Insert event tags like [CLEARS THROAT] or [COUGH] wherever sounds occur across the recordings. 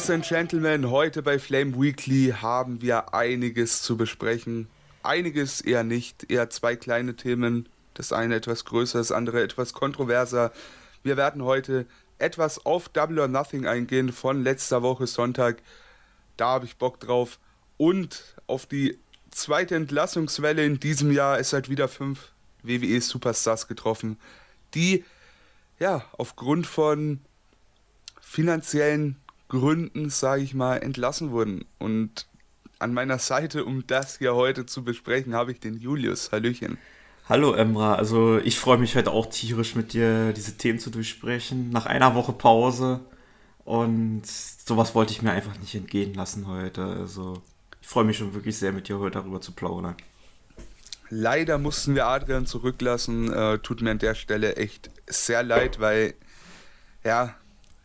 Ladies and Gentlemen, heute bei Flame Weekly haben wir einiges zu besprechen. Einiges eher nicht, eher zwei kleine Themen. Das eine etwas größer, das andere etwas kontroverser. Wir werden heute etwas auf Double or Nothing eingehen von letzter Woche Sonntag. Da habe ich Bock drauf. Und auf die zweite Entlassungswelle in diesem Jahr ist halt wieder fünf WWE Superstars getroffen, die ja aufgrund von finanziellen Gründen, sage ich mal, entlassen wurden. Und an meiner Seite, um das hier heute zu besprechen, habe ich den Julius. Hallöchen. Hallo Emra, also ich freue mich heute auch tierisch mit dir diese Themen zu durchsprechen. Nach einer Woche Pause und sowas wollte ich mir einfach nicht entgehen lassen heute. Also ich freue mich schon wirklich sehr mit dir heute darüber zu plaudern. Leider mussten wir Adrian zurücklassen. Äh, tut mir an der Stelle echt sehr leid, weil ja,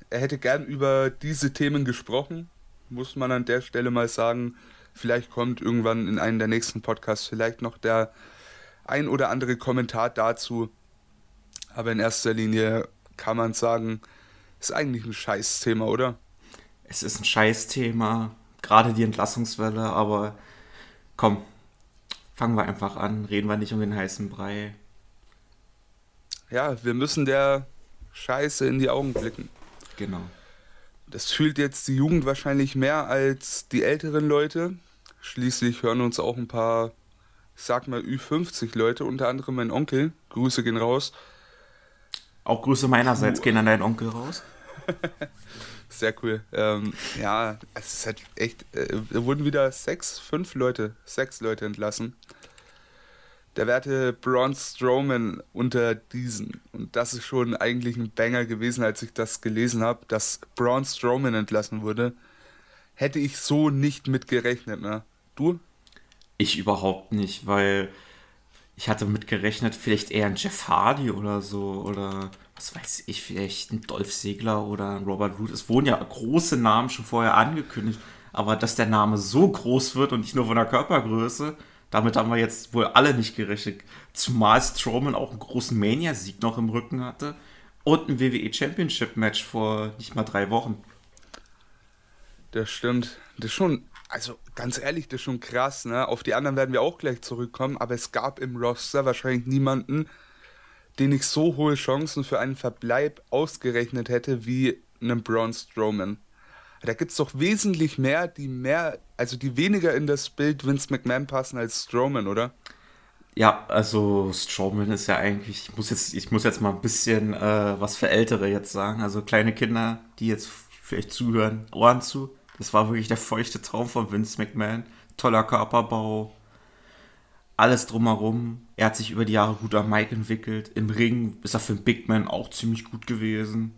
er hätte gern über diese Themen gesprochen. Muss man an der Stelle mal sagen. Vielleicht kommt irgendwann in einem der nächsten Podcasts vielleicht noch der ein oder andere Kommentar dazu. Aber in erster Linie kann man sagen, ist eigentlich ein Scheißthema, oder? Es ist ein Scheißthema, gerade die Entlassungswelle, aber komm, fangen wir einfach an, reden wir nicht um den heißen Brei. Ja, wir müssen der Scheiße in die Augen blicken. Genau. Das fühlt jetzt die Jugend wahrscheinlich mehr als die älteren Leute. Schließlich hören uns auch ein paar, ich sag mal, Ü50 Leute, unter anderem mein Onkel. Grüße gehen raus. Auch Grüße meinerseits gehen an deinen Onkel raus. [LAUGHS] Sehr cool. Ähm, ja, es ist halt echt, äh, wurden wieder sechs, fünf Leute, sechs Leute entlassen. Der werte Braun Strowman unter diesen. Und das ist schon eigentlich ein Banger gewesen, als ich das gelesen habe, dass Braun Strowman entlassen wurde. Hätte ich so nicht mitgerechnet, ne? Du? Ich überhaupt nicht, weil ich hatte mitgerechnet, vielleicht eher ein Jeff Hardy oder so, oder was weiß ich, vielleicht ein Dolph Segler oder ein Robert Root. Es wurden ja große Namen schon vorher angekündigt, aber dass der Name so groß wird und nicht nur von der Körpergröße, damit haben wir jetzt wohl alle nicht gerechnet. Zumal Strowman auch einen großen Mania-Sieg noch im Rücken hatte und ein WWE Championship-Match vor nicht mal drei Wochen. Das stimmt. Das ist schon, also ganz ehrlich, das ist schon krass, ne? Auf die anderen werden wir auch gleich zurückkommen, aber es gab im Roster wahrscheinlich niemanden, den ich so hohe Chancen für einen Verbleib ausgerechnet hätte wie einen Braun Strowman. Da gibt es doch wesentlich mehr, die mehr, also die weniger in das Bild Vince McMahon passen als Strowman, oder? Ja, also Strowman ist ja eigentlich, ich muss jetzt, ich muss jetzt mal ein bisschen äh, was für Ältere jetzt sagen. Also kleine Kinder, die jetzt vielleicht zuhören, Ohren zu. Das war wirklich der feuchte Traum von Vince McMahon. Toller Körperbau, alles drumherum. Er hat sich über die Jahre gut am Mike entwickelt. Im Ring ist er für einen Big Man auch ziemlich gut gewesen.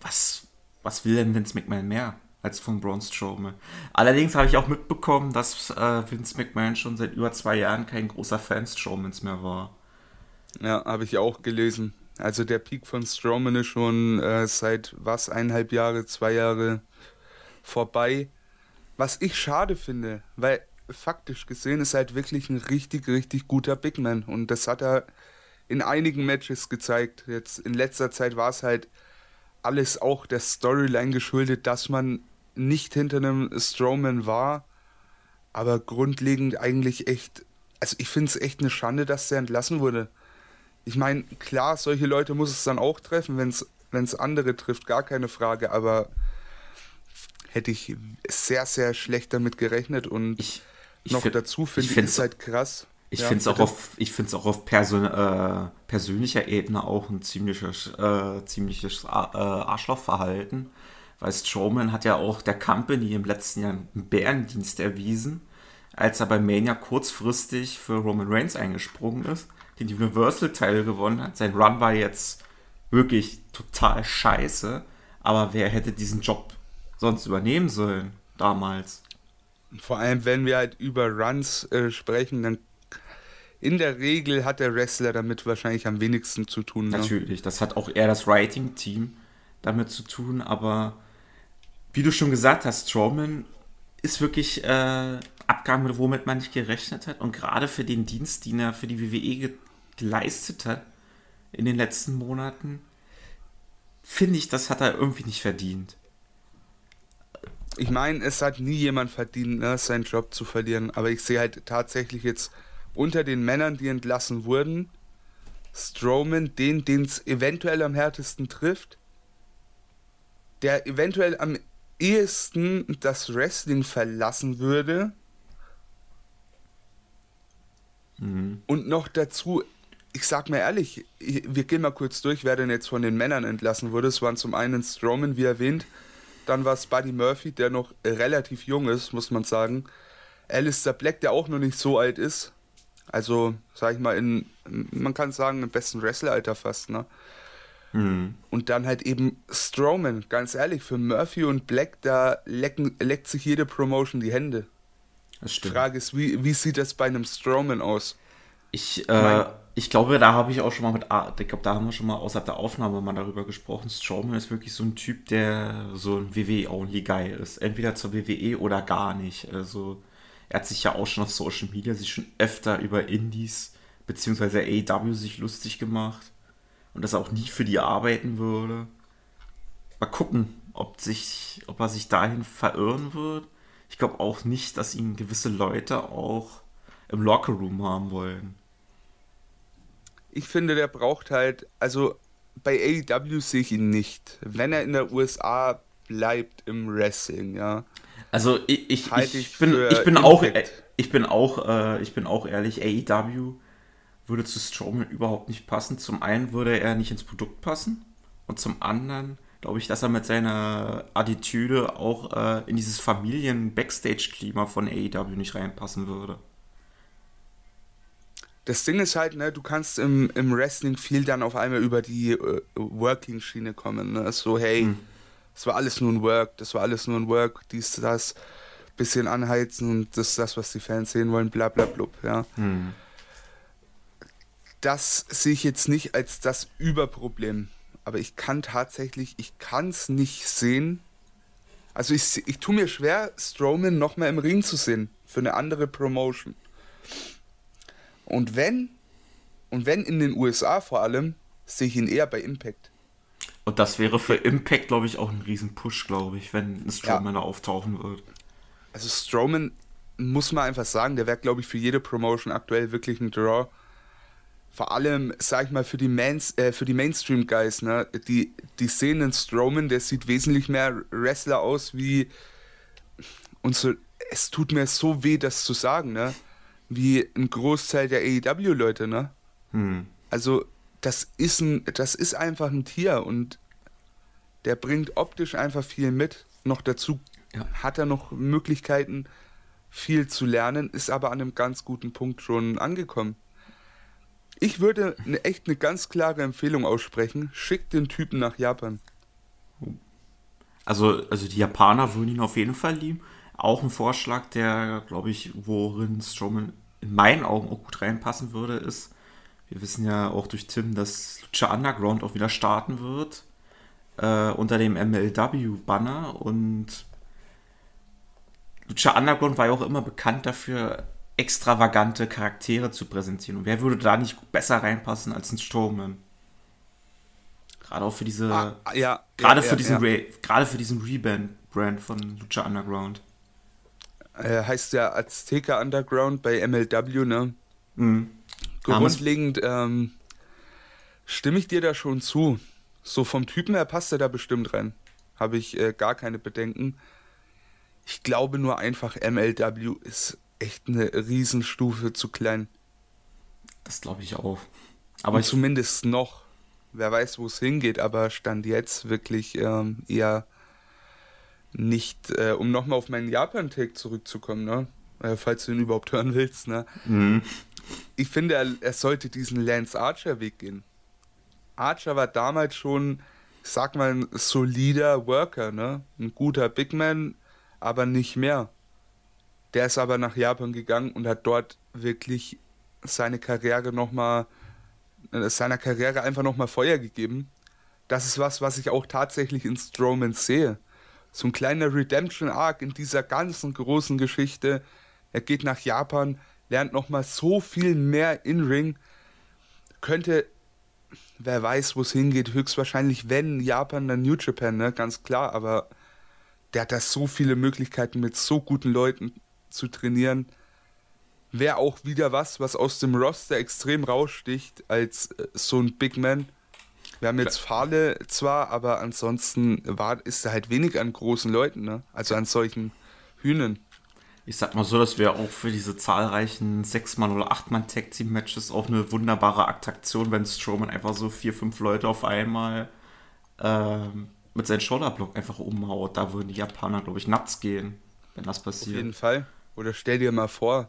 Was, was will denn Vince McMahon mehr als von Braun Strowman? Allerdings habe ich auch mitbekommen, dass äh, Vince McMahon schon seit über zwei Jahren kein großer Fan Strowmans mehr war. Ja, habe ich auch gelesen. Also der Peak von Strowman ist schon äh, seit was, eineinhalb Jahre, zwei Jahre vorbei. Was ich schade finde, weil faktisch gesehen ist er halt wirklich ein richtig, richtig guter Big Man. Und das hat er in einigen Matches gezeigt. Jetzt in letzter Zeit war es halt alles auch der Storyline geschuldet, dass man nicht hinter einem Strowman war, aber grundlegend eigentlich echt, also ich finde es echt eine Schande, dass der entlassen wurde. Ich meine, klar, solche Leute muss es dann auch treffen, wenn es andere trifft, gar keine Frage, aber hätte ich sehr, sehr schlecht damit gerechnet und Ich, ich noch dazu finde ich es halt krass. Ich Ja, finde es auch auf, ich find's auch auf Persön äh, persönlicher Ebene auch ein ziemliches, äh, ziemliches äh, Arschlochverhalten. Weil Strowman hat ja auch der Company im letzten Jahr einen Bärendienst erwiesen, als er bei Mania kurzfristig für Roman Reigns eingesprungen ist, den Universal-Teil gewonnen hat. Sein Run war jetzt wirklich total scheiße, aber wer hätte diesen Job sonst übernehmen sollen damals? Vor allem, wenn wir halt über Runs äh, sprechen, dann in der Regel hat der Wrestler damit wahrscheinlich am wenigsten zu tun. Ne? Natürlich, das hat auch eher das Writing-Team damit zu tun, aber wie du schon gesagt hast, Strowman ist wirklich äh, Abgang, womit man nicht gerechnet hat und gerade für den Dienst, den er für die WWE ge geleistet hat in den letzten Monaten, finde ich, das hat er irgendwie nicht verdient. Ich meine, es hat nie jemand verdient, ne, seinen Job zu verlieren. Aber ich sehe halt tatsächlich jetzt unter den Männern, die entlassen wurden, Strowman, den, es eventuell am härtesten trifft, der eventuell am ehesten das Wrestling verlassen würde. Mhm. Und noch dazu, ich sag mir ehrlich, wir gehen mal kurz durch, wer denn jetzt von den Männern entlassen wurde. Es waren zum einen Strowman, wie erwähnt, dann war es Buddy Murphy, der noch relativ jung ist, muss man sagen. Alistair Black, der auch noch nicht so alt ist. Also, sag ich mal, in, man kann sagen, im besten Wrestleralter fast, ne? Mhm. Und dann halt eben Strowman, ganz ehrlich, für Murphy und Black, da lecken, leckt sich jede Promotion die Hände. Das stimmt. Die Frage ist, wie, wie sieht das bei einem Strowman aus? Ich, äh, ich glaube, da habe ich auch schon mal mit, ich glaube, da haben wir schon mal außerhalb der Aufnahme mal darüber gesprochen. Strowman ist wirklich so ein Typ, der so ein WWE-Only-Guy ist. Entweder zur WWE oder gar nicht. Also, er hat sich ja auch schon auf Social Media sich schon öfter über Indies bzw. AEW sich lustig gemacht und dass er auch nie für die arbeiten würde. Mal gucken, ob, sich, ob er sich dahin verirren wird. Ich glaube auch nicht, dass ihn gewisse Leute auch im Lockerroom haben wollen. Ich finde, der braucht halt, also bei AEW sehe ich ihn nicht. Wenn er in der USA bleibt im Wrestling, ja. Also ich, ich, ich, bin, ich bin auch, ich bin auch, äh, ich bin auch ehrlich, AEW würde zu Strowman überhaupt nicht passen. Zum einen würde er nicht ins Produkt passen und zum anderen glaube ich, dass er mit seiner Attitüde auch äh, in dieses Familien-Backstage-Klima von AEW nicht reinpassen würde. Das Ding ist halt, ne, du kannst im, im Wrestling viel dann auf einmal über die äh, Working-Schiene kommen. Ne? So, hey, hm. Das war alles nur ein Work, das war alles nur ein Work, dies, das, bisschen anheizen und das ist das, was die Fans sehen wollen, bla bla blub, ja. Hm das sehe ich jetzt nicht als das Überproblem. Aber ich kann tatsächlich, ich kann es nicht sehen. Also ich, ich tue mir schwer, Strowman noch mal im Ring zu sehen für eine andere Promotion. Und wenn, und wenn in den USA vor allem, sehe ich ihn eher bei Impact. Und das wäre für Impact, glaube ich, auch ein Riesen-Push, glaube ich, wenn ein Strowman ja. da auftauchen wird. Also Strowman, muss man einfach sagen, der wäre, glaube ich, für jede Promotion aktuell wirklich ein Draw vor allem, sag ich mal, für die, Mans, äh, für die Mainstream-Guys, ne? Die, die sehen einen Strowman, der sieht wesentlich mehr Wrestler aus wie. Und so, es tut mir so weh, das zu sagen, ne? Wie ein Großteil der AEW-Leute, ne? Hm. Also, das ist ein, das ist einfach ein Tier und der bringt optisch einfach viel mit. Noch dazu ja. hat er noch Möglichkeiten, viel zu lernen, ist aber an einem ganz guten Punkt schon angekommen. Ich würde eine, echt eine ganz klare Empfehlung aussprechen. Schickt den Typen nach Japan. Also, also die Japaner würden ihn auf jeden Fall lieben. Auch ein Vorschlag, der, glaube ich, worin Strowman in meinen Augen auch gut reinpassen würde, ist, wir wissen ja auch durch Tim, dass Lucha Underground auch wieder starten wird. Äh, unter dem MLW-Banner. Und Lucha Underground war ja auch immer bekannt dafür, extravagante Charaktere zu präsentieren. Und wer würde da nicht besser reinpassen als ein Strowman? Gerade auch für diese. Ah, ja, gerade, ja, für diesen ja. gerade für diesen Rebrand von Lucha Underground. Er heißt ja Azteca Underground bei MLW, ne? Mhm. Grundlegend ähm, stimme ich dir da schon zu. So vom Typen her passt er da bestimmt rein. Habe ich äh, gar keine Bedenken. Ich glaube nur einfach, MLW ist echt eine Riesenstufe zu klein. Das glaube ich auch. Aber zumindest noch. Wer weiß, wo es hingeht, aber stand jetzt wirklich ähm, eher nicht, äh, um nochmal auf meinen Japan-Take zurückzukommen, ne? Äh, falls du ihn überhaupt hören willst, ne? Mhm. Ich finde, er, er sollte diesen Lance Archer-Weg gehen. Archer war damals schon, ich sag mal, ein solider Worker, ne? Ein guter Big Man, aber nicht mehr. Der ist aber nach Japan gegangen und hat dort wirklich seine Karriere nochmal, äh, seiner Karriere einfach nochmal Feuer gegeben. Das ist was, was ich auch tatsächlich in Strowman sehe. So ein kleiner Redemption-Arc in dieser ganzen großen Geschichte. Er geht nach Japan, lernt nochmal so viel mehr in-Ring. Könnte, wer weiß, wo es hingeht, höchstwahrscheinlich, wenn Japan, dann New Japan, ne? ganz klar, aber der hat da so viele Möglichkeiten mit so guten Leuten zu trainieren. Wäre auch wieder was, was aus dem Roster extrem raussticht als äh, so ein Big Man. Wir haben jetzt Fahle zwar, aber ansonsten war, ist er halt wenig an großen Leuten, ne? Also an solchen Hühnern. Ich sag mal so, das wäre auch für diese zahlreichen 6-Mann- oder 8-Mann-Tag-Team-Matches auch eine wunderbare Attraktion, wenn Strowman einfach so vier, fünf Leute auf einmal ähm, mit seinem Shoulderblock einfach umhaut. Da würden die Japaner, glaube ich, nuts gehen, wenn das passiert. Auf jeden Fall. Oder stell dir mal vor,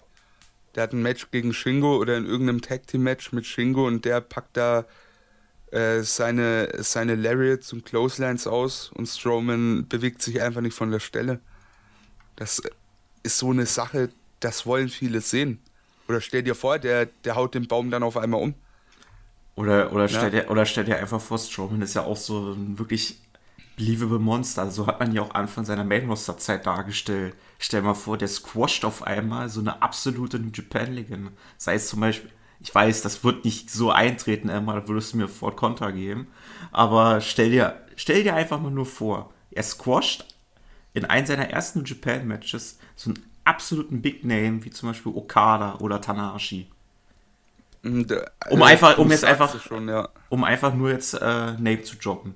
der hat ein Match gegen Shingo oder in irgendeinem Tag Team Match mit Shingo und der packt da äh, seine, seine Lariats und Clotheslines aus und Strowman bewegt sich einfach nicht von der Stelle. Das ist so eine Sache, das wollen viele sehen. Oder stell dir vor, der, der haut den Baum dann auf einmal um. Oder, oder, stell dir, oder stell dir einfach vor, Strowman ist ja auch so ein wirklich believable Monster. So hat man ja auch Anfang seiner Main-Roster-Zeit dargestellt. Stell mal vor, der squasht auf einmal so eine absolute New Japan-Legende. Sei es zum Beispiel, ich weiß, das wird nicht so eintreten, Emma, da würdest du mir Ford Kontra geben. Aber stell dir, stell dir einfach mal nur vor, er squasht in einem seiner ersten New Japan-Matches so einen absoluten Big Name, wie zum Beispiel Okada oder Tanahashi. Mm, um einfach, um jetzt einfach, schon, ja. um einfach nur jetzt äh, Name zu droppen.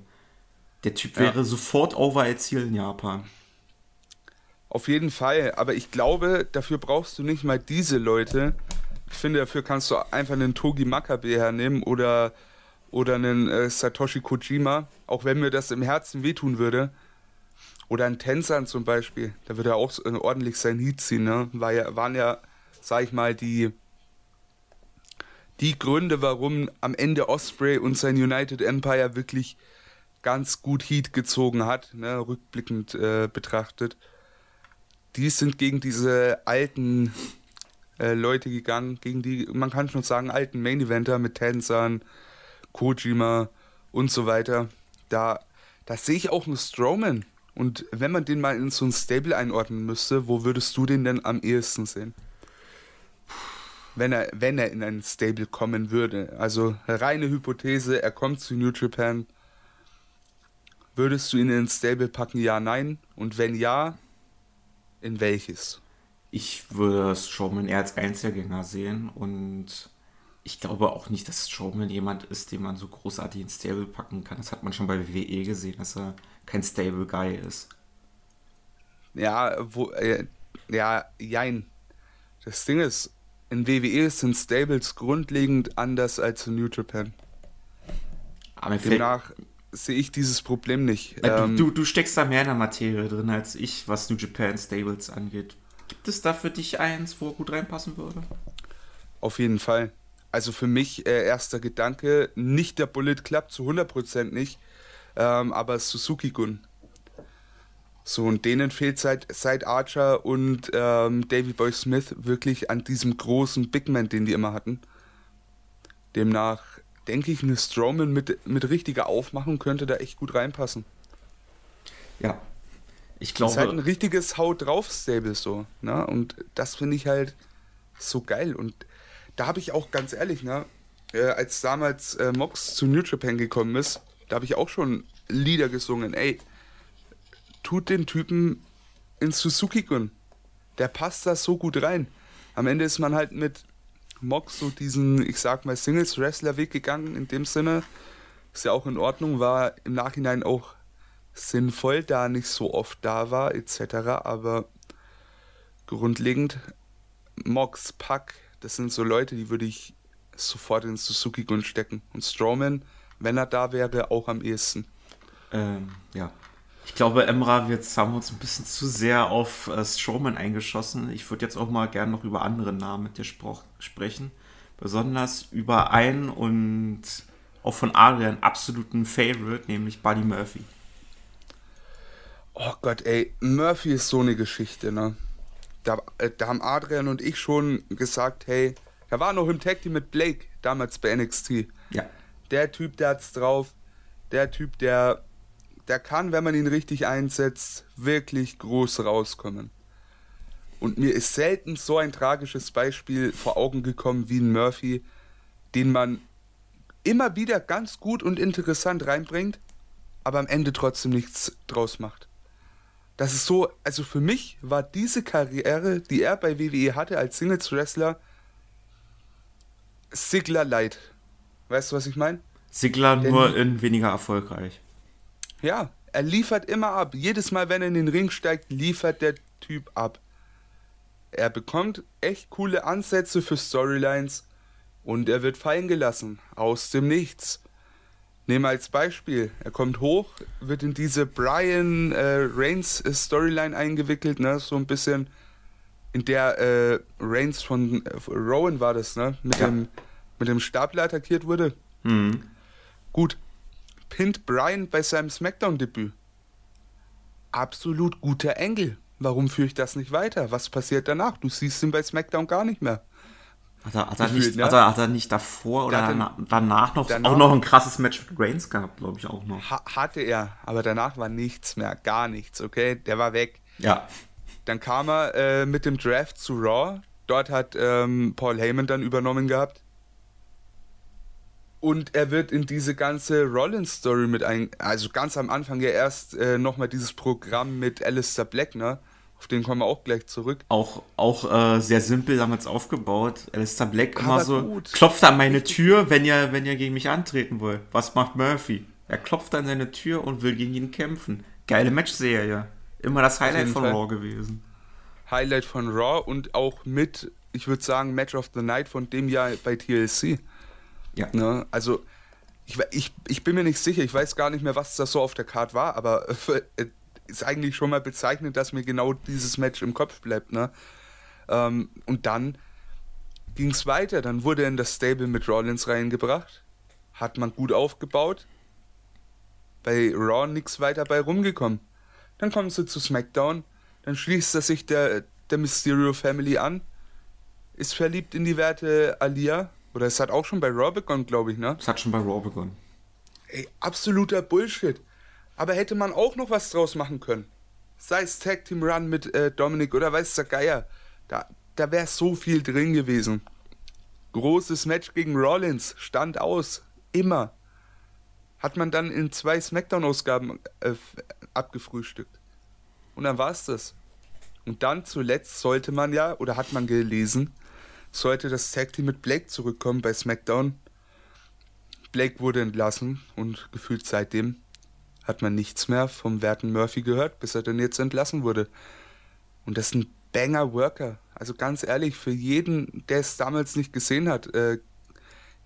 Der Typ wäre ja. sofort over als Ziel in Japan. Auf jeden Fall, aber ich glaube, dafür brauchst du nicht mal diese Leute. Ich finde, dafür kannst du einfach einen Togi Makabe hernehmen oder, oder einen äh, Satoshi Kojima, auch wenn mir das im Herzen wehtun würde. Oder ein Tänzern zum Beispiel, da würde er auch äh, ordentlich sein Heat ziehen, ne? War ja, waren ja, sag ich mal, die, die Gründe, warum am Ende Osprey und sein United Empire wirklich ganz gut Heat gezogen hat, ne, rückblickend äh, betrachtet. Die sind gegen diese alten äh, Leute gegangen, gegen die, man kann schon sagen, alten Main Eventer mit Tänzern, Kojima und so weiter. Da, da sehe ich auch einen Strowman. Und wenn man den mal in so ein Stable einordnen müsste, wo würdest du den denn am ehesten sehen? Wenn er, wenn er in ein Stable kommen würde. Also reine Hypothese, er kommt zu New Japan. Würdest du ihn in ein Stable packen? Ja, nein. Und wenn ja, in welches? Ich würde Strowman eher als Einzelgänger sehen und ich glaube auch nicht, dass Strowman jemand ist, den man so großartig ins Stable packen kann. Das hat man schon bei WWE gesehen, dass er kein Stable Guy ist. Ja, wo, äh, ja, jein. Das Ding ist, in WWE sind Stables grundlegend anders als in New Japan. Aber Demnach sehe ich dieses Problem nicht. Ähm, du, du, steckst da mehr in der Materie drin als ich, was New Japan Stables angeht. Gibt es da für dich eins, wo gut reinpassen würde? Auf jeden Fall. Also für mich äh, erster Gedanke, nicht der Bullet Club, zu 100% nicht, ähm, aber Suzuki-Gun. So, und denen fehlt seit, seit Archer und ähm, Davy Boy Smith wirklich an diesem großen Big Man, den die immer hatten. Demnach denke ich, eine Strowman mit, mit richtiger Aufmachung könnte da echt gut reinpassen. Ja, ich glaube. Das ist halt ein richtiges Haut drauf Stable so, ne? Und das finde ich halt so geil. Und da habe ich auch ganz ehrlich, ne? Äh, als damals äh, Mox zu New Japan gekommen ist, da habe ich auch schon Lieder gesungen. Ey, tut den Typen in Suzuki-Gun. Der passt da so gut rein. Am Ende ist man halt mit Mox so diesen, ich sag mal, Singles-Wrestler-Weg gegangen, in dem Sinne. Ist ja auch in Ordnung, war im Nachhinein auch sinnvoll, da nicht so oft da war, etc. Aber grundlegend, Mox, Pack, das sind so Leute, die würde ich sofort in Suzuki-Gun stecken. Und Strowman, wenn er da wäre, auch am ehesten. Ähm, ja. Ich glaube, Emra, jetzt haben wir uns ein bisschen zu sehr auf äh, Strowman eingeschossen. Ich würde jetzt auch mal gerne noch über andere Namen mit dir sprechen. Besonders über einen und auch von Adrian absoluten Favorite, nämlich Buddy Murphy. Oh Gott, ey, Murphy ist so eine Geschichte, ne? Da, äh, da haben Adrian und ich schon gesagt, hey, er war noch im Tag Team mit Blake, damals bei NXT. Ja. Der Typ, der hat's drauf. Der Typ, der, der kann, wenn man ihn richtig einsetzt, wirklich groß rauskommen. Und mir ist selten so ein tragisches Beispiel vor Augen gekommen wie ein Murphy, den man immer wieder ganz gut und interessant reinbringt, aber am Ende trotzdem nichts draus macht. Das ist so, also für mich war diese Karriere, die er bei WWE hatte als Singles-Wrestler, Sigler Light. Weißt du, was ich meine? Sigler nur in weniger erfolgreich. Ja, er liefert immer ab. Jedes Mal, wenn er in den Ring steigt, liefert der Typ ab. Er bekommt echt coole Ansätze für Storylines und er wird fallen gelassen. Aus dem Nichts. Nehmen wir als Beispiel. Er kommt hoch, wird in diese Brian äh, Reigns Storyline eingewickelt, ne? So ein bisschen in der äh, Reigns von äh, Rowan war das, ne? Mit, ja. dem, mit dem Stapler attackiert wurde. Mhm. Gut. Pinnt Brian bei seinem Smackdown-Debüt. Absolut guter Engel. Warum führe ich das nicht weiter? Was passiert danach? Du siehst ihn bei SmackDown gar nicht mehr. Hat er, hat, er nicht, ne? hat, er, hat er nicht davor oder danach, danach noch danach, auch noch ein krasses Match mit Reigns gehabt, glaube ich auch noch. hatte er, aber danach war nichts mehr, gar nichts, okay? Der war weg. Ja. Dann kam er äh, mit dem Draft zu Raw. Dort hat ähm, Paul Heyman dann übernommen gehabt. Und er wird in diese ganze Rollins-Story mit ein. Also ganz am Anfang ja erst äh, nochmal dieses Programm mit Alistair Black, ne? Auf den kommen wir auch gleich zurück. Auch, auch äh, sehr simpel damals aufgebaut. Alistair Black immer so, gut. klopft an meine Tür, wenn ihr, wenn ihr gegen mich antreten wollt. Was macht Murphy? Er klopft an seine Tür und will gegen ihn kämpfen. Geile Matchserie. Immer das Highlight von Fall. Raw gewesen. Highlight von Raw und auch mit, ich würde sagen, Match of the Night von dem Jahr bei TLC. Ja. Ne? Also, ich, ich, ich bin mir nicht sicher, ich weiß gar nicht mehr, was das so auf der Card war, aber [LAUGHS] äh, ist eigentlich schon mal bezeichnend, dass mir genau dieses Match im Kopf bleibt. Ne? Ähm, und dann ging es weiter. Dann wurde in das Stable mit Rollins reingebracht. Hat man gut aufgebaut. Bei Raw nichts weiter bei rumgekommen. Dann kommen sie zu SmackDown. Dann schließt er sich der, der Mysterio Family an. Ist verliebt in die Werte Alia. Oder es hat auch schon bei Raw begonnen, glaube ich, ne? Es hat schon bei Raw begonnen. Ey, absoluter Bullshit. Aber hätte man auch noch was draus machen können. Sei es Tag Team Run mit äh, Dominik oder weiß der Geier. Da, da wäre so viel drin gewesen. Großes Match gegen Rollins. Stand aus. Immer. Hat man dann in zwei Smackdown-Ausgaben äh, abgefrühstückt. Und dann war es das. Und dann zuletzt sollte man ja, oder hat man gelesen, sollte das Tag Team mit Blake zurückkommen bei SmackDown. Blake wurde entlassen und gefühlt seitdem hat man nichts mehr vom werten Murphy gehört, bis er dann jetzt entlassen wurde. Und das ist ein Banger-Worker. Also ganz ehrlich, für jeden, der es damals nicht gesehen hat, äh,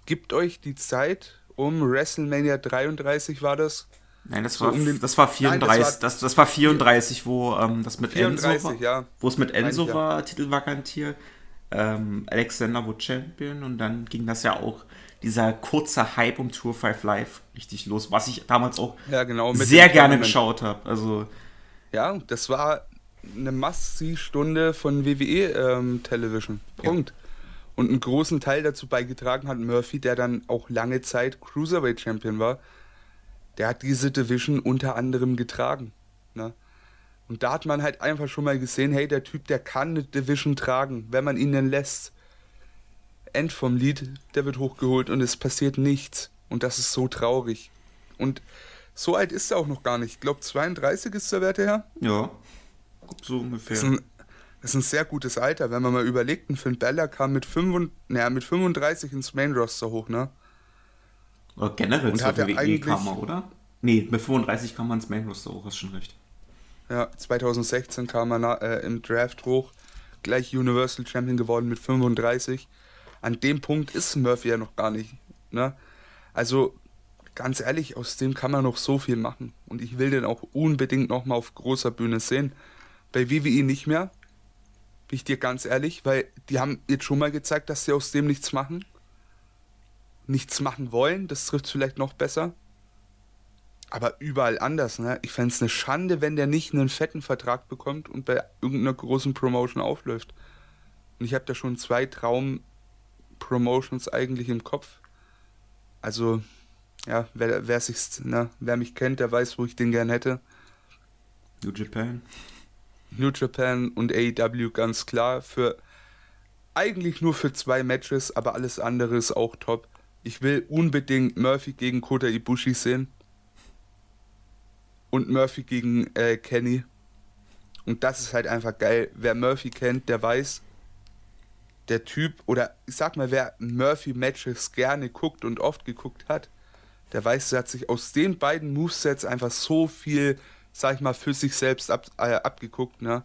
gibt euch die Zeit, um WrestleMania 33 war das. Nein, das war, um den, das war 34, Nein, das, war, das, das, war 34, wo ähm, das mit 34, Enzo war. Ja. Wo es mit Enzo Nein, war, ja. Titel vakantiert. Ähm, Alexander wurde Champion und dann ging das ja auch dieser kurze Hype um Tour 5 Live richtig los, was ich damals auch ja, genau, sehr gerne geschaut habe. Also ja, das war eine Massi-Stunde von WWE ähm, Television. Punkt. Ja. Und einen großen Teil dazu beigetragen hat Murphy, der dann auch lange Zeit Cruiserweight Champion war. Der hat diese Division unter anderem getragen. Ne? Und da hat man halt einfach schon mal gesehen, hey, der Typ, der kann eine Division tragen, wenn man ihn denn lässt. End vom Lied, der wird hochgeholt und es passiert nichts. Und das ist so traurig. Und so alt ist er auch noch gar nicht. Ich glaube, 32 ist der Werte her. Ja, so ungefähr. Das ist, ein, das ist ein sehr gutes Alter, wenn man mal überlegt, ein Finn Bella kam mit, 5, naja, mit 35 ins Main Roster hoch, ne? Oder generell und zur WWE kam er, oder? Nee, mit 35 kam man ins Main Roster hoch, hast schon recht. Ja, 2016 kam er äh, im Draft hoch, gleich Universal Champion geworden mit 35 an dem Punkt ist Murphy ja noch gar nicht. Ne? Also ganz ehrlich, aus dem kann man noch so viel machen. Und ich will den auch unbedingt nochmal auf großer Bühne sehen. Bei WWE nicht mehr, bin ich dir ganz ehrlich, weil die haben jetzt schon mal gezeigt, dass sie aus dem nichts machen. Nichts machen wollen, das trifft vielleicht noch besser. Aber überall anders, ne? Ich fände es eine Schande, wenn der nicht einen fetten Vertrag bekommt und bei irgendeiner großen Promotion aufläuft. Und ich habe da schon zwei Traum Promotions eigentlich im Kopf. Also, ja, wer, wer, sich's, ne, wer mich kennt, der weiß, wo ich den gern hätte. New Japan. New Japan und AEW ganz klar. Für eigentlich nur für zwei Matches, aber alles andere ist auch top. Ich will unbedingt Murphy gegen Kota Ibushi sehen. Und Murphy gegen äh, Kenny. Und das ist halt einfach geil. Wer Murphy kennt, der weiß, der Typ, oder ich sag mal, wer Murphy-Matches gerne guckt und oft geguckt hat, der weiß, er hat sich aus den beiden Movesets einfach so viel, sag ich mal, für sich selbst ab, äh, abgeguckt, ne?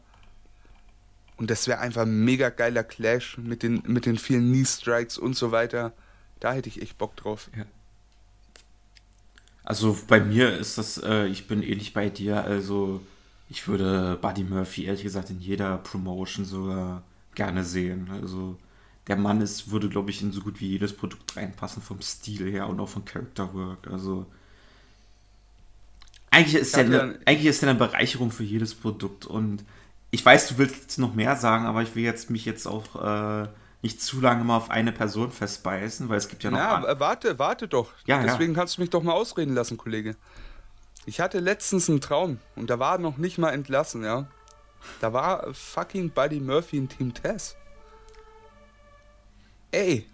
Und das wäre einfach ein mega geiler Clash mit den, mit den vielen Knee-Strikes und so weiter. Da hätte ich echt Bock drauf. Ja. Also bei mir ist das, äh, ich bin ähnlich bei dir, also ich würde Buddy Murphy ehrlich gesagt in jeder Promotion sogar gerne sehen. Also der Mann ist, würde, glaube ich, in so gut wie jedes Produkt reinpassen, vom Stil her und auch von Character Work. Also eigentlich ist, er eine, eigentlich ist er eine Bereicherung für jedes Produkt. Und ich weiß, du willst jetzt noch mehr sagen, aber ich will jetzt mich jetzt auch äh, nicht zu lange mal auf eine Person festbeißen, weil es gibt ja noch. Ja, warte, warte doch. Ja, Deswegen ja. kannst du mich doch mal ausreden lassen, Kollege. Ich hatte letztens einen Traum und da war noch nicht mal entlassen, ja. Da war fucking Buddy Murphy in Team Tess. Ey,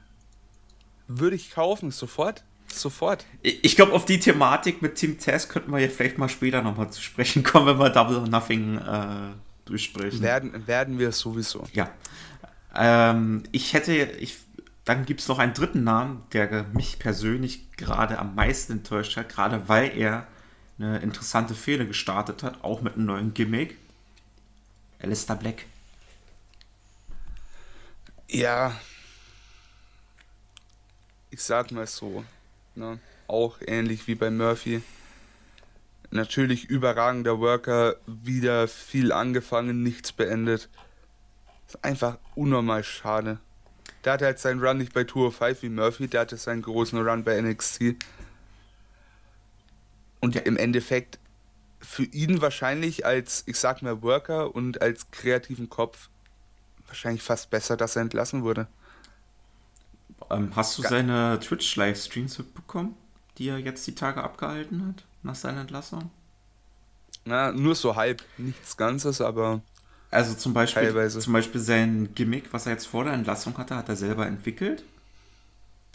würde ich kaufen, sofort. Sofort. Ich glaube, auf die Thematik mit Team Tess könnten wir ja vielleicht mal später nochmal zu sprechen kommen, wenn wir Double or Nothing äh, durchsprechen. Werden, werden wir sowieso. Ja. Ähm, ich hätte, ich, dann gibt es noch einen dritten Namen, der mich persönlich gerade am meisten enttäuscht hat, gerade weil er eine interessante Fehler gestartet hat, auch mit einem neuen Gimmick. Alistair Black. Ja, ich sag mal so, ne? auch ähnlich wie bei Murphy. Natürlich überragender Worker, wieder viel angefangen, nichts beendet. Ist einfach unnormal schade. Der hatte halt seinen Run nicht bei Tour 5 wie Murphy, der hatte seinen großen Run bei NXT. Und im Endeffekt für ihn wahrscheinlich als, ich sag mal, Worker und als kreativen Kopf wahrscheinlich fast besser, dass er entlassen wurde. Ähm, hast du seine Twitch-Livestreams mitbekommen, die er jetzt die Tage abgehalten hat, nach seiner Entlassung? Na, nur so halb, nichts Ganzes, aber. Also zum Beispiel, teilweise. zum Beispiel sein Gimmick, was er jetzt vor der Entlassung hatte, hat er selber entwickelt.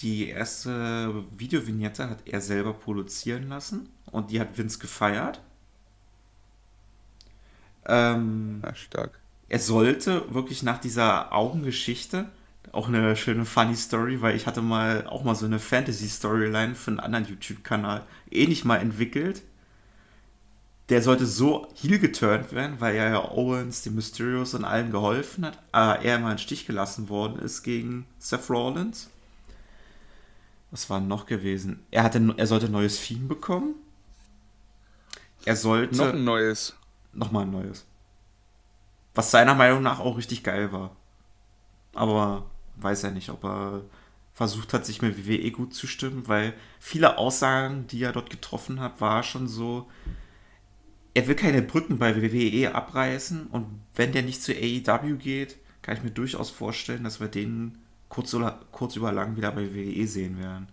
Die erste Videovignette hat er selber produzieren lassen und die hat Vince gefeiert. Ähm, ja, stark. Er sollte wirklich nach dieser Augengeschichte auch eine schöne funny Story, weil ich hatte mal auch mal so eine Fantasy Storyline für einen anderen YouTube-Kanal ähnlich mal entwickelt. Der sollte so heel geturnt werden, weil er ja Owens, die Mysterios und allen geholfen hat, aber er mal in Stich gelassen worden ist gegen Seth Rollins. Was war noch gewesen? Er, hatte, er sollte ein neues Theme bekommen. Er sollte. Noch ein neues. Nochmal ein neues. Was seiner Meinung nach auch richtig geil war. Aber weiß er nicht, ob er versucht hat, sich mit WWE gut zu stimmen, weil viele Aussagen, die er dort getroffen hat, war schon so, er will keine Brücken bei WWE abreißen und wenn der nicht zu AEW geht, kann ich mir durchaus vorstellen, dass wir den kurz, oder, kurz über lang wieder bei WWE sehen werden.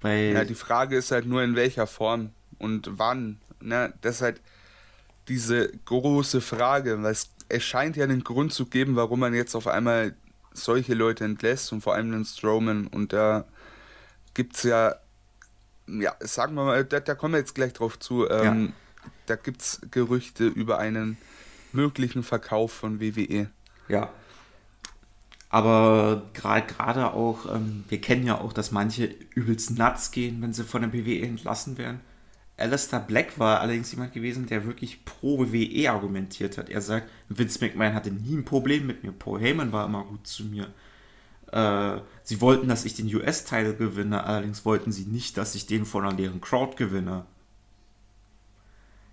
Weil ja, die Frage ist halt nur in welcher Form und wann. Ne? Das ist halt diese große Frage, weil es, es scheint ja einen Grund zu geben, warum man jetzt auf einmal solche Leute entlässt und vor allem den Strowman. Und da gibt es ja, ja, sagen wir mal, da, da, kommen wir jetzt gleich drauf zu. Ähm, ja. Da gibt es Gerüchte über einen möglichen Verkauf von WWE. Ja. Aber gerade auch, ähm, wir kennen ja auch, dass manche übelst nuts gehen, wenn sie von der WWE entlassen werden. Alistair Black war allerdings jemand gewesen, der wirklich pro WWE argumentiert hat. Er sagt, Vince McMahon hatte nie ein Problem mit mir. Paul Heyman war immer gut zu mir. Äh, sie wollten, dass ich den US-Title gewinne, allerdings wollten sie nicht, dass ich den von einer leeren Crowd gewinne.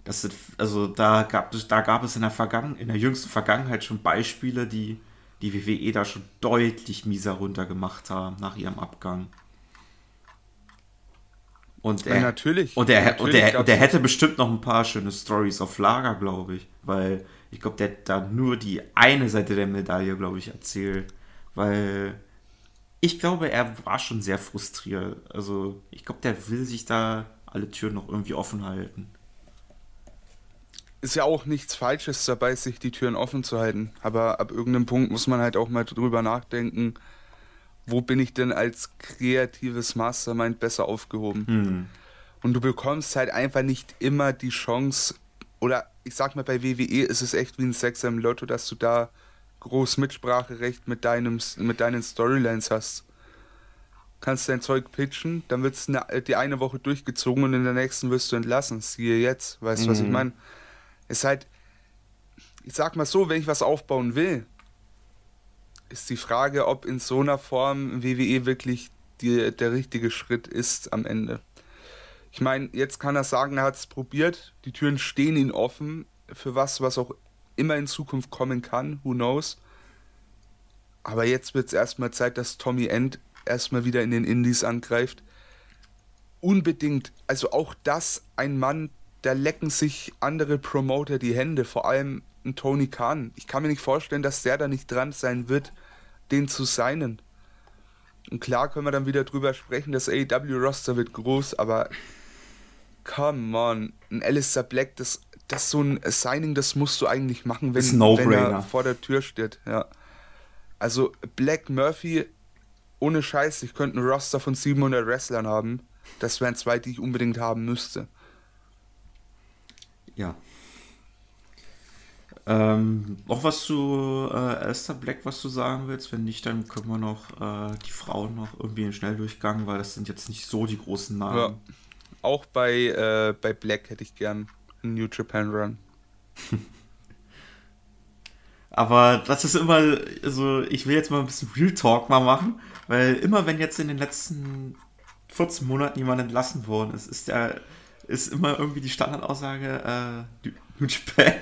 Das also da gab, es, da gab es in der, Vergangen, in der jüngsten Vergangenheit schon Beispiele, die die WWE da schon deutlich mieser runtergemacht haben nach ihrem Abgang. Und er, ja, natürlich. Und er, natürlich und, er, und er hätte bestimmt noch ein paar schöne Stories auf Lager, glaube ich. Weil ich glaube, der hat da nur die eine Seite der Medaille, glaube ich, erzählt. Weil ich glaube, er war schon sehr frustriert. Also ich glaube, der will sich da alle Türen noch irgendwie offen halten. Ist ja auch nichts Falsches dabei, sich die Türen offen zu halten. Aber ab irgendeinem Punkt muss man halt auch mal drüber nachdenken, wo bin ich denn als kreatives Mastermind besser aufgehoben? Mhm. Und du bekommst halt einfach nicht immer die Chance, oder ich sag mal, bei WWE ist es echt wie ein Sechser im Lotto, dass du da groß Mitspracherecht mit, deinem, mit deinen Storylines hast. Kannst dein Zeug pitchen, dann wird es ne, die eine Woche durchgezogen und in der nächsten wirst du entlassen. Siehe jetzt, weißt du, mhm. was ich mhm. meine? Ist halt, ich sag mal so, wenn ich was aufbauen will, ist die Frage, ob in so einer Form WWE wirklich die, der richtige Schritt ist am Ende. Ich meine, jetzt kann er sagen, er hat es probiert, die Türen stehen ihm offen für was, was auch immer in Zukunft kommen kann, who knows. Aber jetzt wird es erstmal Zeit, dass Tommy End erstmal wieder in den Indies angreift. Unbedingt, also auch das, ein Mann, da lecken sich andere Promoter die Hände, vor allem ein Tony Khan. Ich kann mir nicht vorstellen, dass der da nicht dran sein wird, den zu signen. Und klar können wir dann wieder drüber sprechen, das AEW-Roster wird groß, aber come on, ein Alistair Black, das das ist so ein Signing, das musst du eigentlich machen, wenn, no wenn er vor der Tür steht. Ja. Also Black Murphy, ohne Scheiß, ich könnte einen Roster von 700 Wrestlern haben. Das wären zwei, die ich unbedingt haben müsste. Ja. Ähm, noch was zu äh, Alistair Black, was du sagen willst? Wenn nicht, dann können wir noch äh, die Frauen noch irgendwie in Schnelldurchgang, weil das sind jetzt nicht so die großen Namen. Ja. Auch bei, äh, bei Black hätte ich gern New Japan Run. [LAUGHS] Aber das ist immer, also ich will jetzt mal ein bisschen Real Talk mal machen, weil immer wenn jetzt in den letzten 14 Monaten jemand entlassen worden ist, ist der, ist immer irgendwie die Standardaussage, äh, New Japan,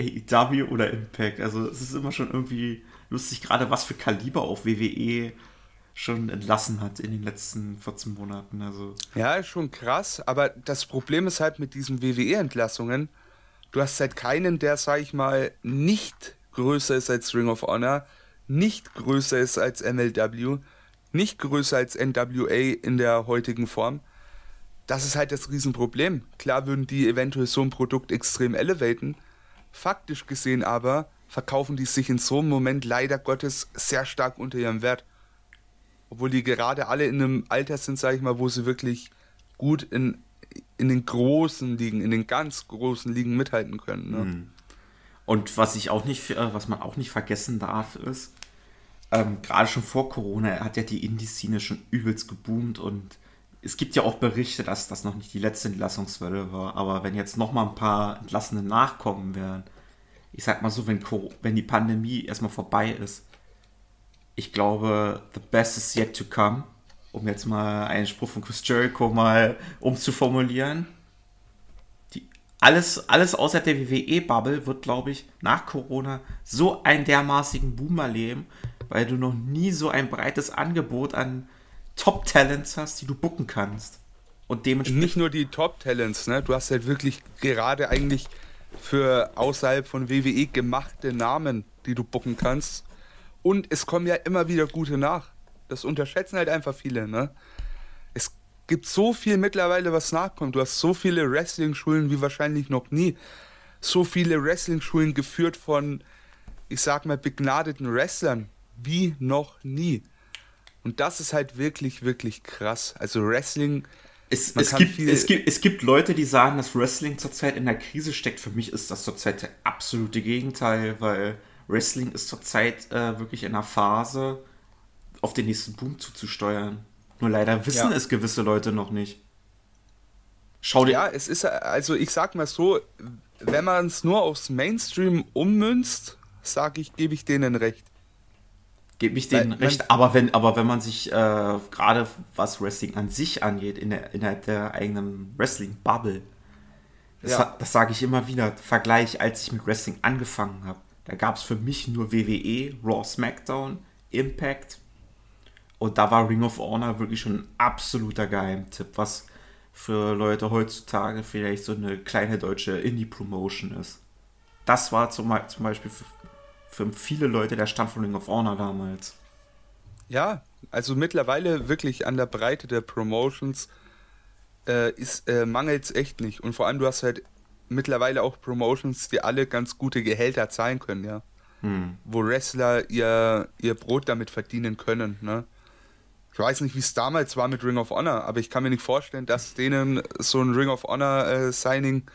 AEW oder Impact. Also es ist immer schon irgendwie lustig, gerade was für Kaliber auf WWE schon entlassen hat in den letzten 14 Monaten. Also. Ja, ist schon krass, aber das Problem ist halt mit diesen WWE-Entlassungen, du hast halt keinen, der, sag ich mal, nicht größer ist als Ring of Honor, nicht größer ist als MLW, nicht größer als NWA in der heutigen Form. Das ist halt das Riesenproblem. Klar würden die eventuell so ein Produkt extrem elevaten. Faktisch gesehen aber verkaufen die sich in so einem Moment leider Gottes sehr stark unter ihrem Wert obwohl die gerade alle in einem Alter sind, sage ich mal, wo sie wirklich gut in, in den großen Ligen, in den ganz großen Ligen mithalten können. Ne? Mhm. Und was ich auch nicht, äh, was man auch nicht vergessen darf, ist, ähm, gerade schon vor Corona hat ja die Indie-Szene schon übelst geboomt und es gibt ja auch Berichte, dass das noch nicht die letzte Entlassungswelle war, aber wenn jetzt noch mal ein paar Entlassene nachkommen werden, ich sag mal so, wenn, wenn die Pandemie erstmal vorbei ist, ich glaube, the best is yet to come. Um jetzt mal einen Spruch von Chris Jericho mal umzuformulieren. Die, alles, alles außer der WWE-Bubble wird, glaube ich, nach Corona so einen dermaßigen Boom erleben, weil du noch nie so ein breites Angebot an Top-Talents hast, die du bucken kannst. Und dementsprechend. Nicht nur die Top-Talents, ne? Du hast halt wirklich gerade eigentlich für außerhalb von WWE gemachte Namen, die du bucken kannst. Und es kommen ja immer wieder gute nach. Das unterschätzen halt einfach viele, ne? Es gibt so viel mittlerweile, was nachkommt. Du hast so viele Wrestling-Schulen wie wahrscheinlich noch nie. So viele Wrestling-Schulen geführt von, ich sag mal, begnadeten Wrestlern wie noch nie. Und das ist halt wirklich, wirklich krass. Also Wrestling. Es, es, gibt, es, gibt, es gibt Leute, die sagen, dass Wrestling zurzeit in der Krise steckt. Für mich ist das zurzeit der absolute Gegenteil, weil Wrestling ist zurzeit äh, wirklich in einer Phase, auf den nächsten Boom zuzusteuern. Nur leider wissen ja. es gewisse Leute noch nicht. Schau dir. Ja, es ist, also ich sag mal so, wenn man es nur aufs Mainstream ummünzt, sage ich, gebe ich denen recht. Gebe ich denen Weil, recht, aber wenn, aber wenn man sich äh, gerade was Wrestling an sich angeht, in der, innerhalb der eigenen Wrestling-Bubble, das, ja. das sage ich immer wieder, Vergleich, als ich mit Wrestling angefangen habe. Da gab es für mich nur WWE, Raw SmackDown, Impact. Und da war Ring of Honor wirklich schon ein absoluter Geheimtipp, was für Leute heutzutage vielleicht so eine kleine deutsche Indie-Promotion ist. Das war zum, zum Beispiel für, viele Leute der Stand von Ring of Honor damals. Ja, also mittlerweile wirklich an der Breite der Promotions äh, äh, mangelt es echt nicht. Und vor allem, du hast halt mittlerweile auch Promotions, die alle ganz gute Gehälter zahlen können, ja. Hm. Wo Wrestler ihr, ihr Brot damit verdienen können, ne? Ich weiß nicht, wie es damals war mit Ring of Honor, aber ich kann mir nicht vorstellen, dass denen so ein Ring of Honor äh, Signing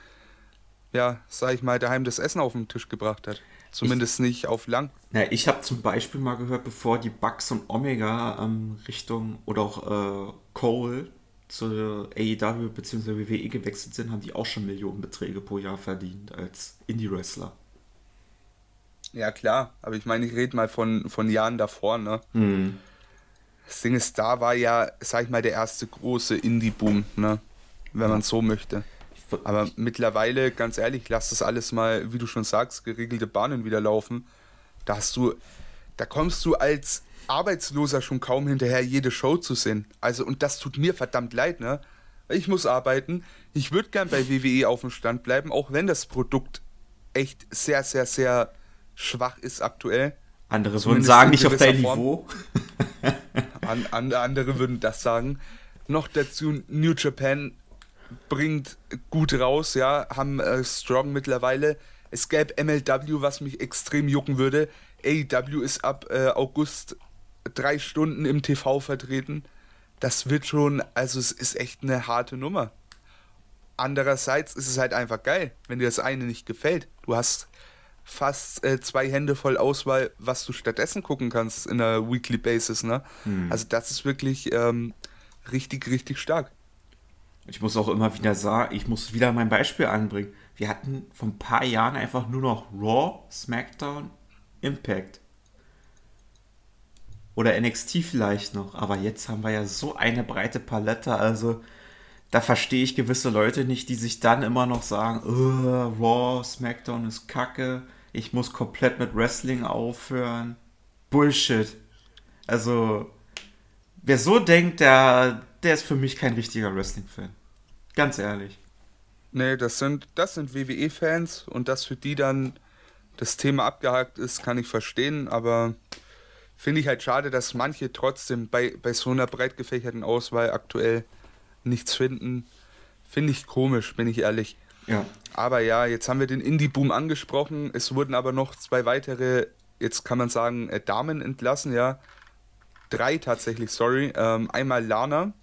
ja, sag ich mal, daheim das Essen auf den Tisch gebracht hat. Zumindest ich, nicht auf lang. Ja, ich habe zum Beispiel mal gehört, bevor die Bugs und Omega ähm, Richtung oder auch äh, Cole zur AEW bzw. WWE gewechselt sind, haben die auch schon Millionenbeträge pro Jahr verdient als Indie-Wrestler. Ja, klar, aber ich meine, ich rede mal von, von Jahren davor, ne? Mhm. Das Ding ist, da war ja, sag ich mal, der erste große Indie-Boom, ne? Wenn man so möchte. Aber mittlerweile, ganz ehrlich, lass das alles mal, wie du schon sagst, geregelte Bahnen wieder laufen. Da hast du, da kommst du als Arbeitsloser schon kaum hinterher, jede Show zu sehen. Also, und das tut mir verdammt leid, ne? Ich muss arbeiten. Ich würde gern bei WWE auf dem Stand bleiben, auch wenn das Produkt echt sehr, sehr, sehr schwach ist aktuell. Andere würden sagen, nicht auf dein Niveau. an, an, andere würden das sagen. Noch dazu, New Japan bringt gut raus, ja, haben äh, Strong mittlerweile. Es gäbe MLW, was mich extrem jucken würde. AEW ist ab äh, August drei Stunden im TV vertreten. Das wird schon, also es ist echt eine harte Nummer. Andererseits ist es halt einfach geil, wenn dir das eine nicht gefällt. Du hast fast äh, zwei Hände voll Auswahl, was du stattdessen gucken kannst in einer Weekly Basis. Ne? Hm. Also das ist wirklich ähm, richtig, richtig stark. Ich muss auch immer wieder sagen, ich muss wieder mein Beispiel anbringen. Wir hatten vor ein paar Jahren einfach nur noch Raw, SmackDown, Impact. Oder NXT vielleicht noch. Aber jetzt haben wir ja so eine breite Palette. Also da verstehe ich gewisse Leute nicht, die sich dann immer noch sagen, Raw, SmackDown ist kacke. Ich muss komplett mit Wrestling aufhören. Bullshit. Also, wer so denkt, der, der ist für mich kein richtiger Wrestling-Fan. Ganz ehrlich. Nee, das sind, das sind WWE-Fans und dass für die dann das Thema abgehakt ist, kann ich verstehen, aber finde ich halt schade, dass manche trotzdem bei, bei so einer breit gefächerten Auswahl aktuell nichts finden. Finde ich komisch, bin ich ehrlich. Ja. Aber ja, jetzt haben wir den Indie-Boom angesprochen. Es wurden aber noch zwei weitere, jetzt kann man sagen, äh, Damen entlassen, ja. Drei tatsächlich, sorry. Ähm, einmal Lana.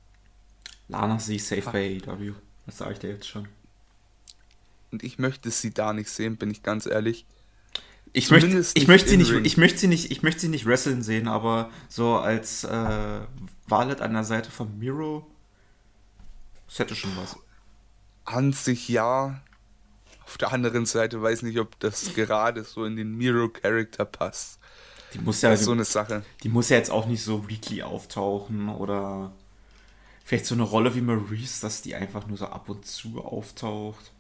Lana sie safe bei AEW. Das sage ich dir jetzt schon. Und ich möchte sie da nicht sehen, bin ich ganz ehrlich. Ich möchte, ich, möchte sie nicht, ich, möchte sie nicht, ich möchte sie nicht wresteln sehen, aber so als äh, Valet an der Seite von Miro, das hätte schon was. An sich ja. Auf der anderen Seite weiß nicht, ob das gerade so in den Miro-Charakter passt. Die muss ja das ist so eine Sache. Die muss ja jetzt auch nicht so weekly auftauchen oder vielleicht so eine Rolle wie Maurice, dass die einfach nur so ab und zu auftaucht.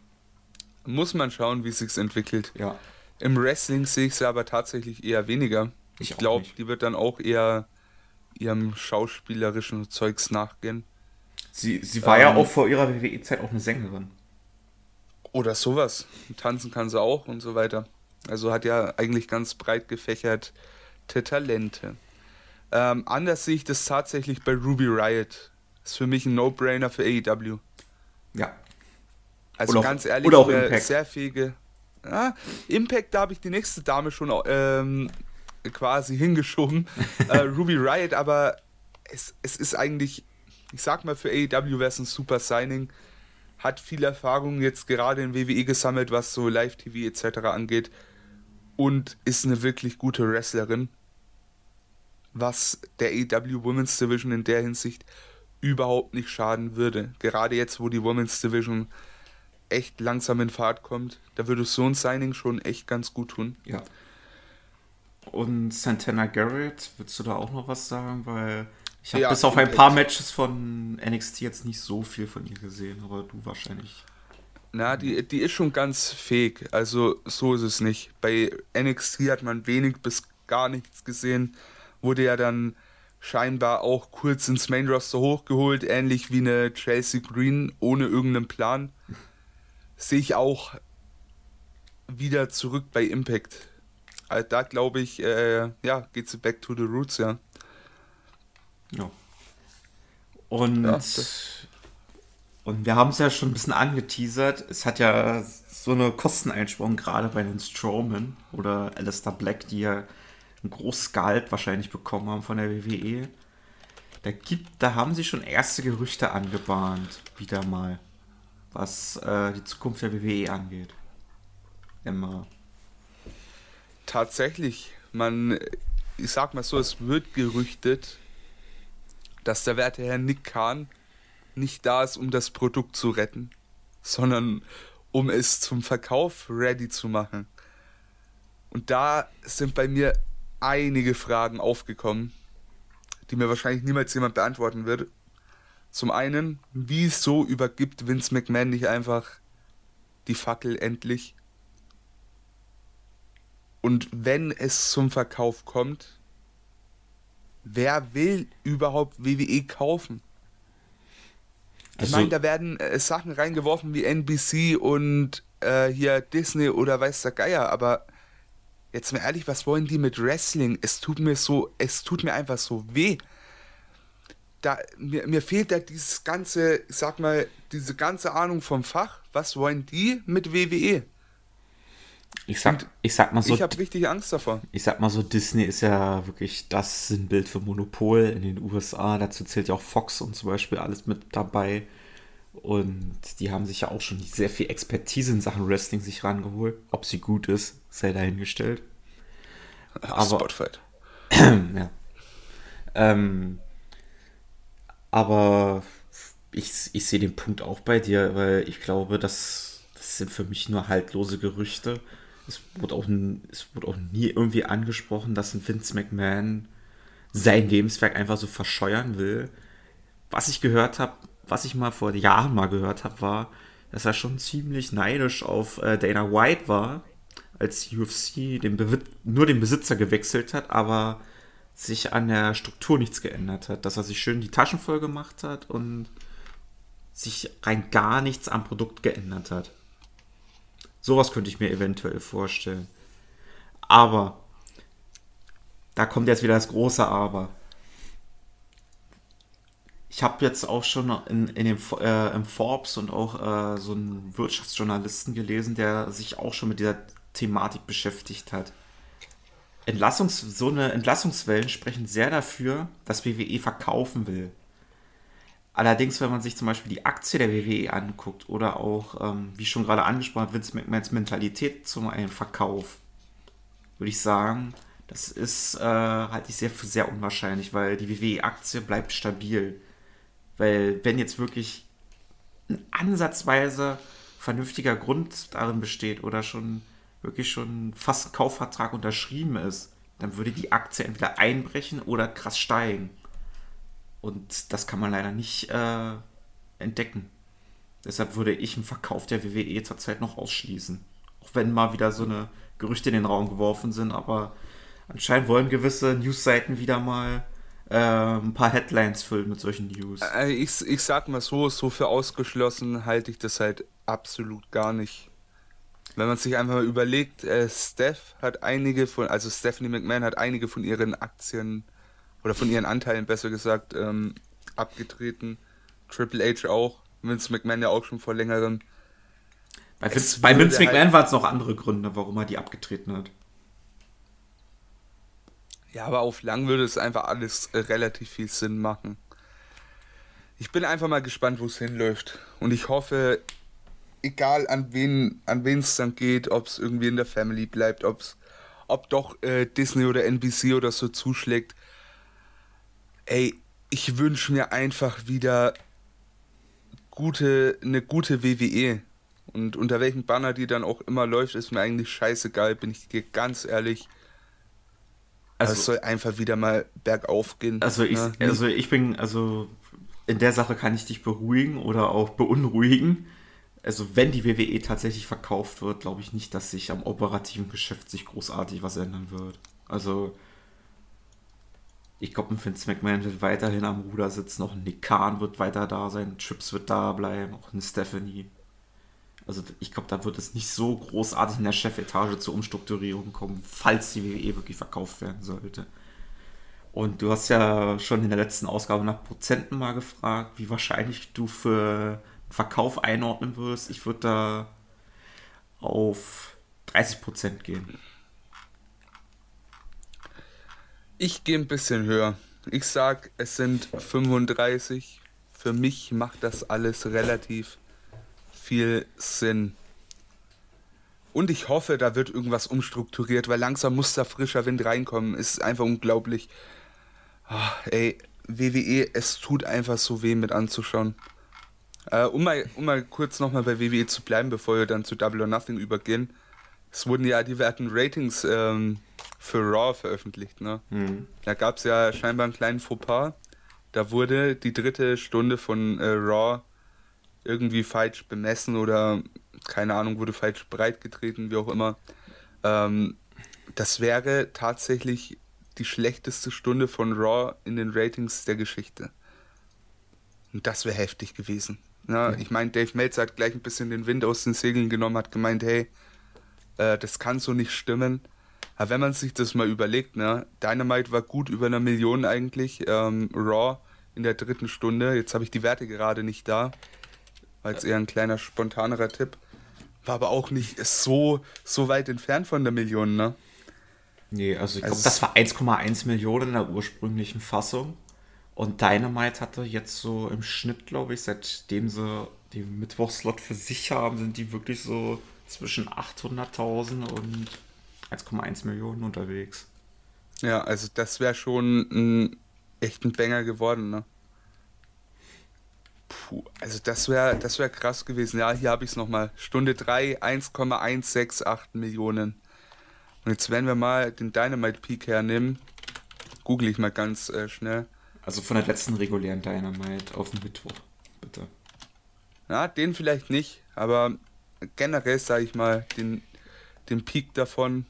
Muss man schauen, wie es sich entwickelt. Ja. Im Wrestling sehe ich sie aber tatsächlich eher weniger. Ich, ich glaube, die wird dann auch eher ihrem schauspielerischen Zeugs nachgehen. Sie, sie war ähm, ja auch vor ihrer WWE-Zeit auch eine Sängerin. Oder sowas. Tanzen kann sie auch und so weiter. Also hat ja eigentlich ganz breit gefächerte Talente. Ähm, anders sehe ich das tatsächlich bei Ruby Riot. Ist für mich ein No-Brainer für AEW. Ja. Also oder ganz ehrlich, oder auch Impact. sehr fähige. Ja, Impact, da habe ich die nächste Dame schon ähm, quasi hingeschoben. [LAUGHS] äh, Ruby Riot, aber es, es ist eigentlich, ich sag mal, für AEW wäre es ein super Signing. Hat viel Erfahrung jetzt gerade in WWE gesammelt, was so Live-TV etc. angeht. Und ist eine wirklich gute Wrestlerin. Was der AEW Women's Division in der Hinsicht überhaupt nicht schaden würde. Gerade jetzt, wo die Women's Division echt langsam in Fahrt kommt, da würde so ein Signing schon echt ganz gut tun. Ja. Und Santana Garrett, würdest du da auch noch was sagen? Weil ich habe ja, bis auf ein paar Matches von NXT jetzt nicht so viel von ihr gesehen, aber du wahrscheinlich. Na, die, die ist schon ganz fähig. Also so ist es nicht. Bei NXT hat man wenig bis gar nichts gesehen. Wurde ja dann scheinbar auch kurz ins Main Roster hochgeholt, ähnlich wie eine Chelsea Green ohne irgendeinen Plan. Sehe ich auch wieder zurück bei Impact. Also da glaube ich, äh, ja, geht sie back to the roots, ja. Ja. Und, ja, und wir haben es ja schon ein bisschen angeteasert. Es hat ja so eine Kosteneinsprung gerade bei den Strowman oder Alistair Black, die ja ein großes Gehalt wahrscheinlich bekommen haben von der WWE. Da, gibt, da haben sie schon erste Gerüchte angebahnt, wieder mal, was äh, die Zukunft der WWE angeht. immer. Tatsächlich, man, ich sag mal so, es wird gerüchtet, dass der werte Herr Nick Kahn nicht da ist, um das Produkt zu retten, sondern um es zum Verkauf ready zu machen. Und da sind bei mir einige Fragen aufgekommen, die mir wahrscheinlich niemals jemand beantworten wird. Zum einen, wieso übergibt Vince McMahon nicht einfach die Fackel endlich? Und wenn es zum Verkauf kommt, wer will überhaupt WWE kaufen? Also, ich meine, da werden äh, Sachen reingeworfen wie NBC und äh, hier Disney oder weiß der Geier, aber jetzt mal ehrlich, was wollen die mit Wrestling? Es tut mir so, es tut mir einfach so weh. Da, mir, mir fehlt da dieses ganze, ich sag mal, diese ganze Ahnung vom Fach. Was wollen die mit WWE? Ich sag, ich sag mal so. Ich habe richtig Angst davor. Ich sag mal so, Disney ist ja wirklich das Sinnbild für Monopol in den USA. Dazu zählt ja auch Fox und zum Beispiel alles mit dabei. Und die haben sich ja auch schon sehr viel Expertise in Sachen Wrestling sich rangeholt. Ob sie gut ist, sei dahingestellt. Aber, Spotfight. [CLEARS THROAT] ja. Ähm, aber ich, ich sehe den Punkt auch bei dir, weil ich glaube, das, das sind für mich nur haltlose Gerüchte es wurde auch, es wurde auch nie irgendwie angesprochen, dass ein Vince McMahon sein Lebenswerk einfach so verscheuern will. Was ich gehört habe, was ich mal vor Jahren mal gehört habe, war, dass er schon ziemlich neidisch auf äh, Dana White war, als UFC den nur den Besitzer gewechselt hat, aber sich an der Struktur nichts geändert hat. Dass er sich schön die Taschen voll gemacht hat und sich rein gar nichts am Produkt geändert hat. Sowas könnte ich mir eventuell vorstellen. Aber, da kommt jetzt wieder das große Aber. Ich habe jetzt auch schon in, in dem, äh, im Forbes und auch äh, so einen Wirtschaftsjournalisten gelesen, der sich auch schon mit dieser Thematik beschäftigt hat. Entlassungs, so eine Entlassungswellen sprechen sehr dafür, dass WWE verkaufen will. Allerdings, wenn man sich zum Beispiel die Aktie der WWE anguckt oder auch, ähm, wie schon gerade angesprochen, Vince McMahons Mentalität zum einen Verkauf, würde ich sagen, das ist, äh, halte ich sehr für sehr unwahrscheinlich, weil die WWE-Aktie bleibt stabil. Weil wenn jetzt wirklich ein ansatzweise vernünftiger Grund darin besteht oder schon wirklich schon fast ein Kaufvertrag unterschrieben ist, dann würde die Aktie entweder einbrechen oder krass steigen. Und das kann man leider nicht äh, entdecken. Deshalb würde ich einen Verkauf der WWE zurzeit noch ausschließen. Auch wenn mal wieder so eine Gerüchte in den Raum geworfen sind, aber anscheinend wollen gewisse Newsseiten wieder mal äh, ein paar Headlines füllen mit solchen News. Äh, ich, ich sag mal so, so für ausgeschlossen halte ich das halt absolut gar nicht. Wenn man sich einfach mal überlegt, äh, Steph hat einige von, also Stephanie McMahon hat einige von ihren Aktien oder von ihren Anteilen besser gesagt, ähm, abgetreten. Triple H auch, Vince McMahon ja auch schon vor längerem. Bei, Vince, bei Vince McMahon halt, waren es noch andere Gründe, warum er die abgetreten hat. Ja, aber auf lang würde es einfach alles relativ viel Sinn machen. Ich bin einfach mal gespannt, wo es hinläuft. Und ich hoffe, egal an wen an wen es dann geht, ob es irgendwie in der Family bleibt, ob's, ob doch äh, Disney oder NBC oder so zuschlägt, ey, ich wünsche mir einfach wieder gute, eine gute WWE. Und unter welchem Banner die dann auch immer läuft, ist mir eigentlich scheißegal, bin ich dir ganz ehrlich. Also, es soll einfach wieder mal bergauf gehen. Also ich, ne? also ich bin, also in der Sache kann ich dich beruhigen oder auch beunruhigen. Also wenn die WWE tatsächlich verkauft wird, glaube ich nicht, dass sich am operativen Geschäft sich großartig was ändern wird. Also ich glaube, ein Vince McMahon wird weiterhin am Ruder sitzen, auch ein Nick Khan wird weiter da sein, Chips wird da bleiben, auch eine Stephanie. Also ich glaube, da wird es nicht so großartig in der Chefetage zur Umstrukturierung kommen, falls die WWE wirklich verkauft werden sollte. Und du hast ja schon in der letzten Ausgabe nach Prozenten mal gefragt, wie wahrscheinlich du für Verkauf einordnen wirst. Ich würde da auf 30 Prozent gehen. Ich gehe ein bisschen höher. Ich sag, es sind 35. Für mich macht das alles relativ viel Sinn. Und ich hoffe, da wird irgendwas umstrukturiert, weil langsam muss da frischer Wind reinkommen. Ist einfach unglaublich. Oh, ey, WWE, es tut einfach so weh mit anzuschauen. Äh, um, mal, um mal kurz nochmal bei WWE zu bleiben, bevor wir dann zu Double or Nothing übergehen. Es wurden ja die werten Ratings ähm, für Raw veröffentlicht. Ne? Mhm. Da gab es ja scheinbar einen kleinen Fauxpas. Da wurde die dritte Stunde von äh, Raw irgendwie falsch bemessen oder keine Ahnung, wurde falsch breitgetreten, wie auch immer. Ähm, das wäre tatsächlich die schlechteste Stunde von Raw in den Ratings der Geschichte. Und das wäre heftig gewesen. Ja, ja. Ich meine, Dave Meltzer hat gleich ein bisschen den Wind aus den Segeln genommen, hat gemeint, hey, äh, das kann so nicht stimmen. Aber wenn man sich das mal überlegt, ne, Dynamite war gut über eine Million eigentlich, ähm, Raw in der dritten Stunde. Jetzt habe ich die Werte gerade nicht da. War jetzt eher ein kleiner spontanerer Tipp. War aber auch nicht so, so weit entfernt von der Million, ne? Nee, also ich glaube, also das war 1,1 Millionen in der ursprünglichen Fassung. Und Dynamite hatte jetzt so im Schnitt, glaube ich, seitdem sie den Mittwochslot für sich haben, sind die wirklich so zwischen 800.000 und 1,1 Millionen unterwegs. Ja, also das wäre schon ein echt ein Banger geworden, ne? Puh, also das wäre das wär krass gewesen. Ja, hier habe ich es nochmal. Stunde 3, 1,168 Millionen. Und jetzt werden wir mal den Dynamite Peak hernehmen. Google ich mal ganz äh, schnell. Also von der letzten regulären Dynamite auf den Mittwoch, bitte. Ja, den vielleicht nicht, aber generell sage ich mal, den, den Peak davon.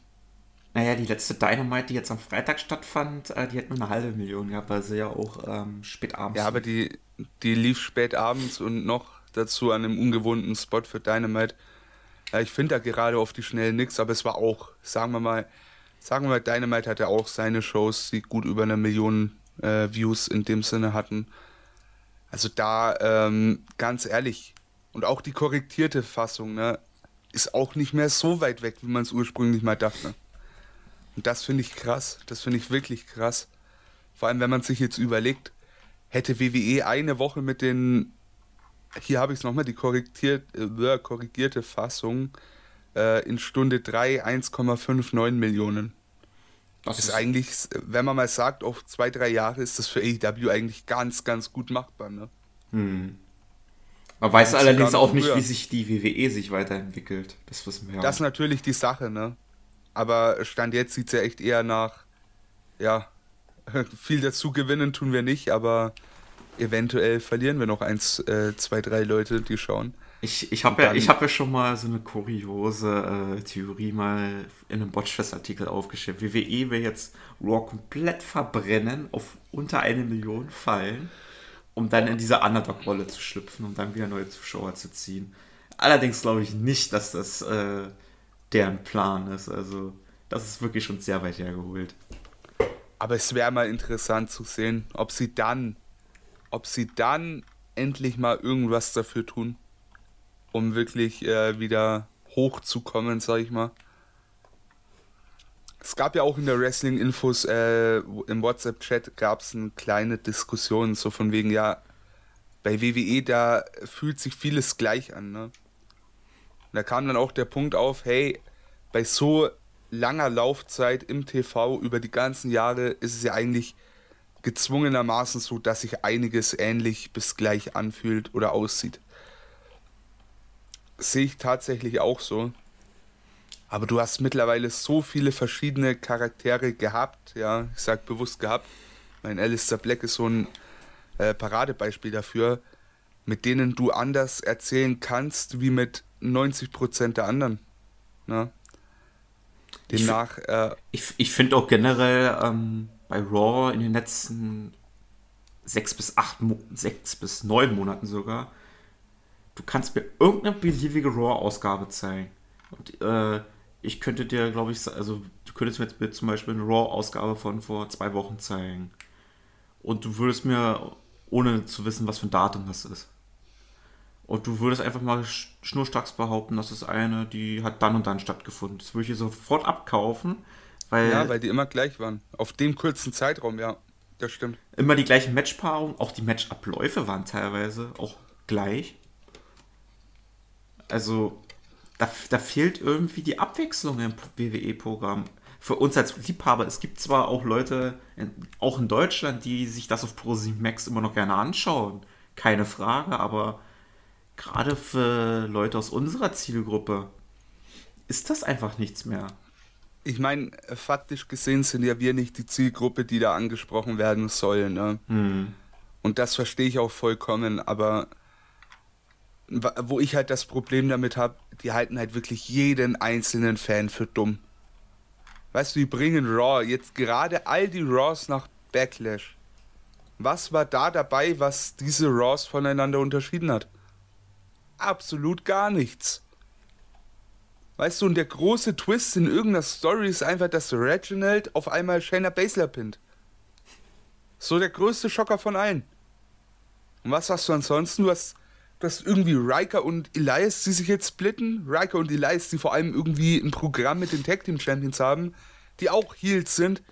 Naja, die letzte Dynamite, die jetzt am Freitag stattfand, äh, die hat nur eine halbe Million gehabt, weil sie ja auch ähm, spät abends. Ja, aber die, die lief spät abends und noch dazu an einem ungewohnten Spot für Dynamite. Ja, ich finde da gerade auf die Schnelle nichts, aber es war auch, sagen wir mal, sagen wir mal, Dynamite hatte auch seine Shows, die gut über eine Million äh, Views in dem Sinne hatten. Also da, ähm, ganz ehrlich, und auch die korrigierte Fassung, ne, ist auch nicht mehr so weit weg, wie man es ursprünglich mal dachte. Und das finde ich krass. Das finde ich wirklich krass. Vor allem, wenn man sich jetzt überlegt, hätte WWE eine Woche mit den, hier habe ich es nochmal, die korrigiert, äh, korrigierte Fassung äh, in Stunde 3 1,59 Millionen. Das ist, ist eigentlich, wenn man mal sagt, auf zwei, drei Jahre ist das für AEW eigentlich ganz, ganz gut machbar. Ne? Hm. Man weiß allerdings auch nicht, früher. wie sich die WWE sich weiterentwickelt. Das wissen wir ja. Das ist natürlich die Sache, ne? Aber Stand jetzt sieht es ja echt eher nach, ja, [LAUGHS] viel dazu gewinnen tun wir nicht, aber eventuell verlieren wir noch eins, äh, zwei, drei Leute, die schauen. Ich, ich habe ja, hab ja schon mal so eine kuriose äh, Theorie mal in einem Botchfest-Artikel aufgestellt. WWE will jetzt Raw komplett verbrennen, auf unter eine Million fallen, um dann in diese Underdog-Rolle zu schlüpfen und dann wieder neue Zuschauer zu ziehen. Allerdings glaube ich nicht, dass das äh, deren Plan ist. Also, das ist wirklich schon sehr weit hergeholt. Aber es wäre mal interessant zu sehen, ob sie dann, ob sie dann endlich mal irgendwas dafür tun um wirklich äh, wieder hochzukommen, sag ich mal. Es gab ja auch in der Wrestling-Infos, äh, im WhatsApp-Chat gab es eine kleine Diskussion, so von wegen, ja, bei WWE, da fühlt sich vieles gleich an, ne? da kam dann auch der Punkt auf, hey, bei so langer Laufzeit im TV über die ganzen Jahre ist es ja eigentlich gezwungenermaßen so, dass sich einiges ähnlich bis gleich anfühlt oder aussieht sehe ich tatsächlich auch so. Aber du hast mittlerweile so viele verschiedene Charaktere gehabt, ja, ich sag bewusst gehabt. Mein Alistair Black ist so ein äh, Paradebeispiel dafür, mit denen du anders erzählen kannst, wie mit 90% der anderen. Ne? Demnach. Ich, äh, ich, ich finde auch generell ähm, bei Raw in den letzten sechs bis acht, sechs bis neun Monaten sogar, du kannst mir irgendeine beliebige Raw-Ausgabe zeigen. Und äh, ich könnte dir, glaube ich, also du könntest mir jetzt zum Beispiel eine Raw-Ausgabe von vor zwei Wochen zeigen. Und du würdest mir, ohne zu wissen, was für ein Datum das ist. Und du würdest einfach mal schnurstracks behaupten, das ist eine, die hat dann und dann stattgefunden. Das würde ich dir sofort abkaufen. Weil ja, weil die immer gleich waren. Auf dem kurzen Zeitraum, ja. Das stimmt. Immer die gleichen Matchpaarungen, auch die Matchabläufe waren teilweise auch gleich. Also, da, da fehlt irgendwie die Abwechslung im WWE-Programm. Für uns als Liebhaber, es gibt zwar auch Leute, in, auch in Deutschland, die sich das auf ProSieben Max immer noch gerne anschauen. Keine Frage, aber gerade für Leute aus unserer Zielgruppe ist das einfach nichts mehr. Ich meine, faktisch gesehen sind ja wir nicht die Zielgruppe, die da angesprochen werden soll. Ne? Hm. Und das verstehe ich auch vollkommen, aber wo ich halt das Problem damit habe, die halten halt wirklich jeden einzelnen Fan für dumm. Weißt du, die bringen Raw, jetzt gerade all die Raws nach Backlash. Was war da dabei, was diese Raws voneinander unterschieden hat? Absolut gar nichts. Weißt du, und der große Twist in irgendeiner Story ist einfach, dass Reginald auf einmal Shayna Baszler pinnt. So der größte Schocker von allen. Und was hast du ansonsten? Du hast, du hast irgendwie Riker und Elias, die sich jetzt splitten. Riker und Elias, die vor allem irgendwie ein Programm mit den Tag Team Champions haben, die auch Heels sind.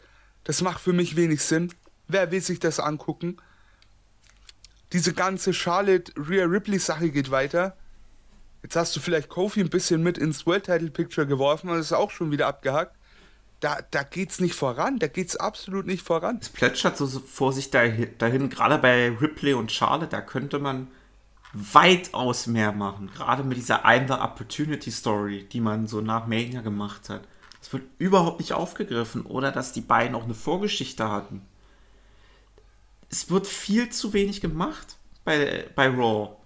Das macht für mich wenig Sinn. Wer will sich das angucken? Diese ganze Charlotte Rhea Ripley Sache geht weiter. Jetzt hast du vielleicht Kofi ein bisschen mit ins World Title Picture geworfen und ist auch schon wieder abgehackt. Da, da geht's nicht voran, da geht's absolut nicht voran. Es plätschert so vor sich dahin, gerade bei Ripley und Charlotte, da könnte man weitaus mehr machen. Gerade mit dieser eine Opportunity Story, die man so nach Mania gemacht hat. Es wird überhaupt nicht aufgegriffen oder dass die beiden auch eine Vorgeschichte hatten. Es wird viel zu wenig gemacht bei, bei Raw.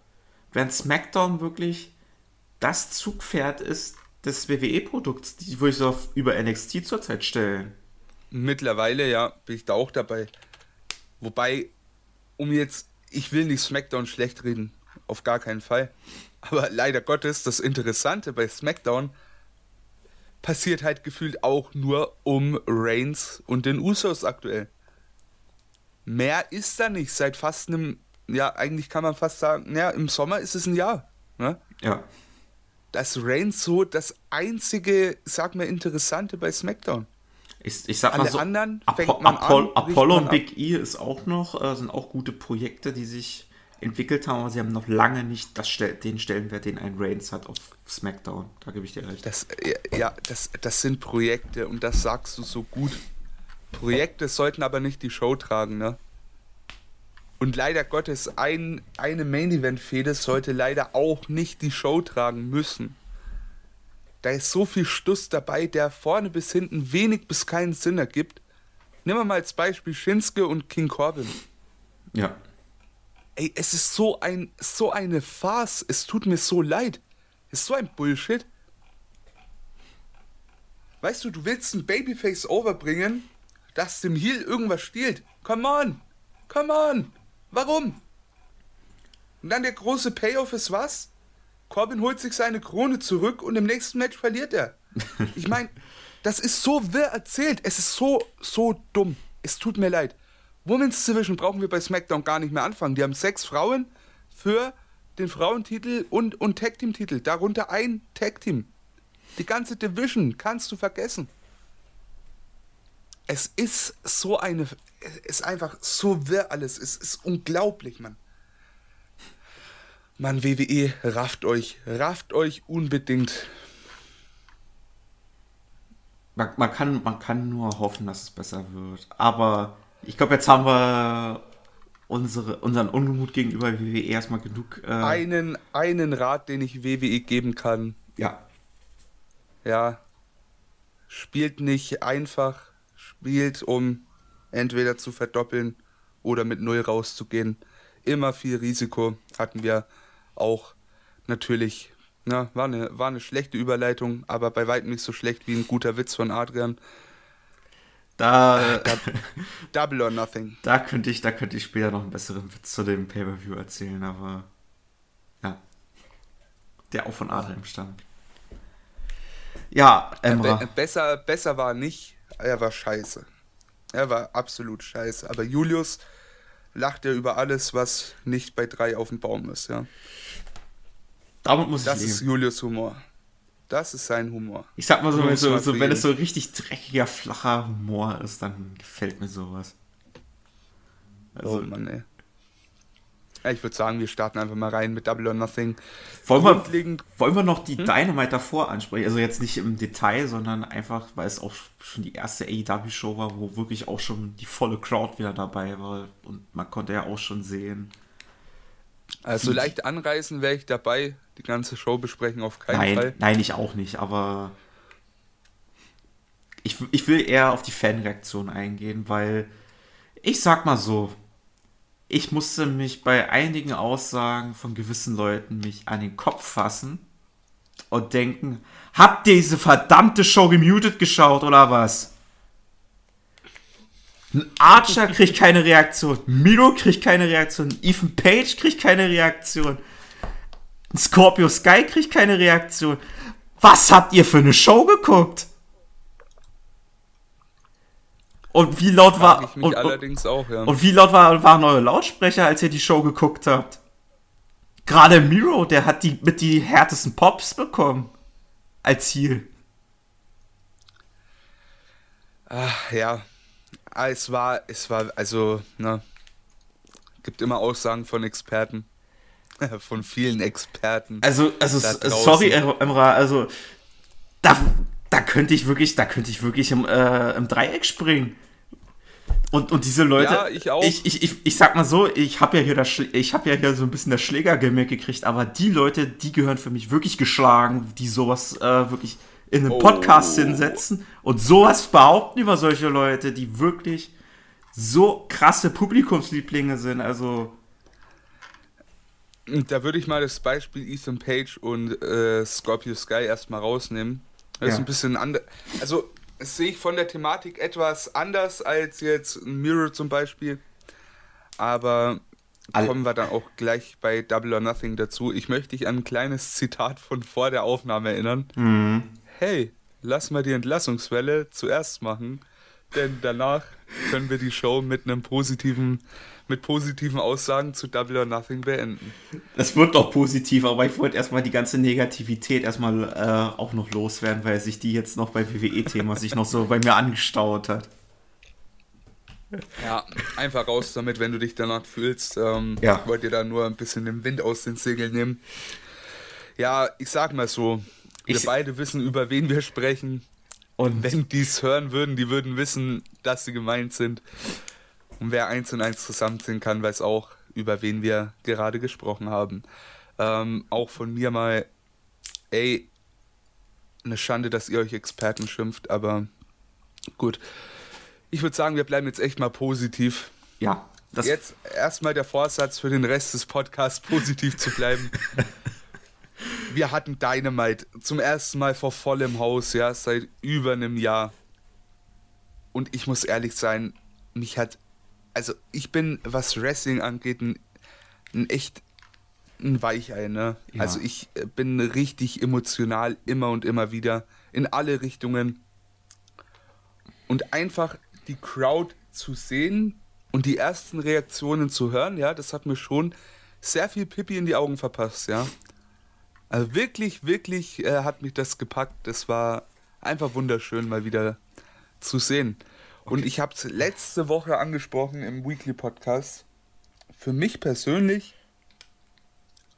Während SmackDown wirklich das Zugpferd ist des WWE-Produkts, die würde ich so über NXT zurzeit stellen. Mittlerweile, ja, bin ich da auch dabei. Wobei, um jetzt, ich will nicht SmackDown schlecht reden, auf gar keinen Fall. Aber leider Gottes, das Interessante bei SmackDown passiert halt gefühlt auch nur um Reigns und den Usos aktuell. Mehr ist da nicht seit fast einem, ja, eigentlich kann man fast sagen, ja, im Sommer ist es ein Jahr. Ne? Ja dass Reigns so das einzige, sag mal, Interessante bei SmackDown. Ich, ich sag Alle mal so, anderen Apo Apo an, Apollo und Big E ist auch noch, äh, sind auch gute Projekte, die sich entwickelt haben, aber sie haben noch lange nicht das, den Stellenwert, den ein Reigns hat auf SmackDown. Da gebe ich dir recht. Das, ja, das, das sind Projekte und das sagst du so gut. Projekte sollten aber nicht die Show tragen, ne? Und leider Gottes, ein, eine Main-Event-Fehde sollte leider auch nicht die Show tragen müssen. Da ist so viel Stuss dabei, der vorne bis hinten wenig bis keinen Sinn ergibt. Nehmen wir mal als Beispiel Shinsuke und King Corbin. Ja. Ey, es ist so ein so eine Farce. Es tut mir so leid. Es ist so ein Bullshit. Weißt du, du willst ein Babyface overbringen, das dem Heel irgendwas stiehlt. Come on. Come on. Warum? Und dann der große Payoff ist was? Corbin holt sich seine Krone zurück und im nächsten Match verliert er. Ich [LAUGHS] meine, das ist so wirr erzählt. Es ist so, so dumm. Es tut mir leid. Women's Division brauchen wir bei SmackDown gar nicht mehr anfangen. Die haben sechs Frauen für den Frauentitel und, und Tag Team Titel. Darunter ein Tag Team. Die ganze Division kannst du vergessen. Es ist so eine ist einfach so wirr alles. Es ist unglaublich, Mann. Mann, WWE, rafft euch. Rafft euch unbedingt. Man, man, kann, man kann nur hoffen, dass es besser wird. Aber ich glaube, jetzt haben wir unsere, unseren Unmut gegenüber WWE erstmal genug. Äh einen, einen Rat, den ich WWE geben kann. Ja. Ja. Spielt nicht einfach. Spielt, um entweder zu verdoppeln oder mit Null rauszugehen. Immer viel Risiko hatten wir auch natürlich. Na, war, eine, war eine schlechte Überleitung, aber bei weitem nicht so schlecht wie ein guter Witz von Adrian. Da, Double or Nothing. Da könnte ich, da könnte ich später noch einen besseren Witz zu dem Pay-per-View erzählen, aber ja, der auch von Adrian stammt. Ja, Emra. Be besser, besser war nicht, er war scheiße. Er war absolut scheiße. Aber Julius lacht ja über alles, was nicht bei drei auf dem Baum ist, ja. Damit muss ich Das leben. ist Julius Humor. Das ist sein Humor. Ich sag mal so, so, so wenn es so richtig dreckiger, flacher Humor ist, dann gefällt mir sowas. Also, oh Mann, ey. Ja, ich würde sagen, wir starten einfach mal rein mit Double or Nothing. Wollen wir, wollen wir noch die hm? Dynamite davor ansprechen? Also jetzt nicht im Detail, sondern einfach, weil es auch schon die erste AEW-Show war, wo wirklich auch schon die volle Crowd wieder dabei war. Und man konnte ja auch schon sehen. Also leicht anreißen wäre ich dabei. Die ganze Show besprechen auf keinen nein, Fall. Nein, ich auch nicht, aber ich, ich will eher auf die Fanreaktion eingehen, weil ich sag mal so, ich musste mich bei einigen Aussagen von gewissen Leuten mich an den Kopf fassen und denken, habt ihr diese verdammte Show gemutet geschaut oder was? Ein Archer kriegt keine Reaktion, Milo kriegt keine Reaktion, Ethan Page kriegt keine Reaktion, Scorpio Sky kriegt keine Reaktion. Was habt ihr für eine Show geguckt? Und wie laut war. Ich mich und, allerdings auch, ja. Und wie laut war, waren eure Lautsprecher, als ihr die Show geguckt habt? Gerade Miro, der hat die mit die härtesten Pops bekommen. Als Ziel. Ach, ja. Ah, es war, es war, also, ne. Gibt immer Aussagen von Experten. [LAUGHS] von vielen Experten. Also, also, sorry, Emra, also, da, da könnte ich wirklich, da könnte ich wirklich im, äh, im Dreieck springen. Und, und diese Leute, ja, ich, auch. Ich, ich, ich, ich sag mal so, ich habe ja hier das, ich habe ja hier so ein bisschen das Schlägergimmick gekriegt, aber die Leute, die gehören für mich wirklich geschlagen, die sowas äh, wirklich in einem oh. Podcast hinsetzen und sowas behaupten über solche Leute, die wirklich so krasse Publikumslieblinge sind. Also da würde ich mal das Beispiel Ethan Page und äh, Scorpio Sky erstmal rausnehmen. Das ja. ist ein bisschen anders. Also das sehe ich von der Thematik etwas anders als jetzt Mirror zum Beispiel. Aber All kommen wir dann auch gleich bei Double or Nothing dazu. Ich möchte dich an ein kleines Zitat von vor der Aufnahme erinnern. Mhm. Hey, lass mal die Entlassungswelle zuerst machen, denn danach können wir die Show mit einem positiven mit positiven Aussagen zu Double or Nothing beenden. Das wird doch positiv, aber ich wollte erstmal die ganze Negativität erstmal äh, auch noch loswerden, weil sich die jetzt noch bei WWE-Thema sich noch so bei mir angestaut hat. Ja, einfach raus damit, wenn du dich danach fühlst. Ähm, ja. Ich wollte dir da nur ein bisschen den Wind aus den Segeln nehmen. Ja, ich sag mal so, wir ich beide wissen, über wen wir sprechen. Und wenn die es hören würden, die würden wissen, dass sie gemeint sind. Und wer eins und eins zusammenziehen kann, weiß auch, über wen wir gerade gesprochen haben. Ähm, auch von mir mal, ey, eine Schande, dass ihr euch Experten schimpft, aber gut. Ich würde sagen, wir bleiben jetzt echt mal positiv. Ja. Das jetzt erstmal der Vorsatz für den Rest des Podcasts, positiv zu bleiben. [LAUGHS] wir hatten Dynamite zum ersten Mal vor vollem Haus, ja, seit über einem Jahr. Und ich muss ehrlich sein, mich hat also ich bin, was Wrestling angeht, ein, ein echt ein Weichei, ne? Ja. Also ich äh, bin richtig emotional immer und immer wieder in alle Richtungen. Und einfach die Crowd zu sehen und die ersten Reaktionen zu hören, ja, das hat mir schon sehr viel Pipi in die Augen verpasst, ja. Also wirklich, wirklich äh, hat mich das gepackt. Das war einfach wunderschön, mal wieder zu sehen. Und ich habe es letzte Woche angesprochen im Weekly Podcast. Für mich persönlich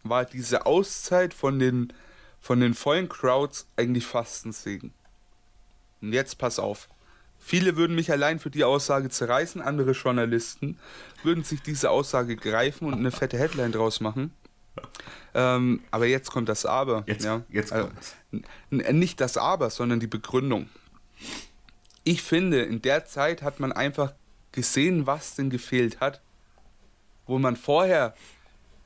war diese Auszeit von den, von den vollen Crowds eigentlich fast ein Segen. Und jetzt pass auf. Viele würden mich allein für die Aussage zerreißen, andere Journalisten würden sich diese Aussage greifen und eine fette Headline draus machen. Ähm, aber jetzt kommt das Aber. Jetzt, ja? jetzt kommt also, Nicht das Aber, sondern die Begründung ich finde, in der Zeit hat man einfach gesehen, was denn gefehlt hat. Wo man vorher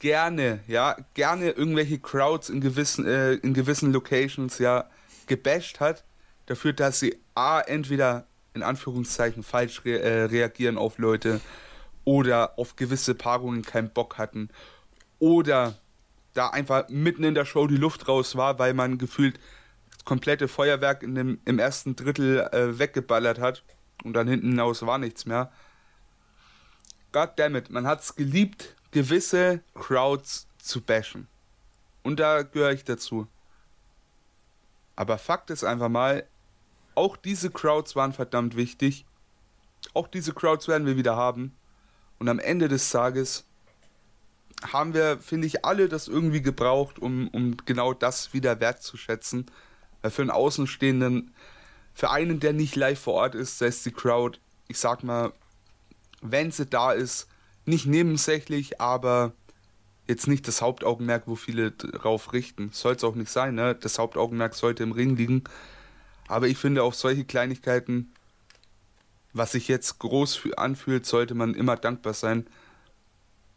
gerne, ja, gerne irgendwelche Crowds in gewissen, äh, in gewissen Locations, ja, gebasht hat, dafür, dass sie A, entweder in Anführungszeichen falsch re äh, reagieren auf Leute oder auf gewisse Paarungen keinen Bock hatten oder da einfach mitten in der Show die Luft raus war, weil man gefühlt komplette Feuerwerk in dem, im ersten Drittel äh, weggeballert hat und dann hinten hinaus war nichts mehr. Goddammit, man hat es geliebt, gewisse Crowds zu bashen. Und da gehöre ich dazu. Aber Fakt ist einfach mal, auch diese Crowds waren verdammt wichtig. Auch diese Crowds werden wir wieder haben. Und am Ende des Tages haben wir, finde ich, alle das irgendwie gebraucht, um, um genau das wieder wertzuschätzen. Weil für einen Außenstehenden, für einen, der nicht live vor Ort ist, ist die Crowd, ich sag mal, wenn sie da ist, nicht nebensächlich, aber jetzt nicht das Hauptaugenmerk, wo viele drauf richten. Soll es auch nicht sein, ne? Das Hauptaugenmerk sollte im Ring liegen. Aber ich finde auch solche Kleinigkeiten, was sich jetzt groß anfühlt, sollte man immer dankbar sein.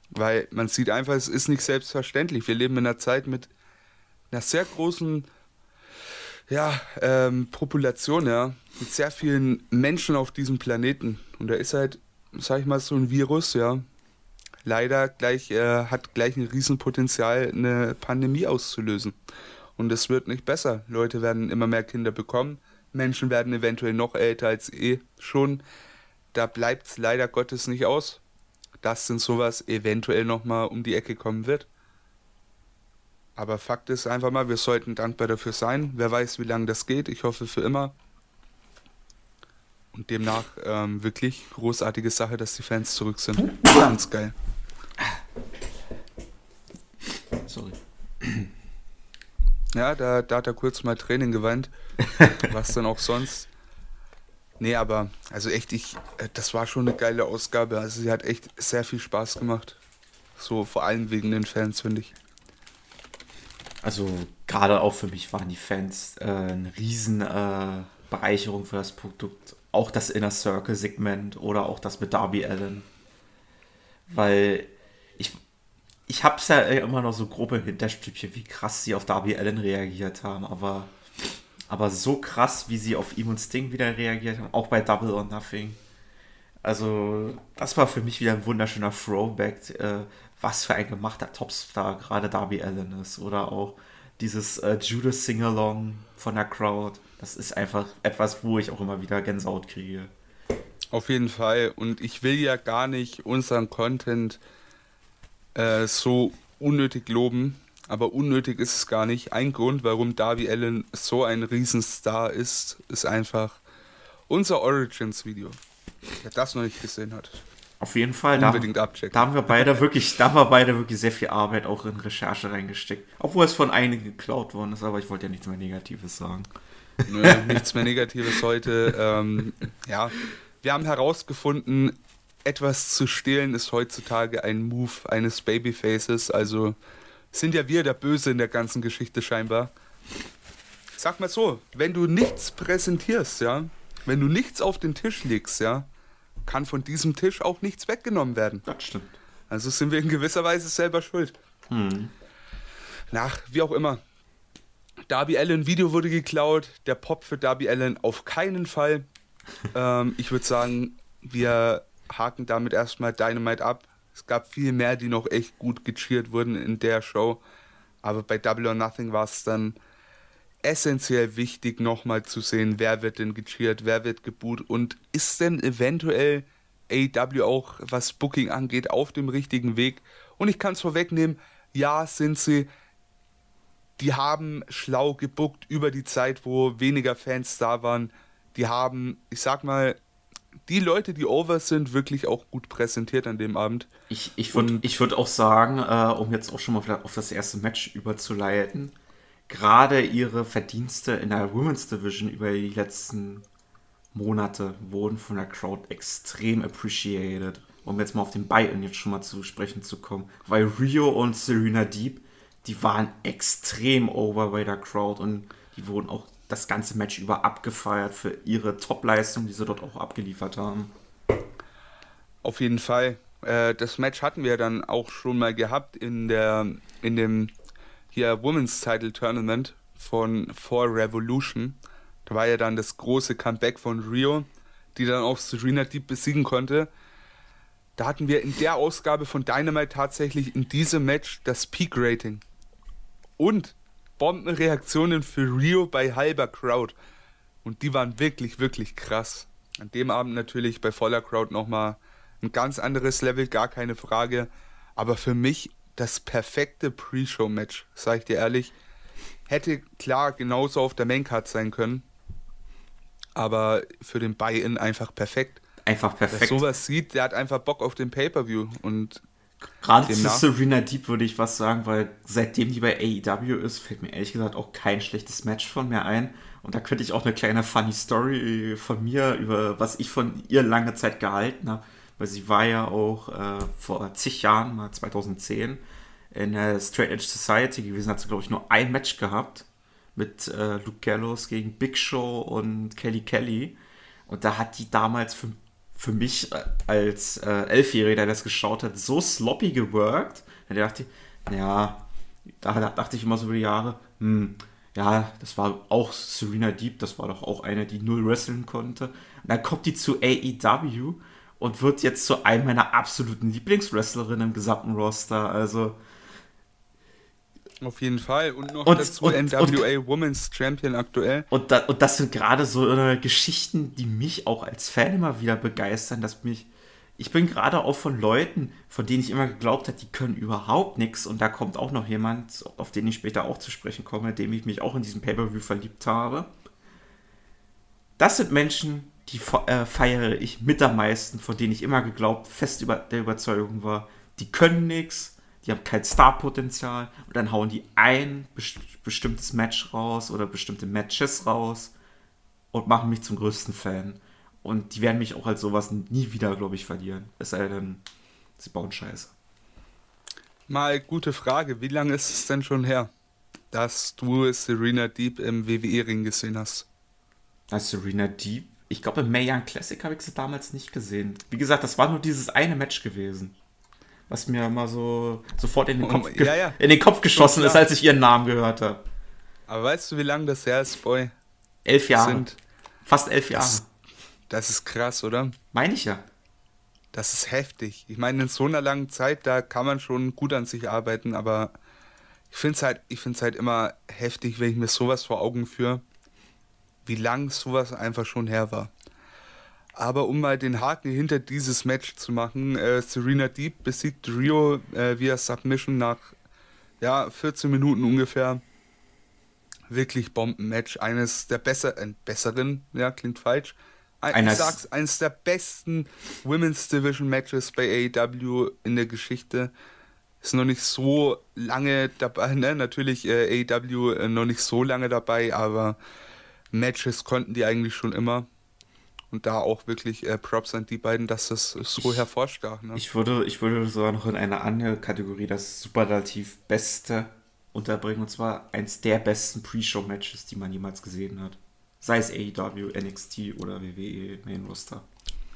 Weil man sieht einfach, es ist nicht selbstverständlich. Wir leben in einer Zeit mit einer sehr großen ja, ähm, Population, ja, mit sehr vielen Menschen auf diesem Planeten. Und da ist halt, sag ich mal, so ein Virus, ja, leider gleich, äh, hat gleich ein Riesenpotenzial, eine Pandemie auszulösen. Und es wird nicht besser. Leute werden immer mehr Kinder bekommen. Menschen werden eventuell noch älter als eh schon. Da bleibt es leider Gottes nicht aus, dass denn sowas eventuell nochmal um die Ecke kommen wird. Aber Fakt ist einfach mal, wir sollten dankbar dafür sein. Wer weiß, wie lange das geht. Ich hoffe für immer. Und demnach ähm, wirklich großartige Sache, dass die Fans zurück sind. Ganz geil. Sorry. Ja, da, da hat er kurz mal Training geweint. was dann auch sonst. Nee, aber, also echt, ich, äh, das war schon eine geile Ausgabe. Also sie hat echt sehr viel Spaß gemacht. So vor allem wegen den Fans, finde ich. Also gerade auch für mich waren die Fans äh, eine riesen äh, Bereicherung für das Produkt. Auch das Inner Circle Segment oder auch das mit Darby Allen. Weil ich, ich hab's ja immer noch so grobe Hinterstückchen, wie krass sie auf Darby Allen reagiert haben, aber, aber so krass, wie sie auf ihm und Sting wieder reagiert haben, auch bei Double or Nothing. Also, das war für mich wieder ein wunderschöner Throwback, äh, was für ein gemachter Topstar gerade Darby Allen ist. Oder auch dieses äh, Judas Singalong von der Crowd. Das ist einfach etwas, wo ich auch immer wieder Gänsehaut kriege. Auf jeden Fall. Und ich will ja gar nicht unseren Content äh, so unnötig loben, aber unnötig ist es gar nicht. Ein Grund, warum Darby Allen so ein Riesenstar ist, ist einfach unser Origins-Video. Wer das noch nicht gesehen hat. Auf jeden Fall. Unbedingt da, abchecken. Da haben wir beide wirklich, da haben wir beide wirklich sehr viel Arbeit auch in Recherche reingesteckt. Obwohl es von einigen geklaut worden ist, aber ich wollte ja nichts mehr Negatives sagen. Nö, nichts mehr Negatives heute. Ähm, ja, wir haben herausgefunden, etwas zu stehlen ist heutzutage ein Move eines Babyfaces. Also sind ja wir der Böse in der ganzen Geschichte scheinbar. Sag mal so, wenn du nichts präsentierst, ja, wenn du nichts auf den Tisch legst, ja, kann von diesem Tisch auch nichts weggenommen werden. Das stimmt. Also sind wir in gewisser Weise selber schuld. Hm. Nach, wie auch immer. Darby Allen Video wurde geklaut. Der Pop für Darby Allen auf keinen Fall. [LAUGHS] ähm, ich würde sagen, wir haken damit erstmal Dynamite ab. Es gab viel mehr, die noch echt gut gecheert wurden in der Show. Aber bei Double or Nothing war es dann essentiell wichtig, nochmal zu sehen, wer wird denn gecheert, wer wird geboot und ist denn eventuell AW auch, was Booking angeht, auf dem richtigen Weg. Und ich kann es vorwegnehmen, ja, sind sie. Die haben schlau gebuckt über die Zeit, wo weniger Fans da waren. Die haben, ich sag mal, die Leute, die over sind, wirklich auch gut präsentiert an dem Abend. Ich, ich würde würd auch sagen, äh, um jetzt auch schon mal auf das erste Match überzuleiten, gerade ihre Verdienste in der Women's Division über die letzten Monate wurden von der Crowd extrem appreciated. Um jetzt mal auf den Buy-In jetzt schon mal zu sprechen zu kommen. Weil Rio und Serena Deep, die waren extrem over bei der Crowd und die wurden auch das ganze Match über abgefeiert für ihre Top-Leistung, die sie dort auch abgeliefert haben. Auf jeden Fall. Äh, das Match hatten wir dann auch schon mal gehabt in der in dem hier Women's Title Tournament von For Revolution. Da war ja dann das große Comeback von Rio, die dann auch Serena Deep besiegen konnte. Da hatten wir in der Ausgabe von Dynamite tatsächlich in diesem Match das Peak Rating. Und Bombenreaktionen für Rio bei halber Crowd. Und die waren wirklich, wirklich krass. An dem Abend natürlich bei voller Crowd nochmal ein ganz anderes Level, gar keine Frage. Aber für mich das perfekte Pre-Show-Match, sag ich dir ehrlich. Hätte klar genauso auf der Maincard sein können. Aber für den Buy-In einfach perfekt. Einfach perfekt. Wer sowas sieht, der hat einfach Bock auf den Pay-Per-View. Und Gerade zu Serena Deep würde ich was sagen, weil seitdem die bei AEW ist, fällt mir ehrlich gesagt auch kein schlechtes Match von mir ein. Und da könnte ich auch eine kleine funny Story von mir über was ich von ihr lange Zeit gehalten habe. Weil sie war ja auch äh, vor zig Jahren, mal 2010, in der Straight Edge Society gewesen. Hat sie, glaube ich, nur ein Match gehabt mit äh, Luke Gallows gegen Big Show und Kelly Kelly. Und da hat die damals für für mich äh, als äh, Elfjähriger, der das geschaut hat, so sloppy geworkt. Da dachte ich, ja, da dachte ich immer so über die Jahre, hm, ja, das war auch Serena Deep, das war doch auch eine, die null wresteln konnte. Und dann kommt die zu AEW und wird jetzt zu einem meiner absoluten Lieblingswrestlerinnen im gesamten Roster. Also, auf jeden Fall. Und noch und, dazu und, NWA und, Women's Champion aktuell. Und, da, und das sind gerade so äh, Geschichten, die mich auch als Fan immer wieder begeistern, dass mich. Ich bin gerade auch von Leuten, von denen ich immer geglaubt habe, die können überhaupt nichts. Und da kommt auch noch jemand, auf den ich später auch zu sprechen komme, dem ich mich auch in diesem Pay-Per-View verliebt habe. Das sind Menschen, die äh, feiere ich mit am meisten, von denen ich immer geglaubt, fest über der Überzeugung war, die können nichts, die haben kein Starpotenzial und dann hauen die ein bestimmtes Match raus oder bestimmte Matches raus und machen mich zum größten Fan. Und die werden mich auch als sowas nie wieder, glaube ich, verlieren. Es sei denn, sie bauen Scheiße. Mal gute Frage. Wie lange ist es denn schon her, dass du Serena Deep im WWE-Ring gesehen hast? Als Serena Deep? Ich glaube, im Mae Young Classic habe ich sie damals nicht gesehen. Wie gesagt, das war nur dieses eine Match gewesen was mir immer so sofort in den Kopf, oh, ja, ja. In den Kopf geschossen ist, als ich ihren Namen gehört habe. Aber weißt du, wie lange das her ist, Boy? Elf Jahre. Sind, Fast elf Jahre. Das, das ist krass, oder? Meine ich ja. Das ist heftig. Ich meine, in so einer langen Zeit, da kann man schon gut an sich arbeiten, aber ich finde es halt, halt immer heftig, wenn ich mir sowas vor Augen führe, wie lang sowas einfach schon her war. Aber um mal den Haken hinter dieses Match zu machen, äh, Serena Deep besiegt Rio äh, via Submission nach ja, 14 Minuten ungefähr. Wirklich Bombenmatch. Eines der besser, äh, besseren, ja, klingt falsch. Ein, ich sag's, eines der besten Women's Division Matches bei AEW in der Geschichte. Ist noch nicht so lange dabei, ne? Natürlich äh, AEW äh, noch nicht so lange dabei, aber Matches konnten die eigentlich schon immer. Und da auch wirklich äh, Props an die beiden, dass das so ich, hervorstach. Ne? Ich, würde, ich würde sogar noch in eine andere Kategorie das Superlativ Beste unterbringen. Und zwar eins der besten Pre-Show-Matches, die man jemals gesehen hat. Sei es AEW, NXT oder WWE Main Roster.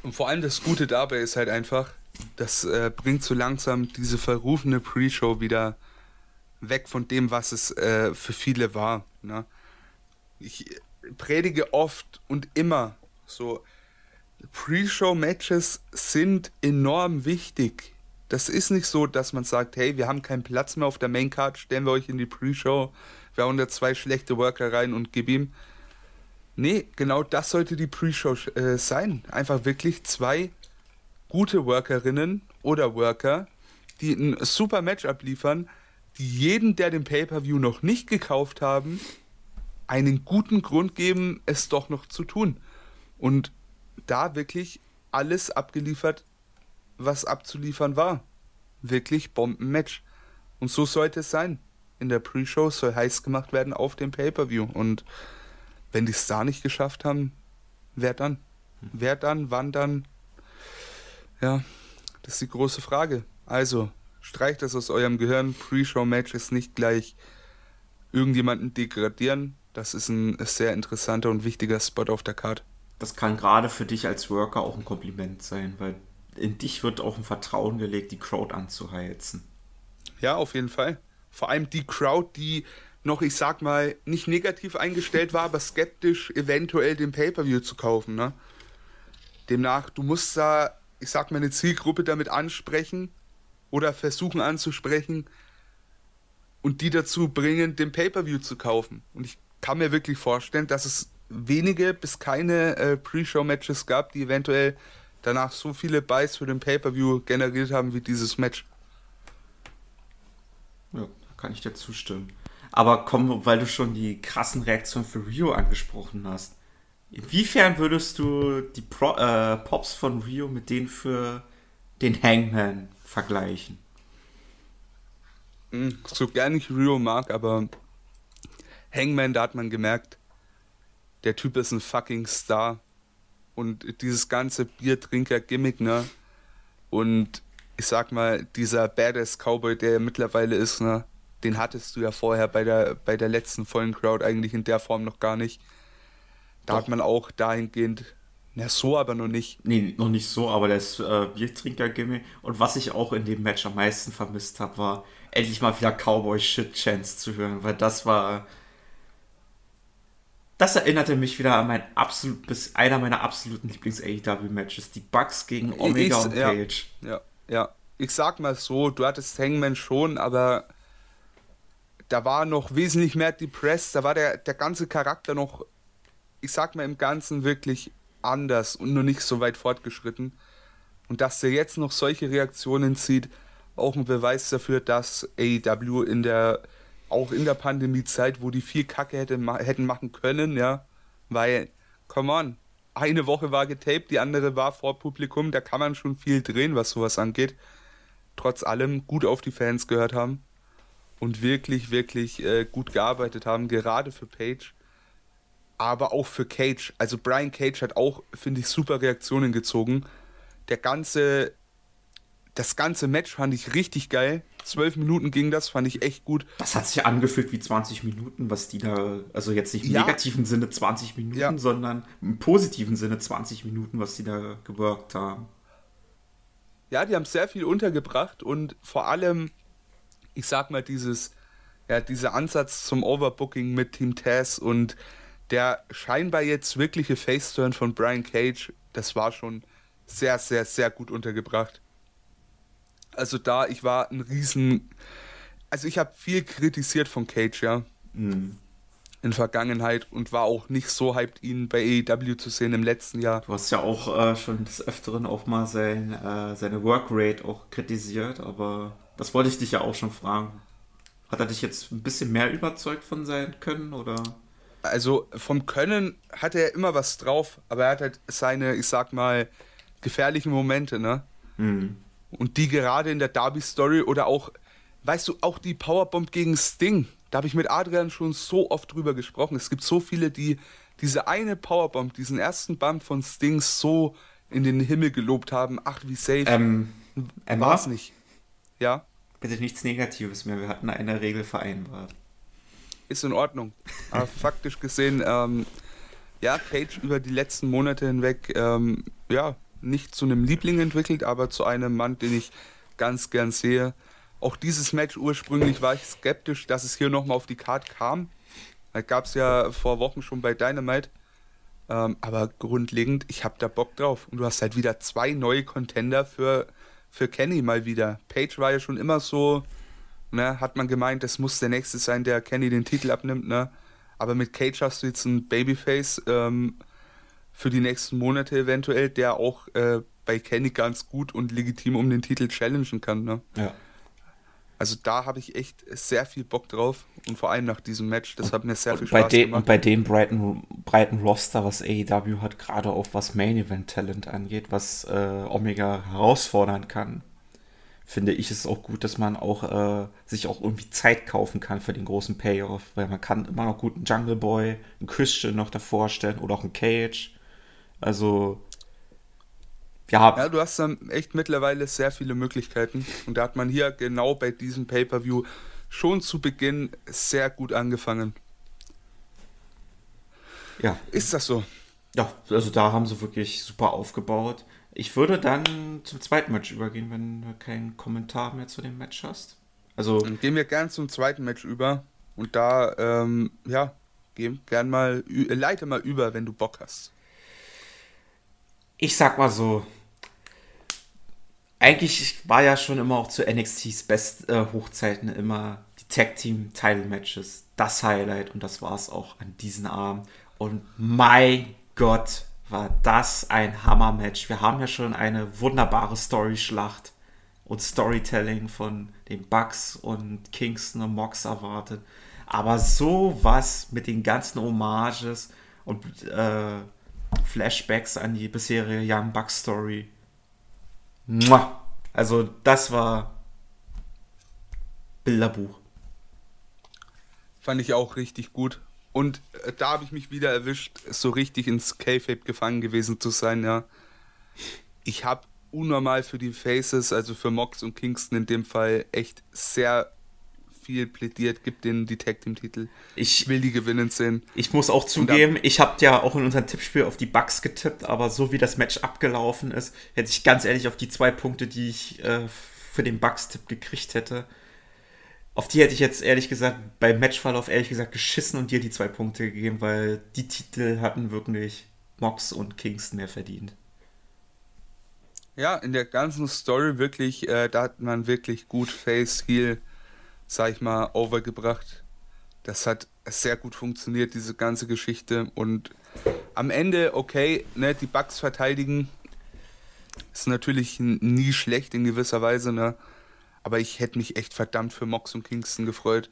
Und vor allem das Gute dabei ist halt einfach, das äh, bringt so langsam diese verrufene Pre-Show wieder weg von dem, was es äh, für viele war. Ne? Ich predige oft und immer so, Pre-Show-Matches sind enorm wichtig. Das ist nicht so, dass man sagt, hey, wir haben keinen Platz mehr auf der Main-Card, stellen wir euch in die Pre-Show, wir hauen da zwei schlechte Worker rein und gib ihm. Nee, genau das sollte die Pre-Show äh, sein. Einfach wirklich zwei gute Workerinnen oder Worker, die ein super Match abliefern, die jeden, der den Pay-Per-View noch nicht gekauft haben, einen guten Grund geben, es doch noch zu tun. Und da wirklich alles abgeliefert, was abzuliefern war. Wirklich Bombenmatch. Und so sollte es sein. In der Pre-Show soll heiß gemacht werden auf dem Pay-Per-View. Und wenn die es da nicht geschafft haben, wer dann? Wer dann? Wann dann? Ja, das ist die große Frage. Also, streicht das aus eurem Gehirn. Pre-Show-Match ist nicht gleich irgendjemanden degradieren. Das ist ein sehr interessanter und wichtiger Spot auf der Karte das kann gerade für dich als Worker auch ein Kompliment sein, weil in dich wird auch ein Vertrauen gelegt, die Crowd anzuheizen. Ja, auf jeden Fall. Vor allem die Crowd, die noch, ich sag mal, nicht negativ eingestellt war, aber skeptisch, eventuell den Pay-Per-View zu kaufen. Ne? Demnach, du musst da, ich sag mal, eine Zielgruppe damit ansprechen oder versuchen anzusprechen und die dazu bringen, den Pay-Per-View zu kaufen. Und ich kann mir wirklich vorstellen, dass es wenige bis keine äh, Pre-Show-Matches gab, die eventuell danach so viele Buys für den Pay-Per-View generiert haben wie dieses Match. Ja, kann ich dir zustimmen. Aber komm, weil du schon die krassen Reaktionen für Rio angesprochen hast. Inwiefern würdest du die Pro äh, Pops von Rio mit denen für den Hangman vergleichen? hm, so gern ich Rio mag, aber Hangman, da hat man gemerkt, der Typ ist ein fucking Star. Und dieses ganze Biertrinker-Gimmick, ne? Und ich sag mal, dieser Badass Cowboy, der er mittlerweile ist, ne? Den hattest du ja vorher bei der, bei der letzten vollen Crowd eigentlich in der Form noch gar nicht. Da Doch. hat man auch dahingehend na, so aber noch nicht. Nee, noch nicht so, aber das äh, Biertrinker-Gimmick. Und was ich auch in dem Match am meisten vermisst habe, war endlich mal wieder Cowboy-Shit-Chance zu hören, weil das war. Das erinnerte mich wieder an mein absolut, bis einer meiner absoluten Lieblings-AEW-Matches. Die Bugs gegen Omega ich, und Page. Ja, ja, ja. Ich sag mal so, du hattest Hangman schon, aber da war noch wesentlich mehr depressed. Da war der, der ganze Charakter noch, ich sag mal im Ganzen wirklich anders und noch nicht so weit fortgeschritten. Und dass der jetzt noch solche Reaktionen zieht, auch ein Beweis dafür, dass AEW in der, auch in der Pandemiezeit, wo die viel Kacke hätte, hätten machen können, ja, weil, come on, eine Woche war getaped, die andere war vor Publikum, da kann man schon viel drehen, was sowas angeht. Trotz allem gut auf die Fans gehört haben und wirklich, wirklich äh, gut gearbeitet haben, gerade für Page aber auch für Cage. Also Brian Cage hat auch, finde ich, super Reaktionen gezogen. Der ganze, das ganze Match fand ich richtig geil. Zwölf Minuten ging das, fand ich echt gut. Das hat sich angefühlt wie 20 Minuten, was die da, also jetzt nicht im ja. negativen Sinne 20 Minuten, ja. sondern im positiven Sinne 20 Minuten, was die da gewirkt haben. Ja, die haben sehr viel untergebracht und vor allem, ich sag mal, dieses, ja, dieser Ansatz zum Overbooking mit Team Taz und der scheinbar jetzt wirkliche Faceturn von Brian Cage, das war schon sehr, sehr, sehr gut untergebracht. Also da, ich war ein riesen... Also ich habe viel kritisiert von Cage, ja. Mhm. In Vergangenheit und war auch nicht so hyped, ihn bei AEW zu sehen im letzten Jahr. Du hast ja auch äh, schon des Öfteren auch mal sein, äh, seine Workrate auch kritisiert, aber das wollte ich dich ja auch schon fragen. Hat er dich jetzt ein bisschen mehr überzeugt von sein Können oder? also vom Können hat er immer was drauf, aber er hat halt seine, ich sag mal, gefährlichen Momente, ne? Mhm. Und die gerade in der Derby-Story oder auch, weißt du, auch die Powerbomb gegen Sting, da habe ich mit Adrian schon so oft drüber gesprochen. Es gibt so viele, die diese eine Powerbomb, diesen ersten Bump von Sting so in den Himmel gelobt haben. Ach, wie safe. Ähm, War es nicht. Ja? Bitte nichts Negatives mehr. Wir hatten eine Regel vereinbart ist in Ordnung. Aber [LAUGHS] faktisch gesehen, ähm, ja, Cage über die letzten Monate hinweg, ähm, ja, nicht zu einem Liebling entwickelt, aber zu einem Mann, den ich ganz gern sehe. Auch dieses Match ursprünglich war ich skeptisch, dass es hier nochmal auf die Karte kam. Das gab es ja vor Wochen schon bei Dynamite. Ähm, aber grundlegend, ich habe da Bock drauf. Und du hast halt wieder zwei neue Contender für, für Kenny mal wieder. Page war ja schon immer so, ne, hat man gemeint, das muss der Nächste sein, der Kenny den Titel abnimmt, ne? Aber mit Cage hast du jetzt ein Babyface ähm, für die nächsten Monate eventuell, der auch äh, bei Kenny ganz gut und legitim um den Titel challengen kann, ne? Ja. Also da habe ich echt sehr viel Bock drauf und vor allem nach diesem Match, das hat mir sehr viel Spaß gemacht. Und bei dem breiten, breiten Roster, was AEW hat, gerade auch was Main Event Talent angeht, was äh, Omega herausfordern kann, finde ich es auch gut, dass man auch äh, sich auch irgendwie Zeit kaufen kann für den großen Payoff, weil man kann immer noch gut einen Jungle Boy, einen Christian noch davor stellen oder auch einen Cage. Also ja. Ja, du hast dann echt mittlerweile sehr viele Möglichkeiten und da hat man hier genau bei diesem Pay-per-View schon zu Beginn sehr gut angefangen. Ja. Ist das so? Ja, also da haben sie wirklich super aufgebaut. Ich würde dann zum zweiten Match übergehen, wenn du keinen Kommentar mehr zu dem Match hast. Also dann gehen wir gern zum zweiten Match über und da ähm, ja gehen gern mal leite mal über, wenn du Bock hast. Ich sag mal so, eigentlich war ja schon immer auch zu NXTs Best äh, Hochzeiten immer die Tag Team Title Matches das Highlight und das war es auch an diesem Abend. Und mein Gott, war das ein Hammer-Match. Wir haben ja schon eine wunderbare Story-Schlacht und Storytelling von den Bucks und Kingston und Mox erwartet. Aber sowas mit den ganzen Hommages und äh, Flashbacks an die bisherige Young Bucks Story. Also das war Bilderbuch. Fand ich auch richtig gut. Und äh, da habe ich mich wieder erwischt, so richtig ins K-Fape gefangen gewesen zu sein, ja. Ich habe unnormal für die Faces, also für Mox und Kingston in dem Fall, echt sehr viel plädiert, gibt den die Tag Team Titel. Ich will die gewinnen sehen. Ich muss auch zugeben, ich habe ja auch in unserem Tippspiel auf die Bugs getippt, aber so wie das Match abgelaufen ist, hätte ich ganz ehrlich auf die zwei Punkte, die ich äh, für den Bugs-Tipp gekriegt hätte, auf die hätte ich jetzt ehrlich gesagt beim Matchverlauf ehrlich gesagt geschissen und dir die zwei Punkte gegeben, weil die Titel hatten wirklich Mox und Kingston mehr verdient. Ja, in der ganzen Story wirklich, äh, da hat man wirklich gut Face Heal sag ich mal, overgebracht. Das hat sehr gut funktioniert, diese ganze Geschichte. Und am Ende, okay, ne, die Bugs verteidigen ist natürlich nie schlecht in gewisser Weise, ne? Aber ich hätte mich echt verdammt für Mox und Kingston gefreut.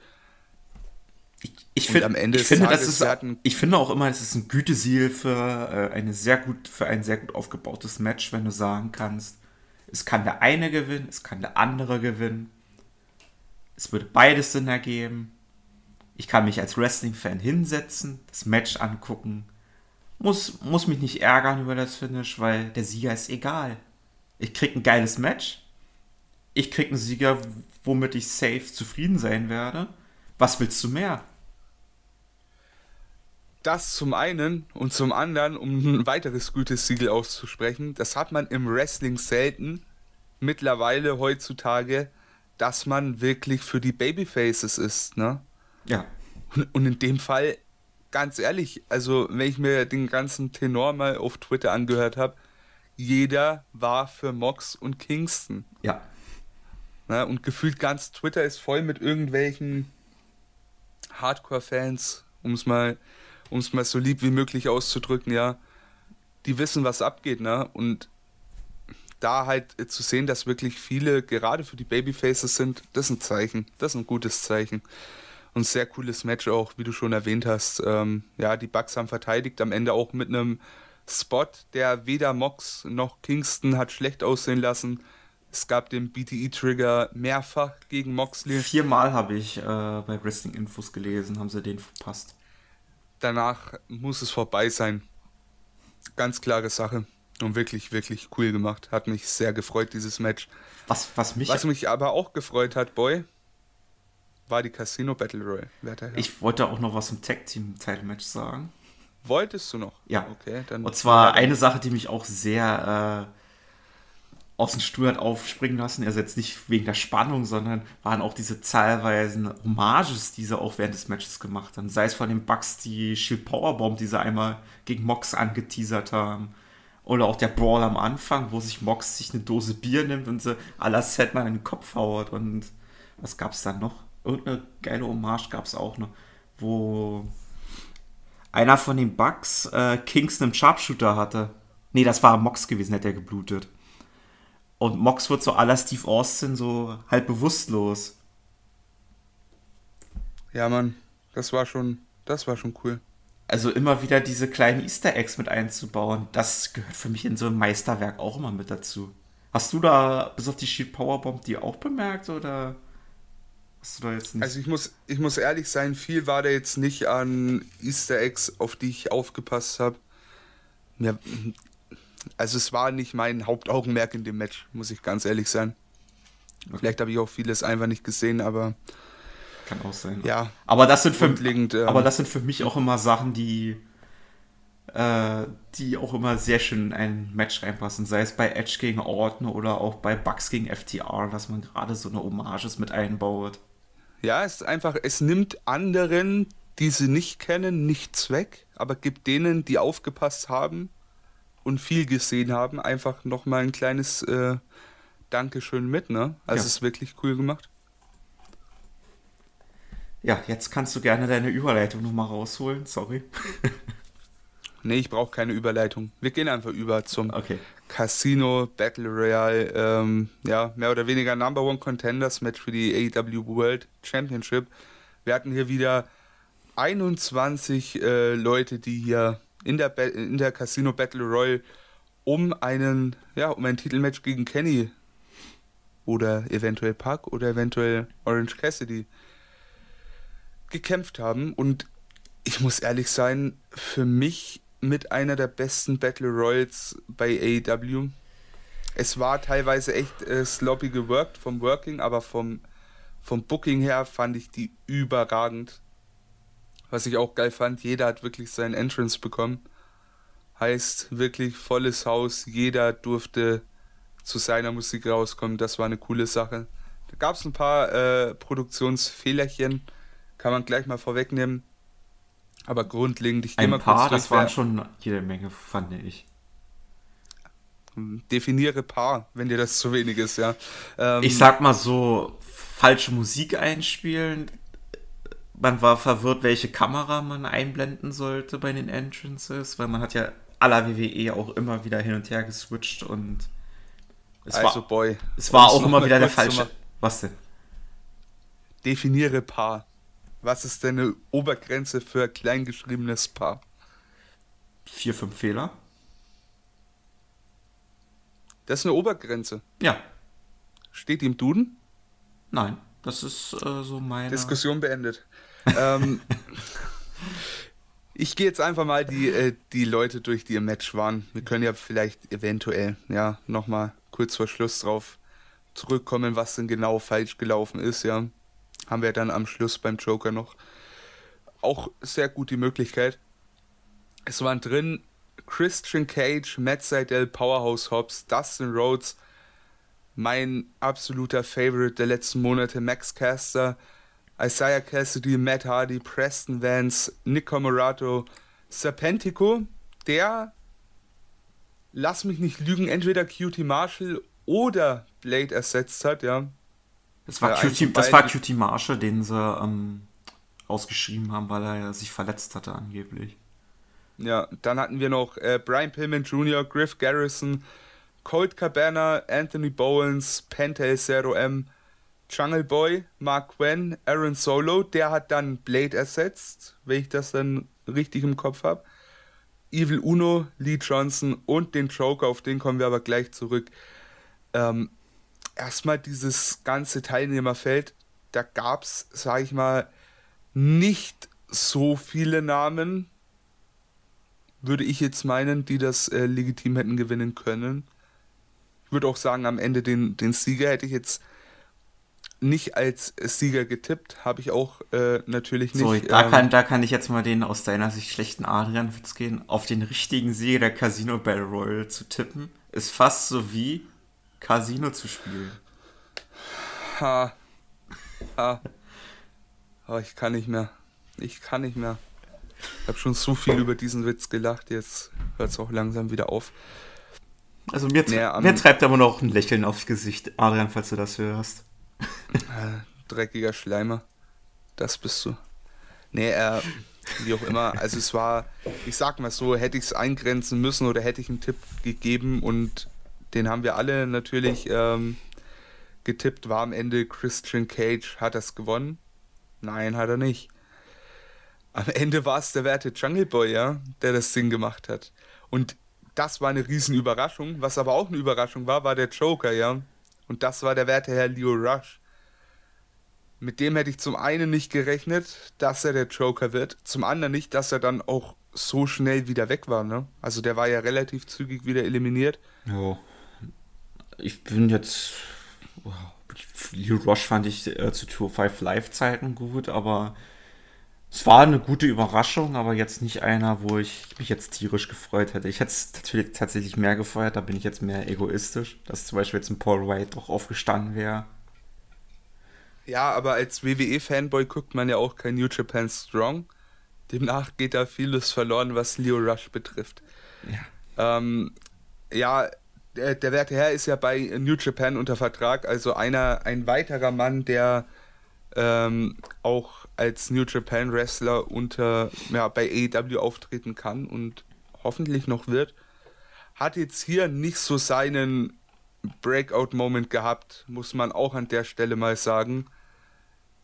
Ich, ich, find, am Ende ich finde, Tages, ist, ich finde auch immer, es ist ein Gütesiegel für, äh, eine sehr gut, für ein sehr gut aufgebautes Match, wenn du sagen kannst, es kann der eine gewinnen, es kann der andere gewinnen. Es würde beides Sinn ergeben. Ich kann mich als Wrestling-Fan hinsetzen, das Match angucken. Muss, muss mich nicht ärgern über das Finish, weil der Sieger ist egal. Ich krieg ein geiles Match. Ich krieg einen Sieger, womit ich safe zufrieden sein werde. Was willst du mehr? Das zum einen und zum anderen, um ein weiteres gutes Siegel auszusprechen, das hat man im Wrestling selten. Mittlerweile heutzutage dass man wirklich für die Babyfaces ist, ne? Ja. Und, und in dem Fall, ganz ehrlich, also wenn ich mir den ganzen Tenor mal auf Twitter angehört habe, jeder war für Mox und Kingston. Ja. Ne? Und gefühlt ganz Twitter ist voll mit irgendwelchen Hardcore-Fans, um es mal, um's mal so lieb wie möglich auszudrücken, ja. Die wissen, was abgeht, ne? Und da halt zu sehen, dass wirklich viele gerade für die Babyfaces sind, das ist ein Zeichen. Das ist ein gutes Zeichen. Und sehr cooles Match auch, wie du schon erwähnt hast. Ähm, ja, die Bucks haben verteidigt, am Ende auch mit einem Spot, der weder Mox noch Kingston hat schlecht aussehen lassen. Es gab den BTE-Trigger mehrfach gegen Moxley. Viermal habe ich äh, bei Wrestling Infos gelesen, haben sie den verpasst. Danach muss es vorbei sein. Ganz klare Sache. Und wirklich, wirklich cool gemacht. Hat mich sehr gefreut, dieses Match. Was, was mich. Was mich aber auch gefreut hat, Boy, war die Casino Battle Royale. Ich wollte auch noch was im Tag Team Title Match sagen. Wolltest du noch? Ja. Okay, dann. Und zwar eine Sache, die mich auch sehr äh, aus dem Stuhl hat aufspringen lassen. Also jetzt nicht wegen der Spannung, sondern waren auch diese zahlweisen Hommages, die sie auch während des Matches gemacht haben. Sei es von den Bugs die Shield Powerbomb, die sie einmal gegen Mox angeteasert haben oder auch der Brawl am Anfang, wo sich Mox sich eine Dose Bier nimmt und sie à la Setman in den Kopf haut. Und was gab es dann noch? Irgendeine geile Hommage gab es auch noch, wo einer von den Bugs äh, Kingston im Sharpshooter hatte. Nee, das war Mox gewesen, hat er geblutet. Und Mox wird so la Steve Austin so halb bewusstlos. Ja, Mann, das war schon, das war schon cool also immer wieder diese kleinen Easter Eggs mit einzubauen, das gehört für mich in so einem Meisterwerk auch immer mit dazu. Hast du da bis auf die Shield Powerbomb die auch bemerkt oder hast du da jetzt nicht? Also ich muss, ich muss ehrlich sein, viel war da jetzt nicht an Easter Eggs, auf die ich aufgepasst habe. Ja, also es war nicht mein Hauptaugenmerk in dem Match, muss ich ganz ehrlich sein. Okay. Vielleicht habe ich auch vieles einfach nicht gesehen, aber kann auch sein. Ja. Aber das sind für, ähm, aber das sind für mich auch immer Sachen, die, äh, die auch immer sehr schön in ein Match reinpassen. Sei es bei Edge gegen Orton oder auch bei Bucks gegen FTR, dass man gerade so eine Hommages mit einbaut. Ja, es ist einfach, es nimmt anderen, die sie nicht kennen, nichts weg, aber gibt denen, die aufgepasst haben und viel gesehen haben, einfach nochmal ein kleines äh, Dankeschön mit, ne? Also ja. es ist wirklich cool gemacht. Ja, jetzt kannst du gerne deine Überleitung nochmal rausholen. Sorry. [LAUGHS] nee, ich brauche keine Überleitung. Wir gehen einfach über zum okay. Casino Battle Royale. Ähm, ja, mehr oder weniger Number One Contenders Match für die AEW World Championship. Wir hatten hier wieder 21 äh, Leute, die hier in der, in der Casino Battle Royale um einen, ja, um ein Titelmatch gegen Kenny oder eventuell Park oder eventuell Orange Cassidy gekämpft haben. Und ich muss ehrlich sein, für mich mit einer der besten Battle Royals bei AEW. Es war teilweise echt äh, sloppy geworkt vom Working, aber vom, vom Booking her fand ich die überragend. Was ich auch geil fand, jeder hat wirklich seinen Entrance bekommen. Heißt wirklich volles Haus, jeder durfte zu seiner Musik rauskommen. Das war eine coole Sache. Da gab es ein paar äh, Produktionsfehlerchen, kann man gleich mal vorwegnehmen. Aber grundlegend, ich gehe mal paar, kurz durch. Das waren schon jede Menge, fand ich. Hm, definiere Paar, wenn dir das zu wenig ist, ja. Ähm, ich sag mal so, falsche Musik einspielen. Man war verwirrt, welche Kamera man einblenden sollte bei den Entrances, weil man hat ja aller WWE auch immer wieder hin und her geswitcht und es also war, Boy. Es war auch immer wieder der falsche. Was denn? Definiere Paar. Was ist denn eine Obergrenze für kleingeschriebenes Paar? Vier, fünf Fehler. Das ist eine Obergrenze. Ja. Steht im Duden? Nein, das ist äh, so meine. Diskussion beendet. ähm, [LAUGHS] ich gehe jetzt einfach mal die, äh, die Leute durch, die im Match waren. Wir können ja vielleicht eventuell, ja, nochmal kurz vor Schluss drauf zurückkommen, was denn genau falsch gelaufen ist, ja. Haben wir dann am Schluss beim Joker noch auch sehr gut die Möglichkeit. Es waren drin Christian Cage, Matt Seidel, Powerhouse Hobbs, Dustin Rhodes, mein absoluter Favorite der letzten Monate, Max Caster, Isaiah Cassidy, Matt Hardy, Preston Vance, Nick Comoroto, Serpentico, der lass mich nicht lügen, entweder QT Marshall oder Blade ersetzt hat, ja. Das war, äh, QT, das war QT Marshall, den sie ähm, ausgeschrieben haben, weil er sich verletzt hatte angeblich. Ja, dann hatten wir noch äh, Brian Pillman Jr., Griff Garrison, Colt Cabana, Anthony Bowens, Pentel Zero M, Jungle Boy, Mark Quinn, Aaron Solo, der hat dann Blade ersetzt, wenn ich das dann richtig im Kopf habe. Evil Uno, Lee Johnson und den Joker, auf den kommen wir aber gleich zurück. Ähm, erstmal dieses ganze Teilnehmerfeld, da gab es, sag ich mal, nicht so viele Namen, würde ich jetzt meinen, die das äh, legitim hätten gewinnen können. Ich würde auch sagen, am Ende den, den Sieger hätte ich jetzt nicht als Sieger getippt, habe ich auch äh, natürlich nicht. So, da, ähm, kann, da kann ich jetzt mal den aus deiner Sicht schlechten Adrian-Witz gehen. Auf den richtigen Sieger der Casino Battle Royale zu tippen, ist fast so wie Casino zu spielen. Ha. Ha. Aber ich kann nicht mehr. Ich kann nicht mehr. Ich habe schon so viel über diesen Witz gelacht, jetzt hört es auch langsam wieder auf. Also mir, nee, mir treibt aber noch ein Lächeln aufs Gesicht, Adrian, falls du das hörst. Äh, dreckiger Schleimer. Das bist du. Nee, äh, wie auch immer. Also es war, ich sag mal so, hätte ich es eingrenzen müssen oder hätte ich einen Tipp gegeben und den haben wir alle natürlich ähm, getippt, war am Ende Christian Cage. Hat das gewonnen? Nein, hat er nicht. Am Ende war es der werte Jungle Boy, ja, der das Ding gemacht hat. Und das war eine riesen Überraschung. Was aber auch eine Überraschung war, war der Joker, ja. Und das war der werte Herr Leo Rush. Mit dem hätte ich zum einen nicht gerechnet, dass er der Joker wird. Zum anderen nicht, dass er dann auch so schnell wieder weg war. Ne? Also der war ja relativ zügig wieder eliminiert. Ja. Ich bin jetzt. Wow. Leo Rush fand ich äh, zu Tour 5 Live-Zeiten gut, aber es war eine gute Überraschung, aber jetzt nicht einer, wo ich mich jetzt tierisch gefreut hätte. Ich hätte es natürlich tatsächlich mehr gefreut, da bin ich jetzt mehr egoistisch, dass zum Beispiel jetzt ein Paul White doch aufgestanden wäre. Ja, aber als WWE-Fanboy guckt man ja auch kein New Japan Strong. Demnach geht da vieles verloren, was Leo Rush betrifft. Ja, ähm, ja der, der werte Herr ist ja bei New Japan unter Vertrag, also einer, ein weiterer Mann, der ähm, auch als New Japan Wrestler unter, ja, bei AEW auftreten kann und hoffentlich noch wird, hat jetzt hier nicht so seinen Breakout-Moment gehabt, muss man auch an der Stelle mal sagen.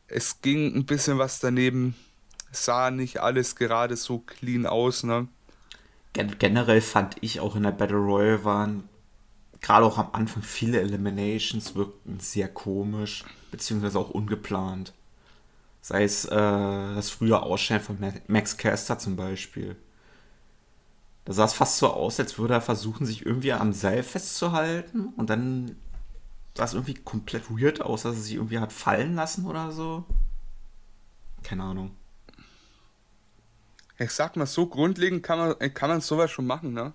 Es ging ein bisschen was daneben, sah nicht alles gerade so clean aus, ne? Generell fand ich auch in der Battle Royale waren gerade auch am Anfang viele Eliminations wirkten sehr komisch, beziehungsweise auch ungeplant. Sei es äh, das frühe Ausscheiden von Max Caster zum Beispiel. Da sah es fast so aus, als würde er versuchen, sich irgendwie am Seil festzuhalten und dann sah es irgendwie komplett weird aus, dass er sich irgendwie hat fallen lassen oder so. Keine Ahnung. Ich sag mal, so grundlegend kann man, kann man sowas schon machen, ne?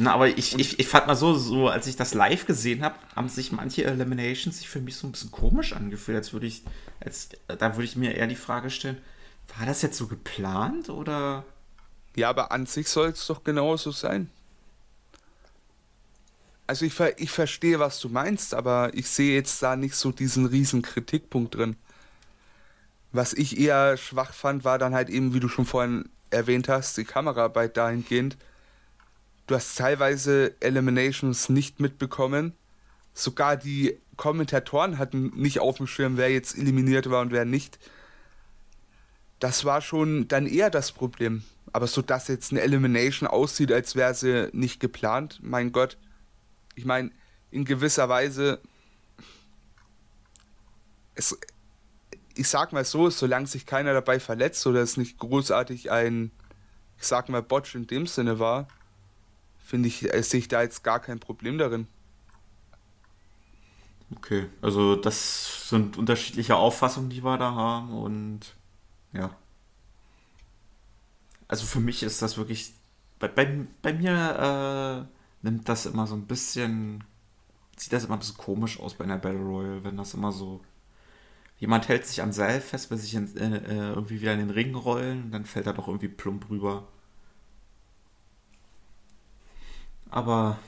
Na, aber ich, ich, ich fand mal so, so, als ich das live gesehen habe, haben sich manche Eliminations sich für mich so ein bisschen komisch angefühlt, als würde ich, als, da würde ich mir eher die Frage stellen, war das jetzt so geplant oder? Ja, aber an sich soll es doch genauso sein. Also ich, ich verstehe, was du meinst, aber ich sehe jetzt da nicht so diesen riesen Kritikpunkt drin. Was ich eher schwach fand, war dann halt eben, wie du schon vorhin erwähnt hast, die Kameraarbeit dahingehend. Du hast teilweise Eliminations nicht mitbekommen. Sogar die Kommentatoren hatten nicht auf dem Schirm, wer jetzt eliminiert war und wer nicht. Das war schon dann eher das Problem. Aber so dass jetzt eine Elimination aussieht, als wäre sie nicht geplant, mein Gott. Ich meine, in gewisser Weise. Es, ich sag mal so, solange sich keiner dabei verletzt oder es nicht großartig ein, ich sag mal, Botch in dem Sinne war, finde ich, äh, sehe ich da jetzt gar kein Problem darin. Okay, also das sind unterschiedliche Auffassungen, die wir da haben und ja. Also für mich ist das wirklich, bei, bei, bei mir äh, nimmt das immer so ein bisschen, sieht das immer ein bisschen komisch aus bei einer Battle Royale, wenn das immer so jemand hält sich am Seil fest, will sich in, äh, äh, irgendwie wieder in den Ring rollen und dann fällt er doch irgendwie plump rüber. Aber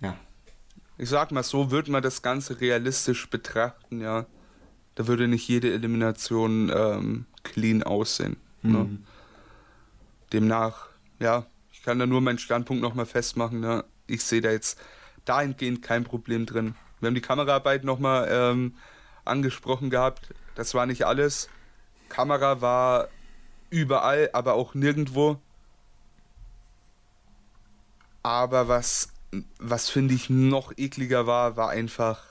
ja. Ich sag mal so, würde man das Ganze realistisch betrachten, ja. Da würde nicht jede Elimination ähm, clean aussehen. Ne? Mhm. Ne? Demnach, ja, ich kann da nur meinen Standpunkt nochmal festmachen. Ne? Ich sehe da jetzt dahingehend kein Problem drin. Wir haben die Kameraarbeit nochmal ähm, angesprochen gehabt. Das war nicht alles. Kamera war überall, aber auch nirgendwo. Aber was, was finde ich noch ekliger war, war einfach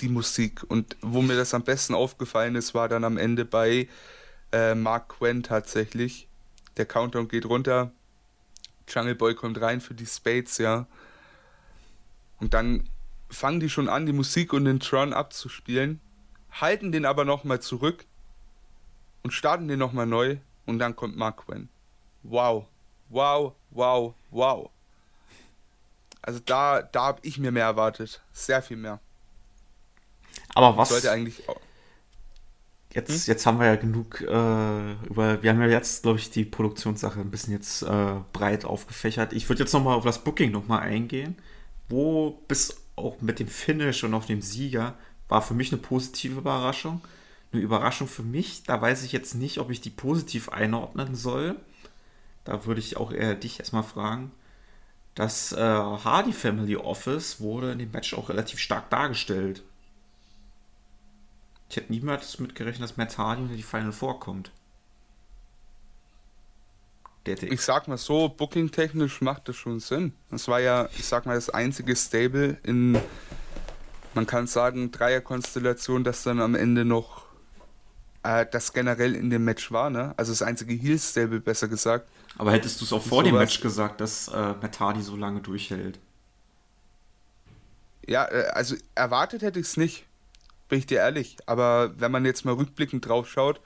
die Musik. Und wo mir das am besten aufgefallen ist, war dann am Ende bei äh, Mark Quinn tatsächlich. Der Countdown geht runter. Jungle Boy kommt rein für die Spades, ja. Und dann fangen die schon an, die Musik und den Tron abzuspielen halten den aber nochmal zurück und starten den nochmal neu und dann kommt Mark Quinn. Wow, wow, wow, wow. Also da, da habe ich mir mehr erwartet. Sehr viel mehr. Aber was. Sollte eigentlich auch. Jetzt, hm? jetzt haben wir ja genug äh, über. Wir haben ja jetzt, glaube ich, die Produktionssache ein bisschen jetzt äh, breit aufgefächert. Ich würde jetzt nochmal auf das Booking nochmal eingehen. Wo bis auch mit dem Finish und auf dem Sieger war für mich eine positive Überraschung. Eine Überraschung für mich, da weiß ich jetzt nicht, ob ich die positiv einordnen soll. Da würde ich auch eher dich erstmal fragen. Das äh, Hardy Family Office wurde in dem Match auch relativ stark dargestellt. Ich hätte niemals mitgerechnet, dass Matt Hardy in die Final vorkommt. Ich sag mal so, booking-technisch macht das schon Sinn. Das war ja, ich sag mal, das einzige Stable in man kann sagen, Dreierkonstellation, das dann am Ende noch äh, das generell in dem Match war, ne? Also das einzige Heel-Stable, besser gesagt. Aber hättest du es auch vor dem Match gesagt, dass äh, Matt Hardy so lange durchhält? Ja, äh, also erwartet hätte ich es nicht, bin ich dir ehrlich. Aber wenn man jetzt mal rückblickend drauf schaut,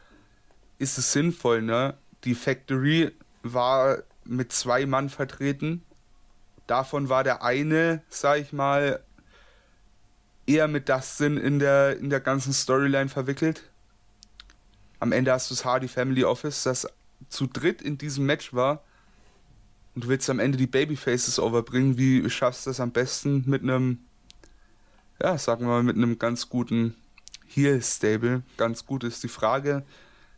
ist es sinnvoll, ne? Die Factory war mit zwei Mann vertreten. Davon war der eine, sag ich mal, eher mit Dustin in der, in der ganzen Storyline verwickelt. Am Ende hast du das Hardy Family Office, das zu dritt in diesem Match war. Und du willst am Ende die Babyfaces overbringen. Wie schaffst du das am besten mit einem, ja, sagen wir mal, mit einem ganz guten Heel-Stable? Ganz gut ist die Frage.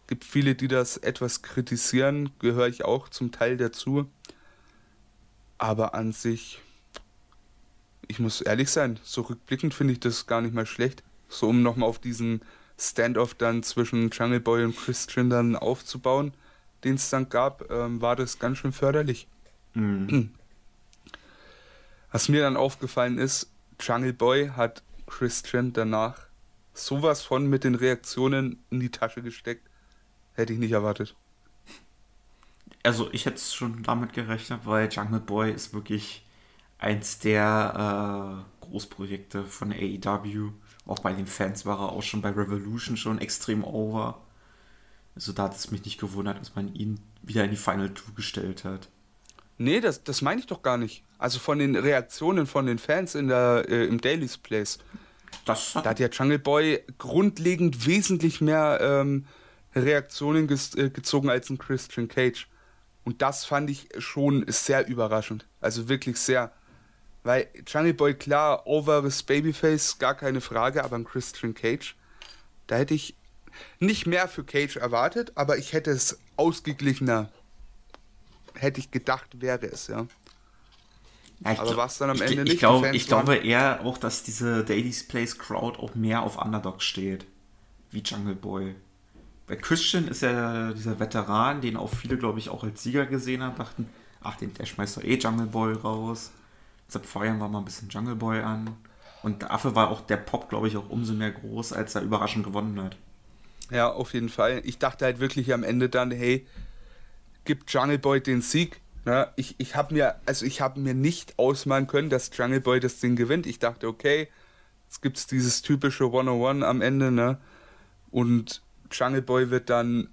Gibt viele, die das etwas kritisieren, gehöre ich auch zum Teil dazu. Aber an sich ich muss ehrlich sein, so rückblickend finde ich das gar nicht mal schlecht. So um nochmal auf diesen Standoff dann zwischen Jungle Boy und Christian dann aufzubauen, den es dann gab, ähm, war das ganz schön förderlich. Mhm. [CLEARS THROAT] Was mir dann aufgefallen ist, Jungle Boy hat Christian danach sowas von mit den Reaktionen in die Tasche gesteckt. Hätte ich nicht erwartet. Also ich hätte es schon damit gerechnet, weil Jungle Boy ist wirklich eins der äh, Großprojekte von AEW. Auch bei den Fans war er auch schon bei Revolution schon extrem over. Also da hat es mich nicht gewundert, dass man ihn wieder in die Final Two gestellt hat. Nee, das, das meine ich doch gar nicht. Also von den Reaktionen von den Fans in der, äh, im Daily's Place. Das hat da hat ja Jungle Boy grundlegend wesentlich mehr ähm, Reaktionen äh, gezogen als ein Christian Cage. Und das fand ich schon sehr überraschend. Also wirklich sehr. Weil Jungle Boy, klar, overes Babyface, gar keine Frage, aber ein Christian Cage, da hätte ich nicht mehr für Cage erwartet, aber ich hätte es ausgeglichener, hätte ich gedacht, wäre es, ja. ja aber was dann am ich, Ende ich, nicht? Glaub, ich glaube eher auch, dass diese Daily's Place Crowd auch mehr auf Underdog steht, wie Jungle Boy. Bei Christian ist ja dieser Veteran, den auch viele, glaube ich, auch als Sieger gesehen haben, dachten, ach, den, der schmeißt doch eh Jungle Boy raus. Deshalb feuern wir mal ein bisschen Jungle Boy an. Und dafür war auch der Pop, glaube ich, auch umso mehr groß, als er überraschend gewonnen hat. Ja, auf jeden Fall. Ich dachte halt wirklich am Ende dann, hey, gibt Jungle Boy den Sieg. Ja, ich ich habe mir, also ich mir nicht ausmalen können, dass Jungle Boy das Ding gewinnt. Ich dachte, okay, jetzt gibt es dieses typische 101 am Ende, ne? Und Jungle Boy wird dann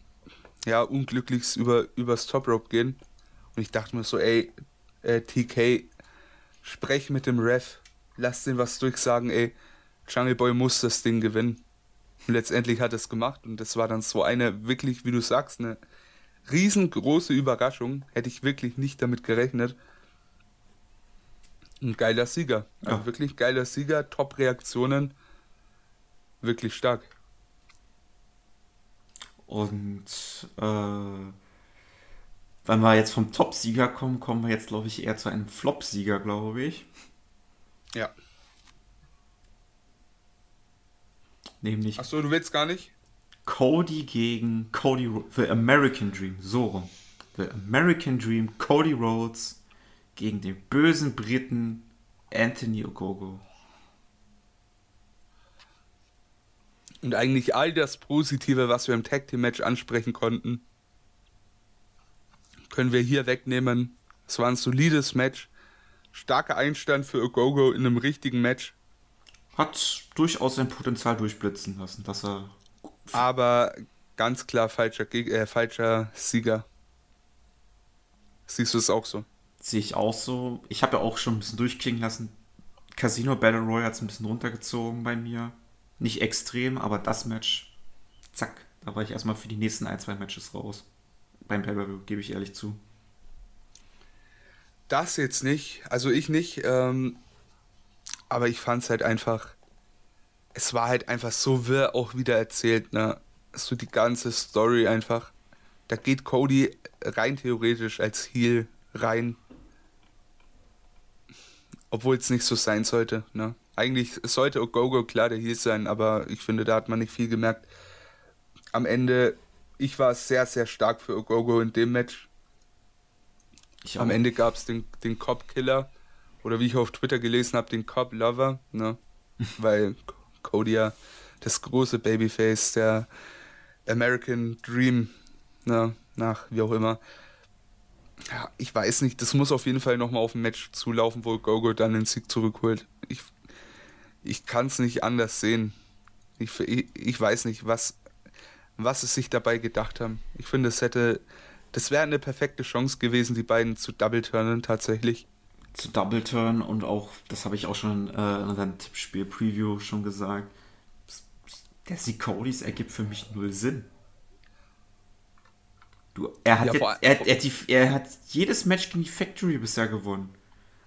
ja unglücklich über, übers Top Rope gehen. Und ich dachte mir so, ey, äh, TK, sprech mit dem Ref, lass den was durchsagen, ey, Jungle Boy muss das Ding gewinnen. Und letztendlich hat er es gemacht und das war dann so eine wirklich, wie du sagst, eine riesengroße Überraschung. Hätte ich wirklich nicht damit gerechnet. Ein geiler Sieger. Also ja. wirklich geiler Sieger, Top-Reaktionen. Wirklich stark. Und äh, wenn wir jetzt vom Top-Sieger kommen, kommen wir jetzt, glaube ich, eher zu einem Flop-Sieger, glaube ich. Ja. Nämlich. Achso, du willst gar nicht? Cody gegen Cody The American Dream. So rum. The American Dream, Cody Rhodes gegen den bösen Briten Anthony Ogogo. Und eigentlich all das Positive, was wir im Tag Team Match ansprechen konnten, können wir hier wegnehmen. Es war ein solides Match. Starker Einstand für Ogogo in einem richtigen Match hat durchaus sein Potenzial durchblitzen lassen, dass er. Aber ganz klar falscher, äh, falscher Sieger. Siehst du es auch so? Sehe ich auch so. Ich habe ja auch schon ein bisschen durchklingen lassen. Casino Battle Royale hat es ein bisschen runtergezogen bei mir. Nicht extrem, aber das Match, zack, da war ich erstmal für die nächsten ein, zwei Matches raus. Beim pay gebe ich ehrlich zu. Das jetzt nicht, also ich nicht. Ähm, aber ich fand es halt einfach, es war halt einfach so wirr auch wieder erzählt, ne? So die ganze Story einfach. Da geht Cody rein theoretisch als Heel rein. Obwohl es nicht so sein sollte, ne? Eigentlich sollte Ogogo klar der Heel sein, aber ich finde, da hat man nicht viel gemerkt. Am Ende, ich war sehr, sehr stark für Ogogo in dem Match. Am Ende gab es den, den Cop-Killer oder wie ich auf Twitter gelesen habe, den Cop Lover, ne? [LAUGHS] Weil Cody ja das große Babyface, der American Dream, ne? Nach wie auch immer. Ja, ich weiß nicht, das muss auf jeden Fall nochmal auf ein Match zulaufen, wo Gogo dann den Sieg zurückholt. Ich, ich kann es nicht anders sehen. Ich, ich, ich weiß nicht, was, was es sich dabei gedacht haben. Ich finde, es hätte, das wäre eine perfekte Chance gewesen, die beiden zu double-turnen tatsächlich zu Double Turn und auch, das habe ich auch schon äh, in unserem Tippspiel-Preview schon gesagt, der Sieg Codys ergibt für mich null Sinn. Du, er, hat ja, jetzt, er, er, die, er, hat jedes Match gegen die Factory bisher gewonnen.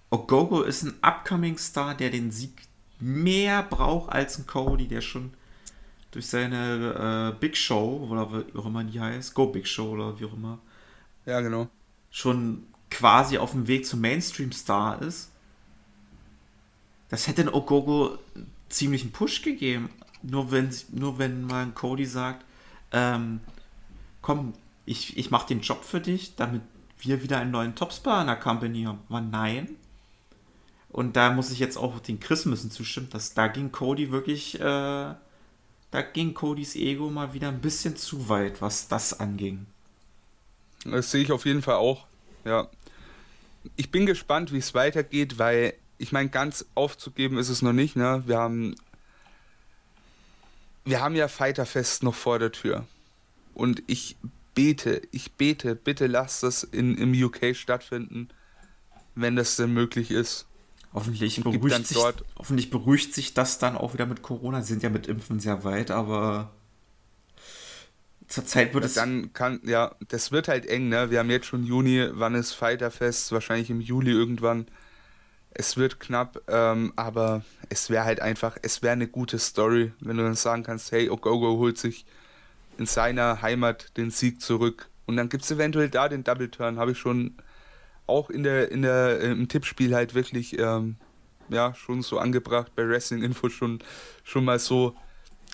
Ogogo ist ein upcoming Star, der den Sieg mehr braucht als ein Cody, der schon durch seine äh, Big Show, oder wie auch immer die heißt, Go Big Show oder wie auch immer. Ja, genau. Schon quasi auf dem Weg zum Mainstream-Star ist, das hätte in Ogogo ziemlich einen Push gegeben. Nur wenn, nur wenn mal Cody sagt, ähm, komm, ich, ich mache den Job für dich, damit wir wieder einen neuen Topstar in der Company haben. Aber nein. Und da muss ich jetzt auch den Chris müssen zustimmen, dass da ging Cody wirklich, äh, da ging Codys Ego mal wieder ein bisschen zu weit, was das anging. Das sehe ich auf jeden Fall auch. Ja. Ich bin gespannt, wie es weitergeht, weil ich meine, ganz aufzugeben ist es noch nicht. Ne? Wir haben wir haben ja Fighterfest noch vor der Tür. Und ich bete, ich bete, bitte lasst das in, im UK stattfinden, wenn das denn möglich ist. Hoffentlich beruhigt, sich, hoffentlich beruhigt sich das dann auch wieder mit Corona. Sie sind ja mit Impfen sehr weit, aber zurzeit wird es. Dann kann, ja, das wird halt eng, ne? Wir haben jetzt schon Juni, wann ist Fighterfest? Wahrscheinlich im Juli irgendwann. Es wird knapp, ähm, aber es wäre halt einfach, es wäre eine gute Story, wenn du dann sagen kannst, hey, Ogogo holt sich in seiner Heimat den Sieg zurück. Und dann gibt es eventuell da den Double Turn, habe ich schon auch in der, in der, im Tippspiel halt wirklich, ähm, ja, schon so angebracht, bei Wrestling Info schon, schon mal so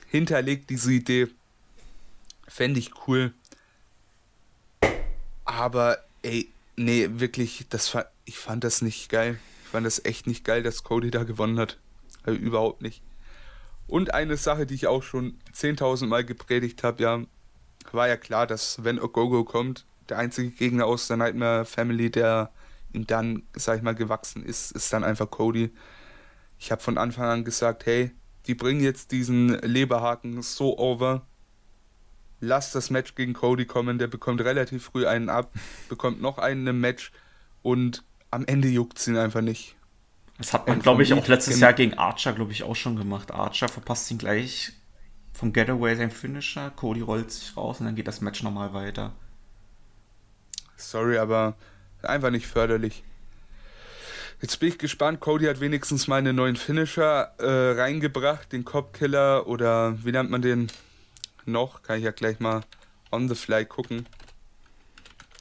hinterlegt, diese Idee. Fände ich cool. Aber, ey, nee, wirklich, das ich fand das nicht geil. Ich fand das echt nicht geil, dass Cody da gewonnen hat. Also überhaupt nicht. Und eine Sache, die ich auch schon 10.000 Mal gepredigt habe, ja, war ja klar, dass wenn Ogogo kommt, der einzige Gegner aus der Nightmare Family, der ihm dann, sag ich mal, gewachsen ist, ist dann einfach Cody. Ich habe von Anfang an gesagt, hey, die bringen jetzt diesen Leberhaken so over. Lass das Match gegen Cody kommen, der bekommt relativ früh einen ab, bekommt noch einen im Match und am Ende juckt es ihn einfach nicht. Das hat man, glaube ich, auch letztes Jahr gegen Archer, glaube ich, auch schon gemacht. Archer verpasst ihn gleich vom Getaway sein Finisher. Cody rollt sich raus und dann geht das Match nochmal weiter. Sorry, aber einfach nicht förderlich. Jetzt bin ich gespannt. Cody hat wenigstens mal einen neuen Finisher äh, reingebracht, den Cop-Killer oder wie nennt man den noch? Kann ich ja gleich mal on the fly gucken.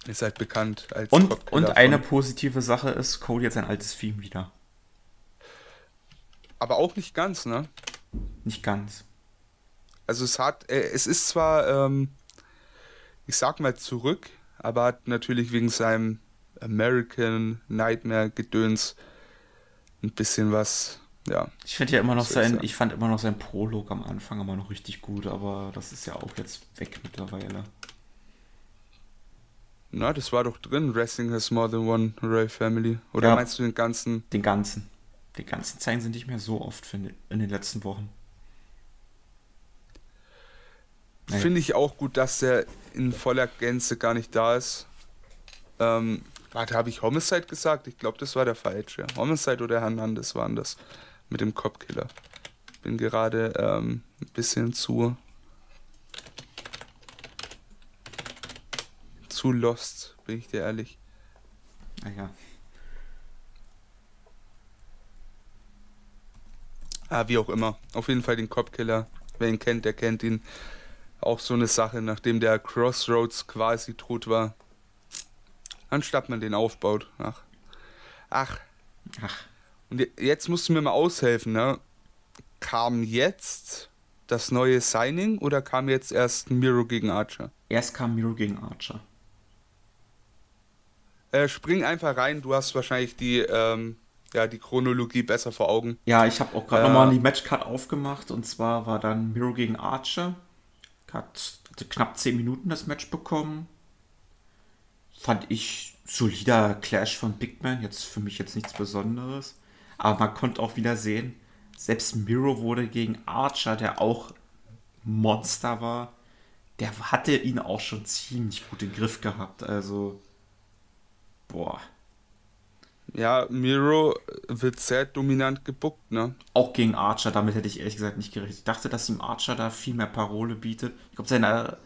Ist halt bekannt als Und, und eine positive Sache ist, Cody hat sein altes Theme wieder. Aber auch nicht ganz, ne? Nicht ganz. Also es hat, äh, es ist zwar, ähm, ich sag mal zurück, aber hat natürlich wegen seinem American Nightmare Gedöns ein bisschen was, ja. Ich finde ja immer noch sein, ich fand immer noch sein Prolog am Anfang immer noch richtig gut, aber das ist ja auch jetzt weg mittlerweile. Na, das war doch drin. Wrestling has more than one Royal Family. Oder ja, meinst du den ganzen? Den ganzen. Den ganzen zeigen sie nicht mehr so oft finde, in den letzten Wochen. Naja. Finde ich auch gut, dass der in voller Gänze gar nicht da ist. Ähm, warte, habe ich Homicide gesagt? Ich glaube, das war der falsche. Homicide oder Hernandez waren das mit dem Copkiller. Bin gerade ähm, ein bisschen zu zu lost, bin ich dir ehrlich. Naja. Ah, wie auch immer. Auf jeden Fall den Copkiller. Wer ihn kennt, der kennt ihn. Auch so eine Sache, nachdem der Crossroads quasi tot war. Anstatt man den aufbaut. Ach. Ach. Ach. Und jetzt musst du mir mal aushelfen, ne? Kam jetzt das neue Signing oder kam jetzt erst Miro gegen Archer? Erst kam Miro gegen Archer. Äh, spring einfach rein, du hast wahrscheinlich die, ähm, ja, die Chronologie besser vor Augen. Ja, ich habe auch gerade äh, nochmal die Matchcard aufgemacht und zwar war dann Miro gegen Archer. Hat knapp 10 Minuten das Match bekommen. Fand ich solider Clash von Big Man, jetzt für mich jetzt nichts Besonderes. Aber man konnte auch wieder sehen, selbst Miro wurde gegen Archer, der auch Monster war, der hatte ihn auch schon ziemlich gut im Griff gehabt. Also Boah. Ja, Miro wird sehr dominant gebuckt, ne? Auch gegen Archer, damit hätte ich ehrlich gesagt nicht gerechnet. Ich dachte, dass ihm Archer da viel mehr Parole bietet. Ich glaube, seine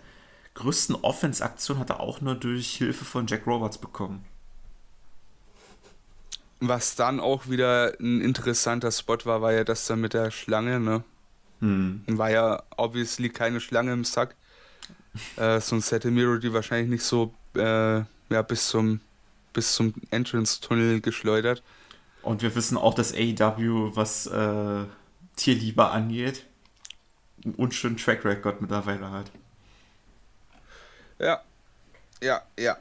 größten Offense-Aktion hat er auch nur durch Hilfe von Jack Roberts bekommen. Was dann auch wieder ein interessanter Spot war, war ja das dann mit der Schlange, ne? Hm. War ja obviously keine Schlange im Sack. äh, sonst hätte Miro die wahrscheinlich nicht so äh, ja, bis zum bis zum Entrance-Tunnel geschleudert. Und wir wissen auch, dass AEW, was äh, Tierliebe angeht, einen unschönen Track Record mittlerweile hat. Ja, ja, ja.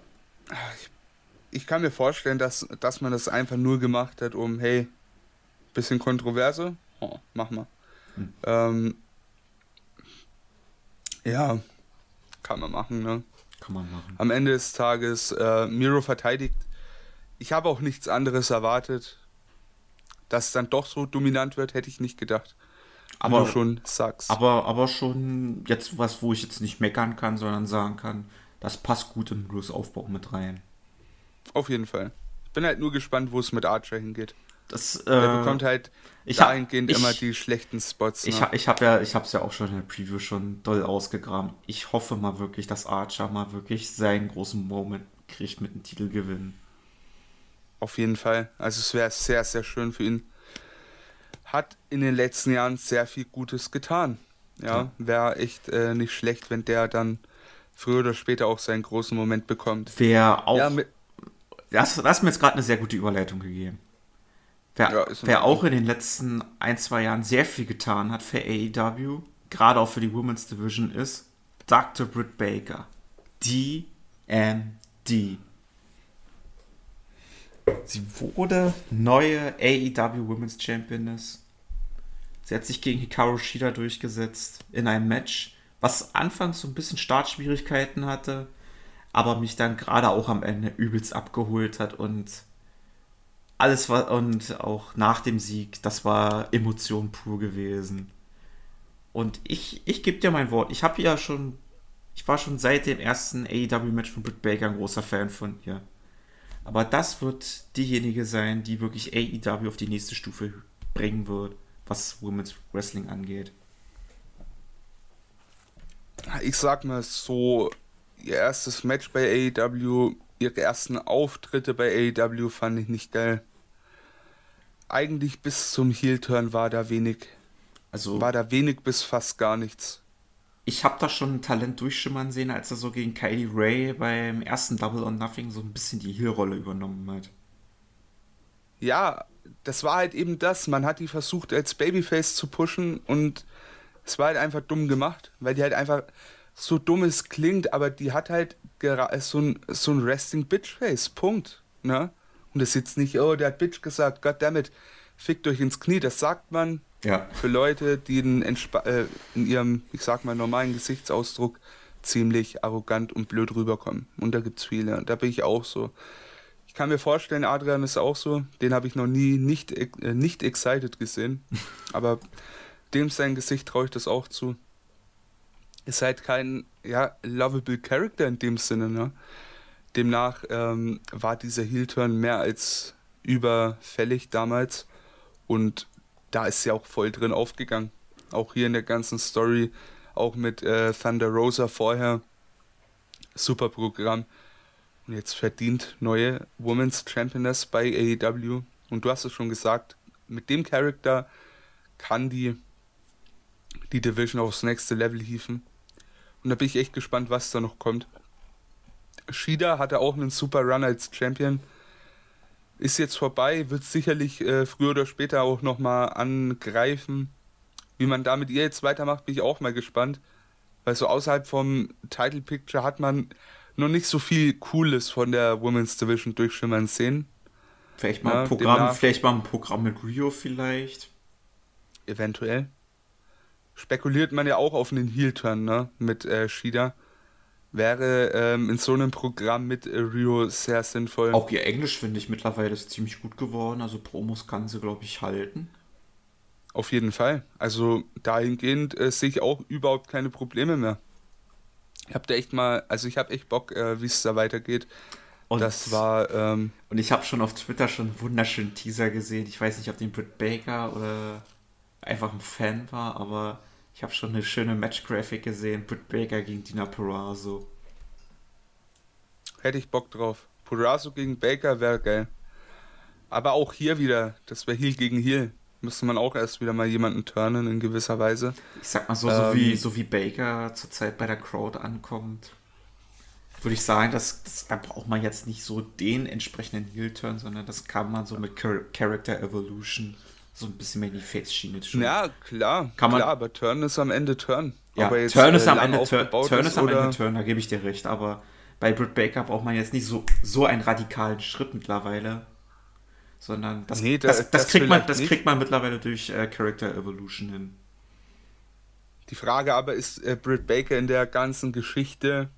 Ich, ich, kann mir vorstellen, dass, dass man das einfach nur gemacht hat, um, hey, bisschen kontroverse. Oh, mach mal. Hm. Ähm, ja, kann man machen, ne? Kann man machen. Am Ende des Tages, äh, Miro verteidigt. Ich habe auch nichts anderes erwartet. Dass es dann doch so dominant wird, hätte ich nicht gedacht. Aber schon sagst. Aber, aber schon jetzt was, wo ich jetzt nicht meckern kann, sondern sagen kann, das passt gut in Bruce Aufbau mit rein. Auf jeden Fall. Ich bin halt nur gespannt, wo es mit Archer hingeht. Das, äh, Der bekommt halt ich dahingehend hab, ich, immer die schlechten Spots. Ich, ne? ich habe ja, ich habe es ja auch schon in der Preview schon doll ausgegraben. Ich hoffe mal wirklich, dass Archer mal wirklich seinen großen Moment kriegt mit dem Titelgewinn. Auf jeden Fall. Also es wäre sehr, sehr schön für ihn. Hat in den letzten Jahren sehr viel Gutes getan. Ja, ja. wäre echt äh, nicht schlecht, wenn der dann früher oder später auch seinen großen Moment bekommt. Wer auch. Ja, mit, das, das hast mir jetzt gerade eine sehr gute Überleitung gegeben. Wer, ja, wer auch in den letzten ein, zwei Jahren sehr viel getan hat für AEW, gerade auch für die Women's Division, ist Dr. Britt Baker. DMD. Sie wurde neue AEW Women's Championess. Sie hat sich gegen Hikaru Shida durchgesetzt in einem Match, was anfangs so ein bisschen Startschwierigkeiten hatte, aber mich dann gerade auch am Ende übelst abgeholt hat und alles war und auch nach dem Sieg, das war Emotion pur gewesen. Und ich, ich gebe dir mein Wort, ich habe ja schon, ich war schon seit dem ersten AEW-Match von Britt Baker ein großer Fan von ihr. Aber das wird diejenige sein, die wirklich AEW auf die nächste Stufe bringen wird, was Women's Wrestling angeht. Ich sag mal so, ihr erstes Match bei AEW, ihre ersten Auftritte bei AEW fand ich nicht geil. Eigentlich bis zum Heel-Turn war da wenig. Also war da wenig bis fast gar nichts ich habe da schon ein Talent durchschimmern sehen, als er so gegen Kylie Ray beim ersten Double or Nothing so ein bisschen die Heel-Rolle übernommen hat. Ja, das war halt eben das. Man hat die versucht, als Babyface zu pushen und es war halt einfach dumm gemacht, weil die halt einfach so dumm es klingt, aber die hat halt so ein, so ein Resting Bitch-Face. Punkt. Ne? Und das ist jetzt nicht, oh, der hat Bitch gesagt, goddammit, fickt euch ins Knie. Das sagt man, ja. Für Leute, die in, äh, in ihrem, ich sag mal, normalen Gesichtsausdruck ziemlich arrogant und blöd rüberkommen. Und da gibt's viele. Und da bin ich auch so. Ich kann mir vorstellen, Adrian ist auch so. Den habe ich noch nie nicht, äh, nicht excited gesehen. [LAUGHS] Aber dem sein Gesicht traue ich das auch zu. Ist halt kein, ja, lovable Character in dem Sinne, ne? Demnach ähm, war dieser Heel-Turn mehr als überfällig damals. Und da ist sie auch voll drin aufgegangen. Auch hier in der ganzen Story, auch mit äh, Thunder Rosa vorher. Super Programm. Und jetzt verdient neue Women's Championess bei AEW. Und du hast es schon gesagt, mit dem Charakter kann die die Division aufs nächste Level hieven. Und da bin ich echt gespannt, was da noch kommt. Shida hatte auch einen super Run als Champion ist jetzt vorbei, wird sicherlich äh, früher oder später auch nochmal angreifen. Wie man da mit ihr jetzt weitermacht, bin ich auch mal gespannt. Weil so außerhalb vom Title Picture hat man noch nicht so viel Cooles von der Women's Division durchschimmern sehen. Vielleicht mal, ja, ein Programm, vielleicht mal ein Programm mit Rio vielleicht. Eventuell. Spekuliert man ja auch auf einen Heel-Turn, ne? Mit äh, Shida wäre ähm, in so einem Programm mit äh, Rio sehr sinnvoll. Auch ihr Englisch finde ich mittlerweile ist ziemlich gut geworden. Also Promos kann sie, glaube ich, halten. Auf jeden Fall. Also dahingehend äh, sehe ich auch überhaupt keine Probleme mehr. Ich habe da echt mal, also ich habe echt Bock, äh, wie es da weitergeht. Und das war. Ähm, und ich habe schon auf Twitter schon einen wunderschönen Teaser gesehen. Ich weiß nicht, ob den Britt Baker oder einfach ein Fan war, aber ich habe schon eine schöne Match-Graphic gesehen. Britt Baker gegen Dina Perazzo. Hätte ich Bock drauf. Perazzo gegen Baker wäre geil. Aber auch hier wieder, das wäre Heal gegen Heal. Müsste man auch erst wieder mal jemanden turnen in gewisser Weise. Ich sag mal so, ähm, so, wie, so wie Baker zurzeit bei der Crowd ankommt, würde ich sagen, dass, dass, da braucht man jetzt nicht so den entsprechenden Heel-Turn, sondern das kann man so mit Character Evolution so ein bisschen mehr in die Face-Schiene schon. Ja, klar. Kann man, klar, aber Turn ist am Ende Turn. Ja, Turn ist äh, am Ende Turn, Turn ist am Ende Turn, da gebe ich dir recht. Aber bei Britt Baker braucht man jetzt nicht so, so einen radikalen Schritt mittlerweile, sondern das, Nee, da- das, das, das kriegt, man, das nicht. kriegt man mittlerweile durch äh, Character Evolution hin. Die Frage aber ist, äh, Britt Baker in der ganzen Geschichte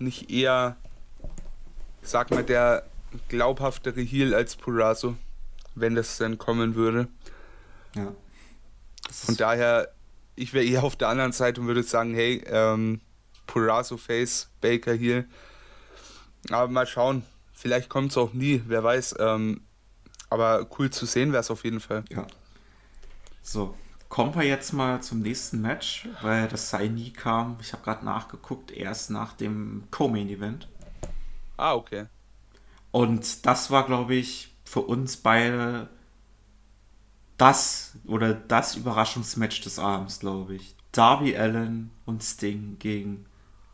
nicht eher, sag mal, der glaubhaftere Heel als Purazo, wenn das dann kommen würde. Ja. Von daher, ich wäre eher auf der anderen Seite und würde sagen, hey, ähm, Purazo Face, Baker Heel. Aber mal schauen, vielleicht kommt es auch nie, wer weiß. Ähm, aber cool zu sehen wäre es auf jeden Fall. ja. So, kommen wir jetzt mal zum nächsten Match, weil das sei nie kam. Ich habe gerade nachgeguckt, erst nach dem Co-Main-Event. Ah, okay. Und das war, glaube ich, für uns beide das oder das Überraschungsmatch des Abends, glaube ich. Darby Allen und Sting gegen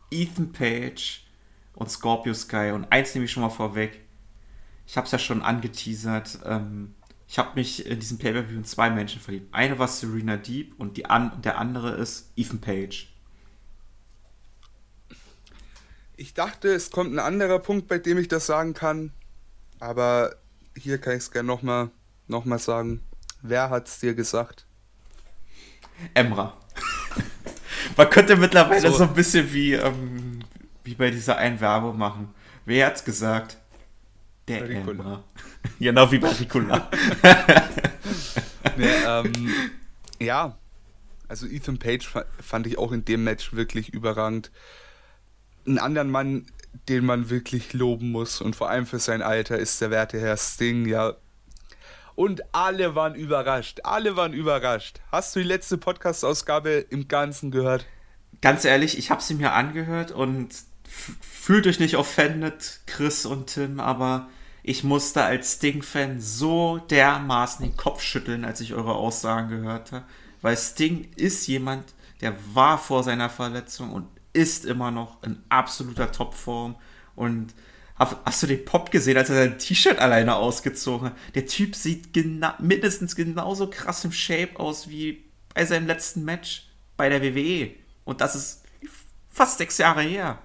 Ethan Page und Scorpio Sky. Und eins nehme ich schon mal vorweg. Ich habe es ja schon angeteasert. Ähm, ich habe mich in diesem Pay-Per-View in zwei Menschen verliebt. Eine war Serena Deep und die an der andere ist Ethan Page. Ich dachte, es kommt ein anderer Punkt, bei dem ich das sagen kann. Aber hier kann ich es gerne nochmal noch mal sagen. Wer hat's dir gesagt? Emra. [LAUGHS] Man könnte mittlerweile so, So. ein bisschen wie, ähm, wie bei dieser einen Werbung machen. Wer hat's gesagt? Der Ricola. Emra. [LAUGHS] genau wie bei Ricola. [LAUGHS] Nee, ähm, ja, also Ethan Page fa- fand ich auch in dem Match wirklich überragend. Einen anderen Mann, den man wirklich loben muss und vor allem für sein Alter ist der werte Herr Sting, ja. Und alle waren überrascht, alle waren überrascht. Hast du die letzte Podcast-Ausgabe im Ganzen gehört? Ganz ehrlich, ich habe sie mir angehört und fühlt euch nicht offended, Chris und Tim, aber ich musste als Sting-Fan so dermaßen den Kopf schütteln, als ich eure Aussagen gehört habe. Weil Sting ist jemand, der war vor seiner Verletzung und ist immer noch in absoluter Topform. Und hast du den Pop gesehen, als er sein T-Shirt alleine ausgezogen hat? Der Typ sieht gena mindestens genauso krass im Shape aus wie bei seinem letzten Match bei der WWE. Und das ist fast sechs Jahre her.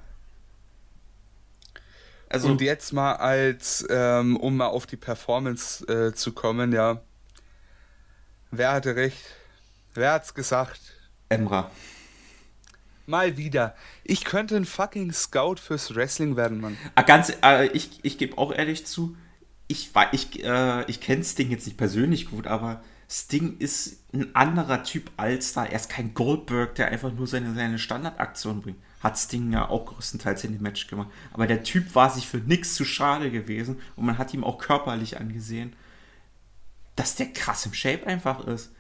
Also, Und jetzt mal als, ähm, um mal auf die Performance äh, zu kommen, ja. Wer hatte recht? Wer hat's gesagt? Emra. Mal wieder. Ich könnte ein fucking Scout fürs Wrestling werden, Mann. Ah, ganz, äh, ich, ich gebe auch ehrlich zu, ich, ich, äh, ich kenne Sting jetzt nicht persönlich gut, aber Sting ist ein anderer Typ als da. Er ist kein Goldberg, der einfach nur seine, seine Standardaktion bringt. Hat Sting ja auch größtenteils in dem Match gemacht. Aber der Typ war sich für nichts zu schade gewesen und man hat ihm auch körperlich angesehen, dass der krass im Shape einfach ist.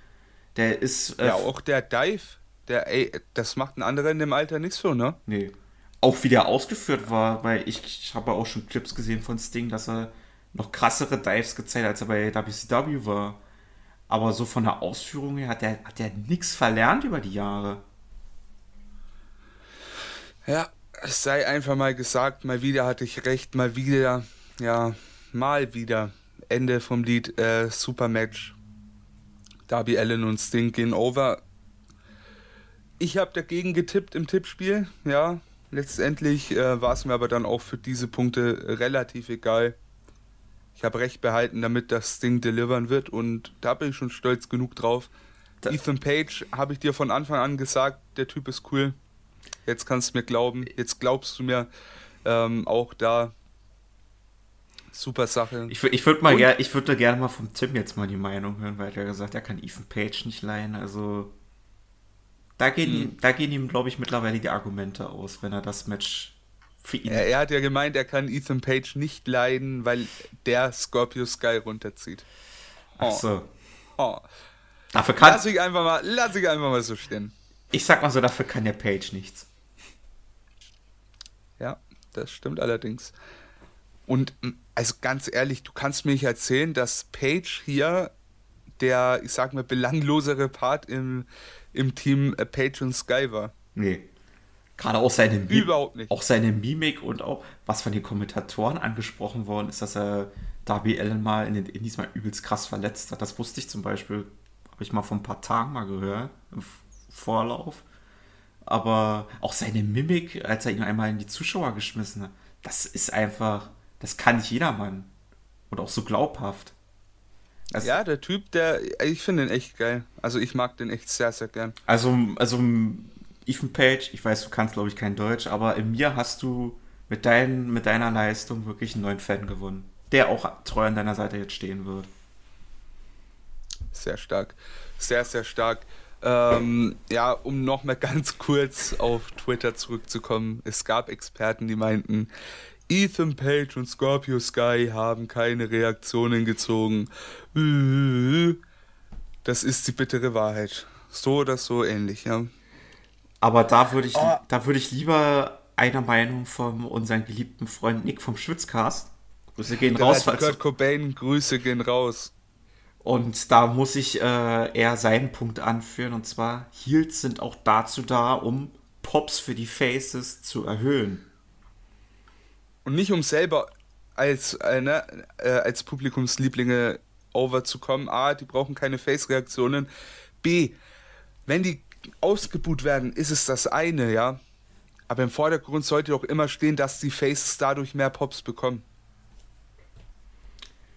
Der ist. Äh, Ja, auch der Dive, der, ey, das macht ein anderer in dem Alter nicht so, ne? Nee. Auch wie der ausgeführt war, weil ich, ich habe auch schon Clips gesehen von Sting, dass er noch krassere Dives gezeigt hat, als er bei WCW war. Aber so von der Ausführung her hat er hat der nichts verlernt über die Jahre. Ja, es sei einfach mal gesagt, mal wieder hatte ich recht, mal wieder, ja, mal wieder. Ende vom Lied, äh, super Match. Darby Allen und Sting gehen over. Ich habe dagegen getippt im Tippspiel, ja. Letztendlich äh, war es mir aber dann auch für diese Punkte relativ egal. Ich habe recht behalten damit, dass Sting delivern wird und da bin ich schon stolz genug drauf. Da- Ethan Page habe ich dir von Anfang an gesagt, der Typ ist cool. Jetzt kannst du mir glauben, jetzt glaubst du mir ähm, auch da. Super Sache. Ich, ich würde mal ger ich würde gerne mal vom Tim jetzt mal die Meinung hören, weil er hat gesagt, er kann Ethan Page nicht leihen. Also da gehen ihm, da gehen ihm, glaube ich, mittlerweile die Argumente aus, wenn er das Match für ihn. er, er hat ja gemeint, er kann Ethan Page nicht leiden, weil der Scorpio Sky runterzieht. Ach so. Oh. Dafür kann Lass ich einfach mal, lass ich einfach mal so stehen. ich sag mal so, dafür kann der Page nichts. Ja, das stimmt allerdings. Und also ganz ehrlich, du kannst mir nicht erzählen, dass Page hier der, ich sag mal, belanglosere Part im, im Team äh, und Sky war. Nee. Gerade auch seine Mimik, Überhaupt nicht. auch seine Mimik und auch, was von den Kommentatoren angesprochen worden ist, dass er Darby Allen mal in den Indies mal übelst krass verletzt hat. Das wusste ich zum Beispiel, habe ich mal vor ein paar Tagen mal gehört, im Vorlauf. Aber auch seine Mimik, als er ihn einmal in die Zuschauer geschmissen hat, das ist einfach, das kann nicht jedermann. Und auch so glaubhaft. Also, ja, der Typ, der, ich finde ihn echt geil. Also ich mag den echt sehr, sehr gern. Also, also Ethan Page, ich weiß, du kannst glaube ich kein Deutsch, aber in mir hast du mit, dein, mit deiner Leistung wirklich einen neuen Fan gewonnen, der auch treu an deiner Seite jetzt stehen wird. Sehr stark. Sehr, sehr stark. Ähm, ja, um nochmal [LAUGHS] ganz kurz auf Twitter zurückzukommen. Es gab Experten, die meinten, Ethan Page und Scorpio Sky haben keine Reaktionen gezogen. Das ist die bittere Wahrheit. So oder so ähnlich, ja. Aber da würde ich, oh. da würde ich lieber einer Meinung von unserem geliebten Freund Nick vom Schwitzcast. Grüße gehen Der raus. Kurt Cobain, Grüße gehen raus. Und da muss ich äh, eher seinen Punkt anführen. Und zwar, Heels sind auch dazu da, um Pops für die Faces zu erhöhen. Und nicht um selber als, äh, ne, äh, als Publikumslieblinge overzukommen. A, die brauchen keine Face-Reaktionen. B, wenn die ausgebuht werden, ist es das eine, ja. Aber im Vordergrund sollte doch immer stehen, dass die Faces dadurch mehr Pops bekommen.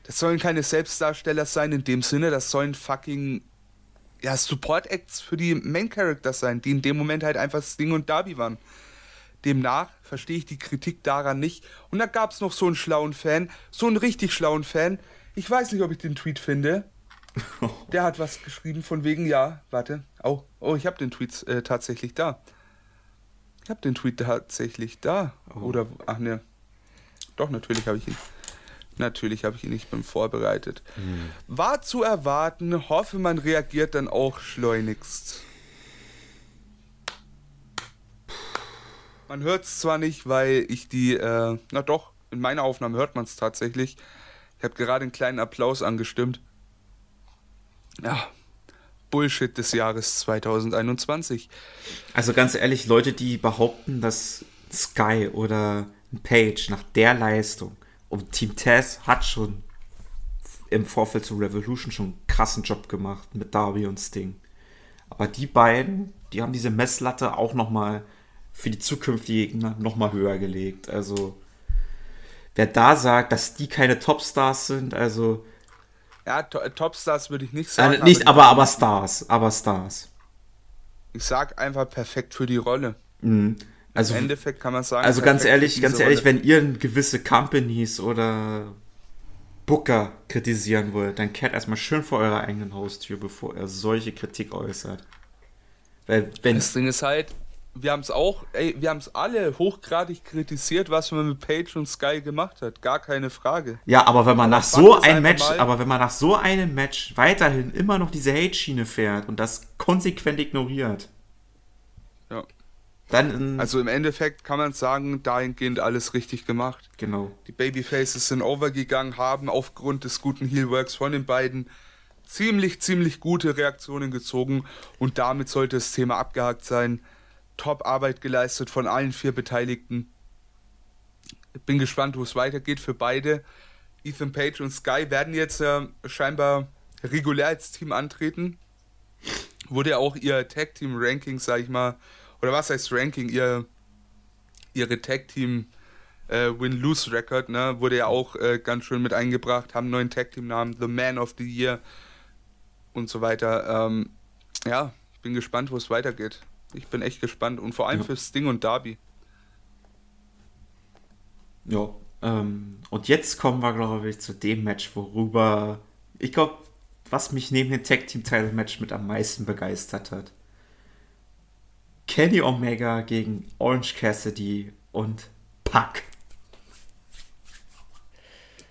Das sollen keine Selbstdarsteller sein in dem Sinne, das sollen fucking ja, Support Acts für die Main Characters sein, die in dem Moment halt einfach Sting und Darby waren. Demnach verstehe ich die Kritik daran nicht. Und da gab es noch so einen schlauen Fan, so einen richtig schlauen Fan. Ich weiß nicht, ob ich den Tweet finde. [LAUGHS] Der hat was geschrieben von wegen, ja, warte. Oh, oh ich habe den Tweet äh, tatsächlich da. Ich habe den Tweet tatsächlich da. Oh. Oder, ach ne. Doch, natürlich habe ich ihn. Natürlich habe ich ihn nicht beim vorbereitet. Hm. War zu erwarten, hoffe man reagiert dann auch schleunigst. Man hört es zwar nicht, weil ich die, äh, na doch, in meiner Aufnahme hört man es tatsächlich. Ich habe gerade einen kleinen Applaus angestimmt. Ja, Bullshit des Jahres 2021. Also ganz ehrlich, Leute, die behaupten, dass Sky oder Page nach der Leistung und Team Tess hat schon im Vorfeld zu Revolution schon einen krassen Job gemacht mit Darby und Sting. Aber die beiden, die haben diese Messlatte auch nochmal für die zukünftigen Gegner nochmal höher gelegt. Also, wer da sagt, dass die keine Topstars sind, also. Ja, to Topstars würde ich nicht sagen. Äh, nicht, aber, aber, aber Stars. Aber Stars. Ich sag einfach perfekt für die Rolle. Mhm. Also, Im Endeffekt kann man sagen. Also ganz ehrlich, ganz ehrlich, Rolle. wenn ihr gewisse Companies oder Booker kritisieren wollt, dann kehrt erstmal schön vor eurer eigenen Haustür, bevor ihr solche Kritik äußert. Weil wenn das Ding ist halt, wir haben es auch, ey, wir haben es alle hochgradig kritisiert, was man mit Page und Sky gemacht hat, gar keine Frage. Ja, aber wenn man aber nach so ein Match, aber wenn man nach so einem Match weiterhin immer noch diese Hate-Schiene fährt und das konsequent ignoriert, ja. Dann also im Endeffekt kann man sagen, dahingehend alles richtig gemacht. Genau. Die Babyfaces sind overgegangen, haben aufgrund des guten Heelworks von den beiden ziemlich, ziemlich gute Reaktionen gezogen und damit sollte das Thema abgehakt sein. Top-Arbeit geleistet von allen vier Beteiligten. Bin gespannt, wo es weitergeht für beide. Ethan Page und Sky werden jetzt äh, scheinbar regulär als Team antreten. Wurde ja auch ihr Tag-Team-Ranking, sag ich mal, oder was heißt Ranking, ihr, ihre Tag-Team äh, ne, wurde ja auch äh, ganz schön mit eingebracht, haben neuen Tag-Team-Namen, The Man of the Year und so weiter. Ähm, ja, bin gespannt, wo es weitergeht. Ich bin echt gespannt und vor allem ja. für Sting und Darby. Ja, ähm, und jetzt kommen wir, glaube ich, zu dem Match, worüber ich glaube, was mich neben dem Tag Team Title Match mit am meisten begeistert hat. Kenny Omega gegen Orange Cassidy und Pack.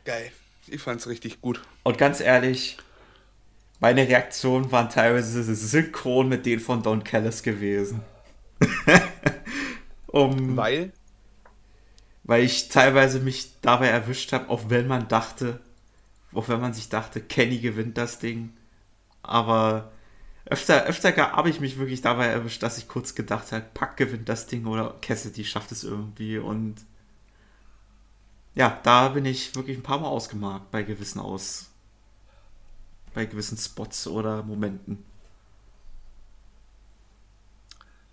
Geil. Ich fand's richtig gut. Und ganz ehrlich, meine Reaktionen waren teilweise synchron mit denen von Don Callis gewesen. [LAUGHS] um, weil? Weil ich teilweise mich dabei erwischt habe, auch wenn man dachte, auch wenn man sich dachte, Kenny gewinnt das Ding. Aber öfter, öfter habe ich mich wirklich dabei erwischt, dass ich kurz gedacht habe, Pack gewinnt das Ding oder Cassidy schafft es irgendwie und ja, da bin ich wirklich ein paar Mal ausgemarkt bei gewissen Aus, bei gewissen Spots oder Momenten.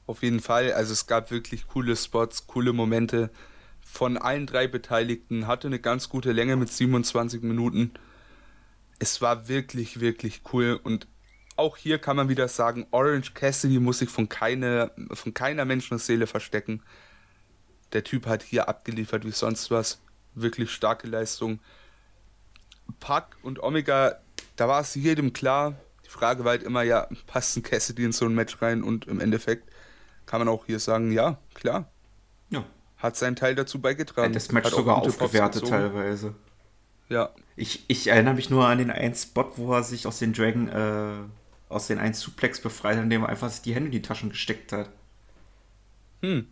Auf jeden Fall, also es gab wirklich coole Spots, coole Momente von allen drei Beteiligten, hatte eine ganz gute Länge mit 27 Minuten es war wirklich, wirklich cool und auch hier kann man wieder sagen, Orange Cassidy muss sich von, keine, von keiner Menschenseele verstecken. Der Typ hat hier abgeliefert wie sonst was. Wirklich starke Leistung. Pack und Omega, da war es jedem klar. Die Frage war halt immer, ja, passt ein Cassidy in so ein Match rein? Und im Endeffekt kann man auch hier sagen, ja, klar. Ja. Hat seinen Teil dazu beigetragen. Das Match hat sogar aufgewertet teilweise. Ja. Ich, ich erinnere mich nur an den einen Spot, wo er sich aus den Dragon, äh, aus den einen Suplex befreit, indem er einfach sich die Hände in die Taschen gesteckt hat. Hm.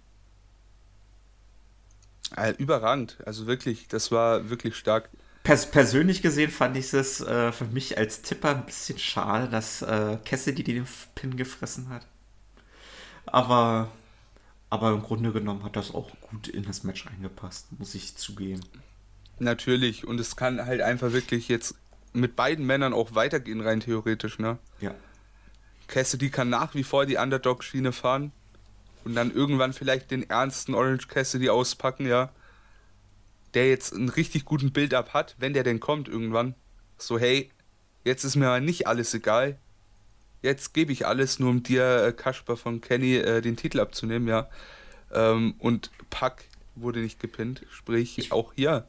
Äh, überragend. Also wirklich, das war wirklich stark. Pers persönlich gesehen fand ich es äh, für mich als Tipper ein bisschen schade, dass äh, Cassidy den Pin gefressen hat. Aber, aber im Grunde genommen hat das auch gut in das Match eingepasst, muss ich zugeben. Natürlich, und es kann halt einfach wirklich jetzt mit beiden Männern auch weitergehen, rein theoretisch, ne? Ja. Cassidy kann nach wie vor die Underdog-Schiene fahren und dann irgendwann vielleicht den ernsten Orange Cassidy auspacken, ja der jetzt einen richtig guten Build-up hat, wenn der denn kommt irgendwann. So, hey, jetzt ist mir nicht alles egal. Jetzt gebe ich alles, nur um dir, äh, Kasper von Kenny, äh, den Titel abzunehmen, ja. Ähm, und Pack wurde nicht gepinnt, sprich ich, auch hier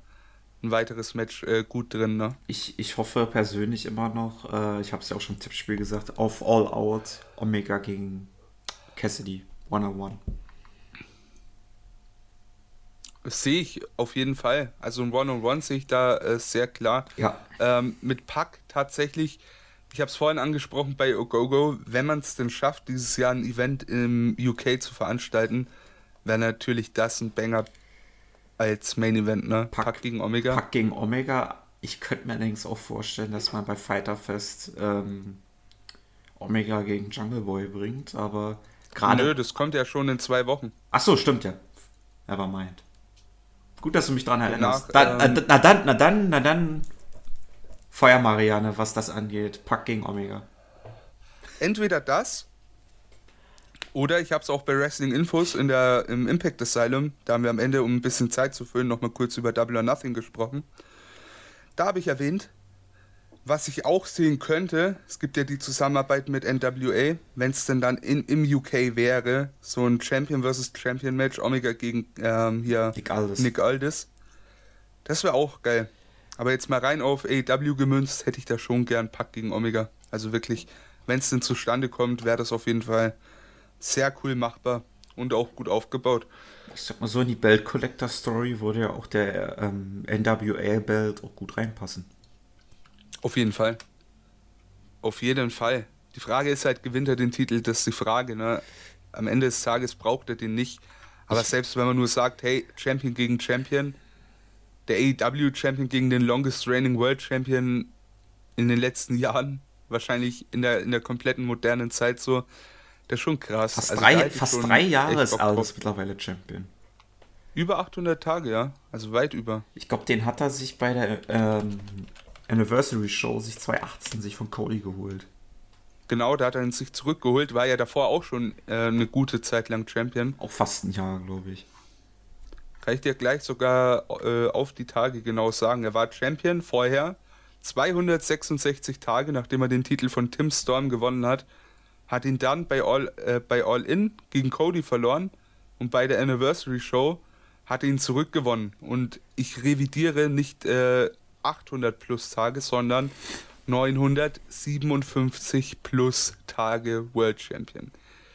ein weiteres Match äh, gut drin, ne? Ich, ich hoffe persönlich immer noch, äh, ich habe es ja auch schon im Tippspiel gesagt, auf All Out Omega gegen Cassidy, One-on-One. Sehe ich auf jeden Fall. Also ein One-on-One sehe ich da äh, sehr klar. Ja. Ähm, mit Pack tatsächlich, ich habe es vorhin angesprochen bei Ogogo, wenn man es denn schafft, dieses Jahr ein Event im UK zu veranstalten, wäre natürlich das ein Banger als Main Event, ne? Pack, Pack gegen Omega. Pack gegen Omega. Ich könnte mir allerdings auch vorstellen, dass man bei Fighter Fest ähm, Omega gegen Jungle Boy bringt, aber gerade. Nö, das kommt ja schon in zwei Wochen. Ach so, stimmt ja. Never mind. Gut, dass du mich daran erinnerst. Nach, ähm, na, dann, na dann, na dann. Feuer Marianne, was das angeht. Pack gegen Omega. Entweder das. Oder ich habe es auch bei Wrestling Infos in der, im Impact Asylum. Da haben wir am Ende, um ein bisschen Zeit zu füllen, nochmal kurz über Double or Nothing gesprochen. Da habe ich erwähnt, was ich auch sehen könnte, es gibt ja die Zusammenarbeit mit NWA, wenn es denn dann in, im UK wäre, so ein Champion vs. Champion Match, Omega gegen ähm, hier Nick Aldis. Nick Aldis. Das wäre auch geil. Aber jetzt mal rein auf AEW gemünzt, hätte ich da schon gern Pack gegen Omega. Also wirklich, wenn es denn zustande kommt, wäre das auf jeden Fall sehr cool machbar und auch gut aufgebaut. Ich sag mal so, in die Belt Collector Story würde ja auch der ähm, NWA Belt auch gut reinpassen. Auf jeden Fall. Auf jeden Fall. Die Frage ist halt, gewinnt er den Titel? Das ist die Frage. Ne? Am Ende des Tages braucht er den nicht. Aber selbst wenn man nur sagt, hey, Champion gegen Champion, der AEW Champion gegen den longest reigning World Champion in den letzten Jahren, wahrscheinlich in der, in der kompletten modernen Zeit so, das ist schon krass. Fast also drei, fast drei Jahre ist Aldous mittlerweile Champion. Über 800 Tage, ja. Also weit über. Ich glaube, den hat er sich bei der ähm, Anniversary Show sich 2018 sich von Cody geholt. Genau, da hat er ihn sich zurückgeholt, war ja davor auch schon äh, eine gute Zeit lang Champion. Auch fast ein Jahr, glaube ich. Kann ich dir gleich sogar äh, auf die Tage genau sagen. Er war Champion vorher 266 Tage, nachdem er den Titel von Tim Storm gewonnen hat. Hat ihn dann bei All, äh, bei All In gegen Cody verloren und bei der Anniversary Show hat ihn zurückgewonnen. Und ich revidiere nicht äh, 800 plus Tage, sondern 957 plus Tage World Champion.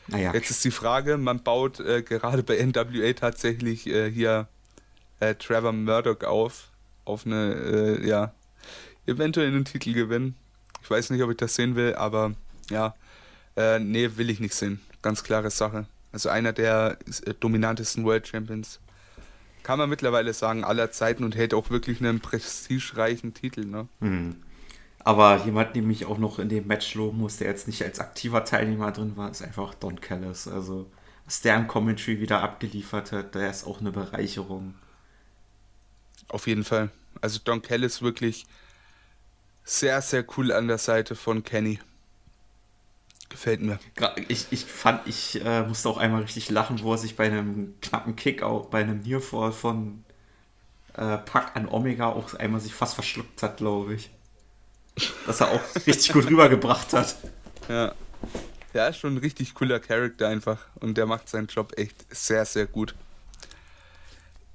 Naja. Jetzt ist die Frage, man baut äh, gerade bei NWA tatsächlich äh, hier äh, Trevor Murdoch auf, auf eine, äh, ja, eventuell einen Titel gewinnen. Ich weiß nicht, ob ich das sehen will, aber ja, äh, nee, will ich nicht sehen. Ganz klare Sache. Also einer der äh, dominantesten World Champions kann man mittlerweile sagen, aller Zeiten und hält auch wirklich einen prestigereichen Titel. Ne? Hm. Aber jemand, den ich auch noch in dem Match loben muss, der jetzt nicht als aktiver Teilnehmer drin war, ist einfach Don Callis. Also, was der im Commentary wieder abgeliefert hat, der ist auch eine Bereicherung. Auf jeden Fall. Also, Don Callis wirklich sehr, sehr cool an der Seite von Kenny. Gefällt mir. Ich, ich fand, ich äh, musste auch einmal richtig lachen, wo er sich bei einem knappen Kick, auch bei einem Nearfall von äh, Pack an Omega auch einmal sich fast verschluckt hat, glaube ich. dass er auch [LAUGHS] richtig gut rübergebracht hat. Ja. Ja, ist schon ein richtig cooler Charakter einfach. Und der macht seinen Job echt sehr, sehr gut.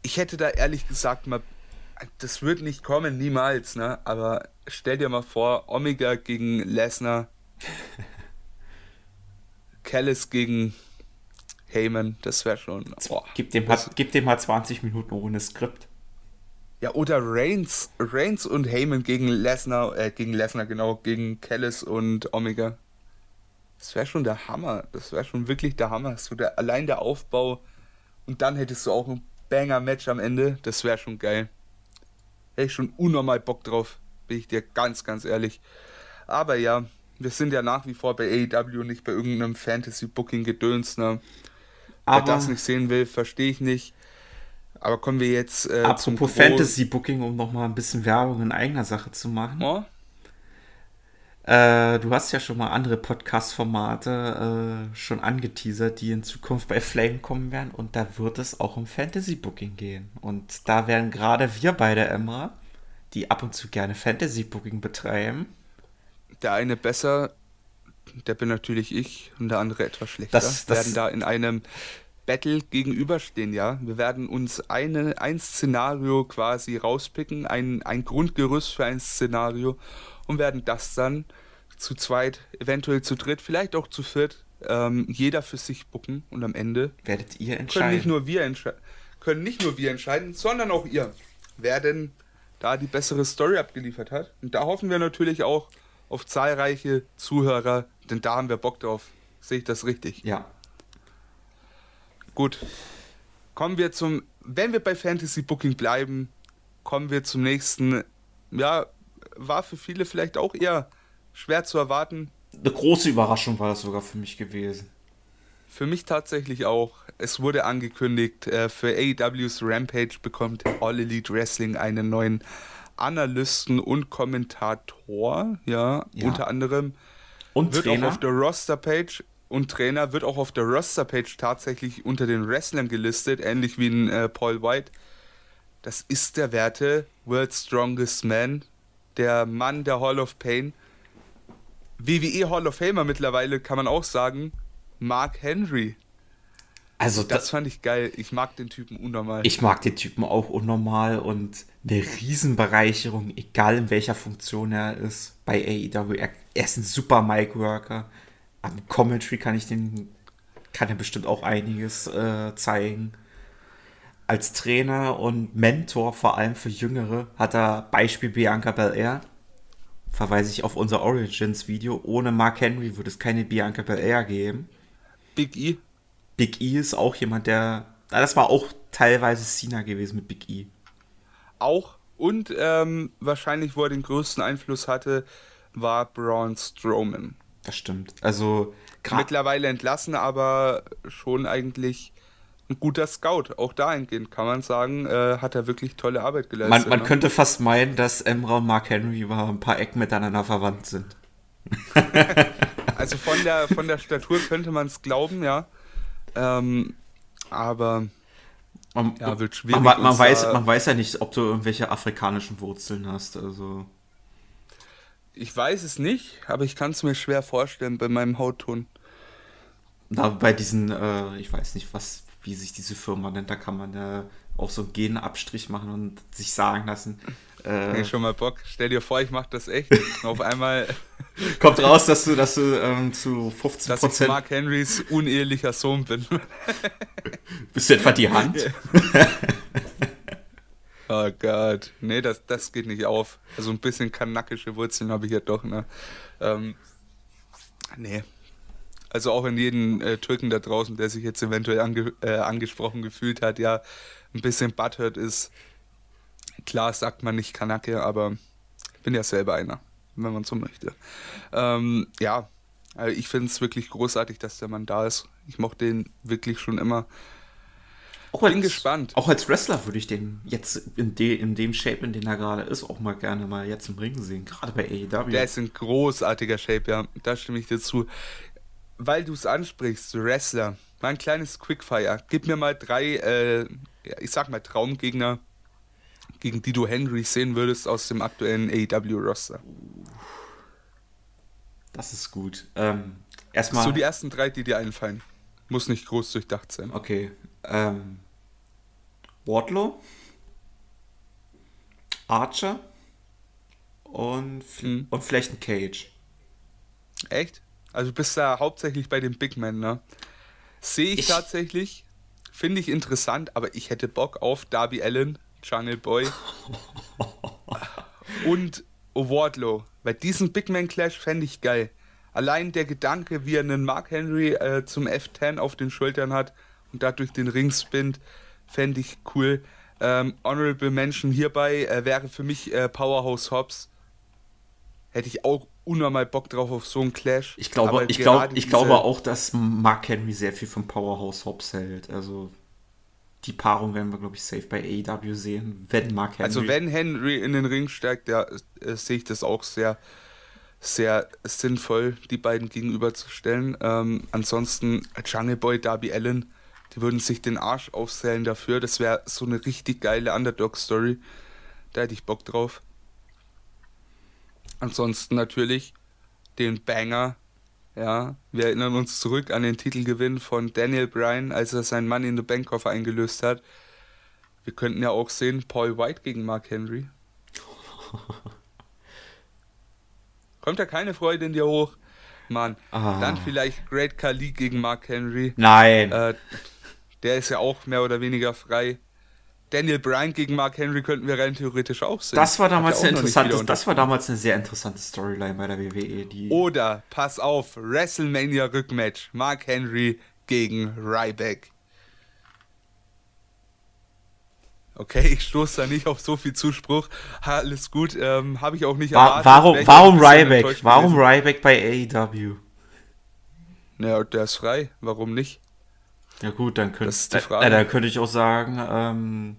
Ich hätte da ehrlich gesagt mal. Das wird nicht kommen, niemals, ne? Aber stell dir mal vor, Omega gegen Lesnar. Callis gegen Heyman, das wäre schon. Oh, gib, dem mal, gib dem mal 20 Minuten ohne Skript. Ja, oder Reigns, Reigns und Heyman gegen Lesnar, äh, gegen Lesnar, genau, gegen Callis und Omega. Das wäre schon der Hammer. Das wäre schon wirklich der Hammer. So der, allein der Aufbau. Und dann hättest du auch ein Banger-Match am Ende. Das wäre schon geil. Hätte ich schon unnormal Bock drauf. Bin ich dir ganz, ganz ehrlich. Aber ja, wir sind ja nach wie vor bei AEW, nicht bei irgendeinem Fantasy-Booking-Gedöns. Ne? Wer das nicht sehen will, verstehe ich nicht. Aber kommen wir jetzt äh, Apropos Fantasy-Booking, um nochmal ein bisschen Werbung in eigener Sache zu machen. Oh? Äh, du hast ja schon mal andere Podcast-Formate äh, schon angeteasert, die in Zukunft bei Flame kommen werden. Und da wird es auch um Fantasy-Booking gehen. Und da werden gerade wir beide, Emma, die ab und zu gerne Fantasy-Booking betreiben. Der eine besser, der bin natürlich ich, und der andere etwas schlechter. Das, das werden da in einem Battle gegenüberstehen, ja. Wir werden uns eine, ein Szenario quasi rauspicken, ein, ein Grundgerüst für ein Szenario und werden das dann zu zweit, eventuell zu dritt, vielleicht auch zu viert, ähm, jeder für sich bucken und am Ende werdet ihr entscheiden. Können nicht nur wir können nicht nur wir entscheiden, sondern auch ihr, wer denn da die bessere Story abgeliefert hat. Und da hoffen wir natürlich auch auf zahlreiche Zuhörer, denn da haben wir Bock drauf. Sehe ich das richtig? Ja. Gut. Kommen wir zum, wenn wir bei Fantasy Booking bleiben, kommen wir zum nächsten, ja, war für viele vielleicht auch eher schwer zu erwarten. Eine große Überraschung war das sogar für mich gewesen. Für mich tatsächlich auch. Es wurde angekündigt, äh, für AEWs Rampage bekommt All Elite Wrestling einen neuen Analysten und Kommentator, ja, ja. unter anderem. Und wird Trainer. auch auf der Roster-Page und Trainer wird auch auf der Roster-Page tatsächlich unter den Wrestlern gelistet, ähnlich wie ein äh, Paul White. Das ist der Werte World's Strongest Man, der Mann der Hall of Pain. WWE Hall of Famer mittlerweile kann man auch sagen, Mark Henry. Also das, das fand ich geil. Ich mag den Typen unnormal. Ich mag den Typen auch unnormal und eine Riesenbereicherung, egal in welcher Funktion er ist bei AEW. Er, er ist ein super Mic-Worker. Am Commentary kann ich den, kann er bestimmt auch einiges äh, zeigen. Als Trainer und Mentor, vor allem für Jüngere, hat er Beispiel Bianca Belair verweise ich auf unser Origins-Video. Ohne Mark Henry würde es keine Bianca Belair geben. Big E. Big E ist auch jemand, der. Das war auch teilweise Cena gewesen mit Big E. Auch. Und ähm, wahrscheinlich, wo er den größten Einfluss hatte, war Braun Strowman. Das stimmt. Also. Mittlerweile entlassen, aber schon eigentlich ein guter Scout. Auch dahingehend kann man sagen, äh, hat er wirklich tolle Arbeit geleistet. Man, man ne? könnte fast meinen, dass Emra und Mark Henry über ein paar Ecken miteinander verwandt sind. [LAUGHS] [LAUGHS] also von der, von der Statur könnte man es glauben, ja. Ähm, aber man, ja, wird schwierig. Man, man weiß, man weiß ja nicht, ob du irgendwelche afrikanischen Wurzeln hast. Also. Ich weiß es nicht, aber ich kann es mir schwer vorstellen bei meinem Hautton. Da bei diesen, äh, ich weiß nicht, was, wie sich diese Firma nennt, da kann man ja auch so einen Genabstrich machen und sich sagen lassen. Äh, schon mal Bock. Stell dir vor, ich mache das echt. auf einmal [LAUGHS] kommt raus, dass du, dass du ähm, zu 15 dass ich Mark Henrys unehelicher Sohn bin. [LAUGHS] Bist du etwa die Hand? [LAUGHS] oh Gott, nee, das, das geht nicht auf. Also ein bisschen kanakische Wurzeln habe ich ja doch. Ne? Ähm, nee, also auch in jeden äh, Türken da draußen, der sich jetzt eventuell ange äh, angesprochen gefühlt hat, ja, ein bisschen butthurt ist. Klar sagt man nicht Kanake, aber ich bin ja selber einer, wenn man so möchte. Ähm, ja, also ich finde es wirklich großartig, dass der Mann da ist. Ich mochte den wirklich schon immer. Auch bin als, gespannt. Auch als Wrestler würde ich den jetzt in, de, in dem Shape, in dem er gerade ist, auch mal gerne mal jetzt im Ring sehen. Gerade bei AEW. Der ist in großartiger Shape, ja. Da stimme ich dir zu weil du es ansprichst, Wrestler, mein kleines Quickfire. Gib mir mal drei, äh, ich sag mal Traumgegner, gegen die du Henry sehen würdest aus dem aktuellen AEW-Roster. Das ist gut. Ähm, erstmal. So die ersten drei, die dir einfallen. Muss nicht groß durchdacht sein. Okay. Ähm, Wardlow, Archer und, mhm. und vielleicht ein Cage. Echt? Also du bist da hauptsächlich bei den Big Men, ne? Sehe ich, ich, tatsächlich, finde ich interessant, aber ich hätte Bock auf Darby Allen, Jungle Boy [LAUGHS] und Wardlow. Weil diesen Big Man Clash fände ich geil. Allein der Gedanke, wie er einen Mark Henry äh, zum F10 auf den Schultern hat und dadurch den Ring spinnt, fände ich cool. Ähm, Honorable Mention hierbei äh, wäre für mich äh, Powerhouse Hobbs. Hätte ich auch unnormal Bock drauf auf so einen Clash. Ich glaube, ich, glaub, ich glaube auch, dass Mark Henry sehr viel von Powerhouse Hobbs hält. Also die Paarung werden wir, glaube ich, safe bei AEW sehen, wenn Mark Henry. Also wenn Henry in den Ring steigt, ja, äh, sehe ich das auch sehr, sehr sinnvoll, die beiden gegenüberzustellen. Ähm, ansonsten Jungle Boy, Darby Allen, die würden sich den Arsch aufsellen dafür. Das wäre so eine richtig geile Underdog-Story. Da hätte ich Bock drauf. Ansonsten natürlich den Banger. Ja, wir erinnern uns zurück an den Titelgewinn von Daniel Bryan, als er seinen Mann in den Bankkoffer eingelöst hat. Wir könnten ja auch sehen, Paul White gegen Mark Henry. [LAUGHS] Kommt da keine Freude in dir hoch? Mann, ah. dann vielleicht Great Khali gegen Mark Henry. Nein. Äh, der ist ja auch mehr oder weniger frei. Daniel Bryan gegen Mark Henry könnten wir rein theoretisch auch sehen. Das war damals eine interessante, das war damals eine sehr interessante Storyline bei der WWE. Die Oder, pass auf, WrestleMania Rückmatch, Mark Henry gegen Ryback. Okay, ich stoße da nicht auf so viel Zuspruch. Alles gut, ähm, habe ich auch nicht erwartet. Warum, warum Ryback? Warum Ryback bei AEW? Naja, der ist frei, warum nicht? Ja gut, dann könnte, äh, äh, dann könnte ich auch sagen, ähm,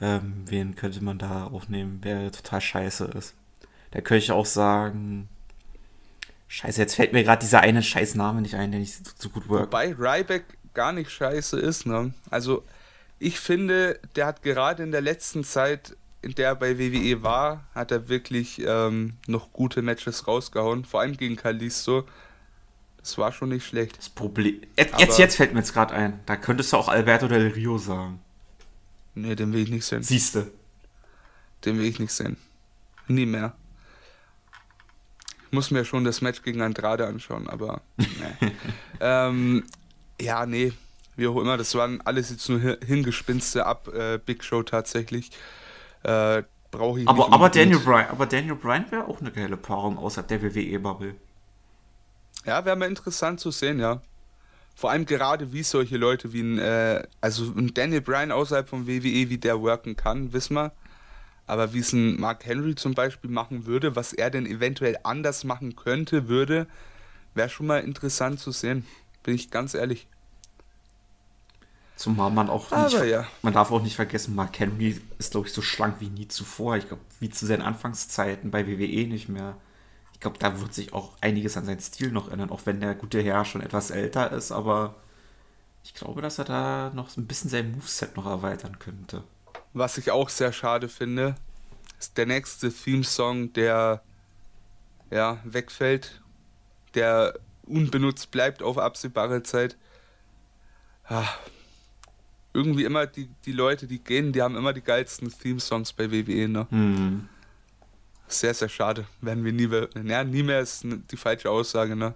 ähm, wen könnte man da aufnehmen, wer total scheiße ist. Da könnte ich auch sagen, scheiße, jetzt fällt mir gerade dieser eine scheiß Name nicht ein, der nicht so, so gut workt. Wobei Ryback gar nicht scheiße ist, ne? Also ich finde, der hat gerade in der letzten Zeit, in der er bei WWE war, hat er wirklich ähm, noch gute Matches rausgehauen, vor allem gegen Kalisto. Das war schon nicht schlecht. Das Problem. Jetzt, jetzt, jetzt, fällt mir jetzt gerade ein. Da könntest du auch Alberto Del Rio sagen. Nee, den will ich nicht sehen. Siehste. Den will ich nicht sehen. Nie mehr. Ich muss mir schon das Match gegen Andrade anschauen, aber. Nee. [LAUGHS] ähm, ja, nee. Wie auch immer, das waren alles jetzt nur hingespinste ab äh, Big Show tatsächlich. Äh, Brauche ich aber, nicht. Aber Daniel, Bryan, aber Daniel Bryan wäre auch eine geile Paarung außerhalb der WWE-Bubble. Ja, wäre mal interessant zu sehen, ja. Vor allem gerade, wie solche Leute wie ein, äh, also ein Daniel Bryan außerhalb von WWE, wie der worken kann, wissen wir. Aber wie es ein Mark Henry zum Beispiel machen würde, was er denn eventuell anders machen könnte, würde, wäre schon mal interessant zu sehen. Bin ich ganz ehrlich. Zumal man auch nicht, Aber ja. man darf auch nicht vergessen, Mark Henry ist, glaube ich, so schlank wie nie zuvor. Ich glaube, wie zu seinen Anfangszeiten bei WWE nicht mehr ich glaube, da wird sich auch einiges an seinen Stil noch ändern, auch wenn der gute Herr schon etwas älter ist, aber ich glaube, dass er da noch ein bisschen sein Moveset noch erweitern könnte. Was ich auch sehr schade finde, ist der nächste Theme-Song, der ja, wegfällt, der unbenutzt bleibt auf absehbare Zeit. Ah, irgendwie immer die, die Leute, die gehen, die haben immer die geilsten Theme-Songs bei WWE, ne? Mhm. Sehr, sehr schade. Werden wir nie mehr. Ja, nie mehr ist die falsche Aussage, ne?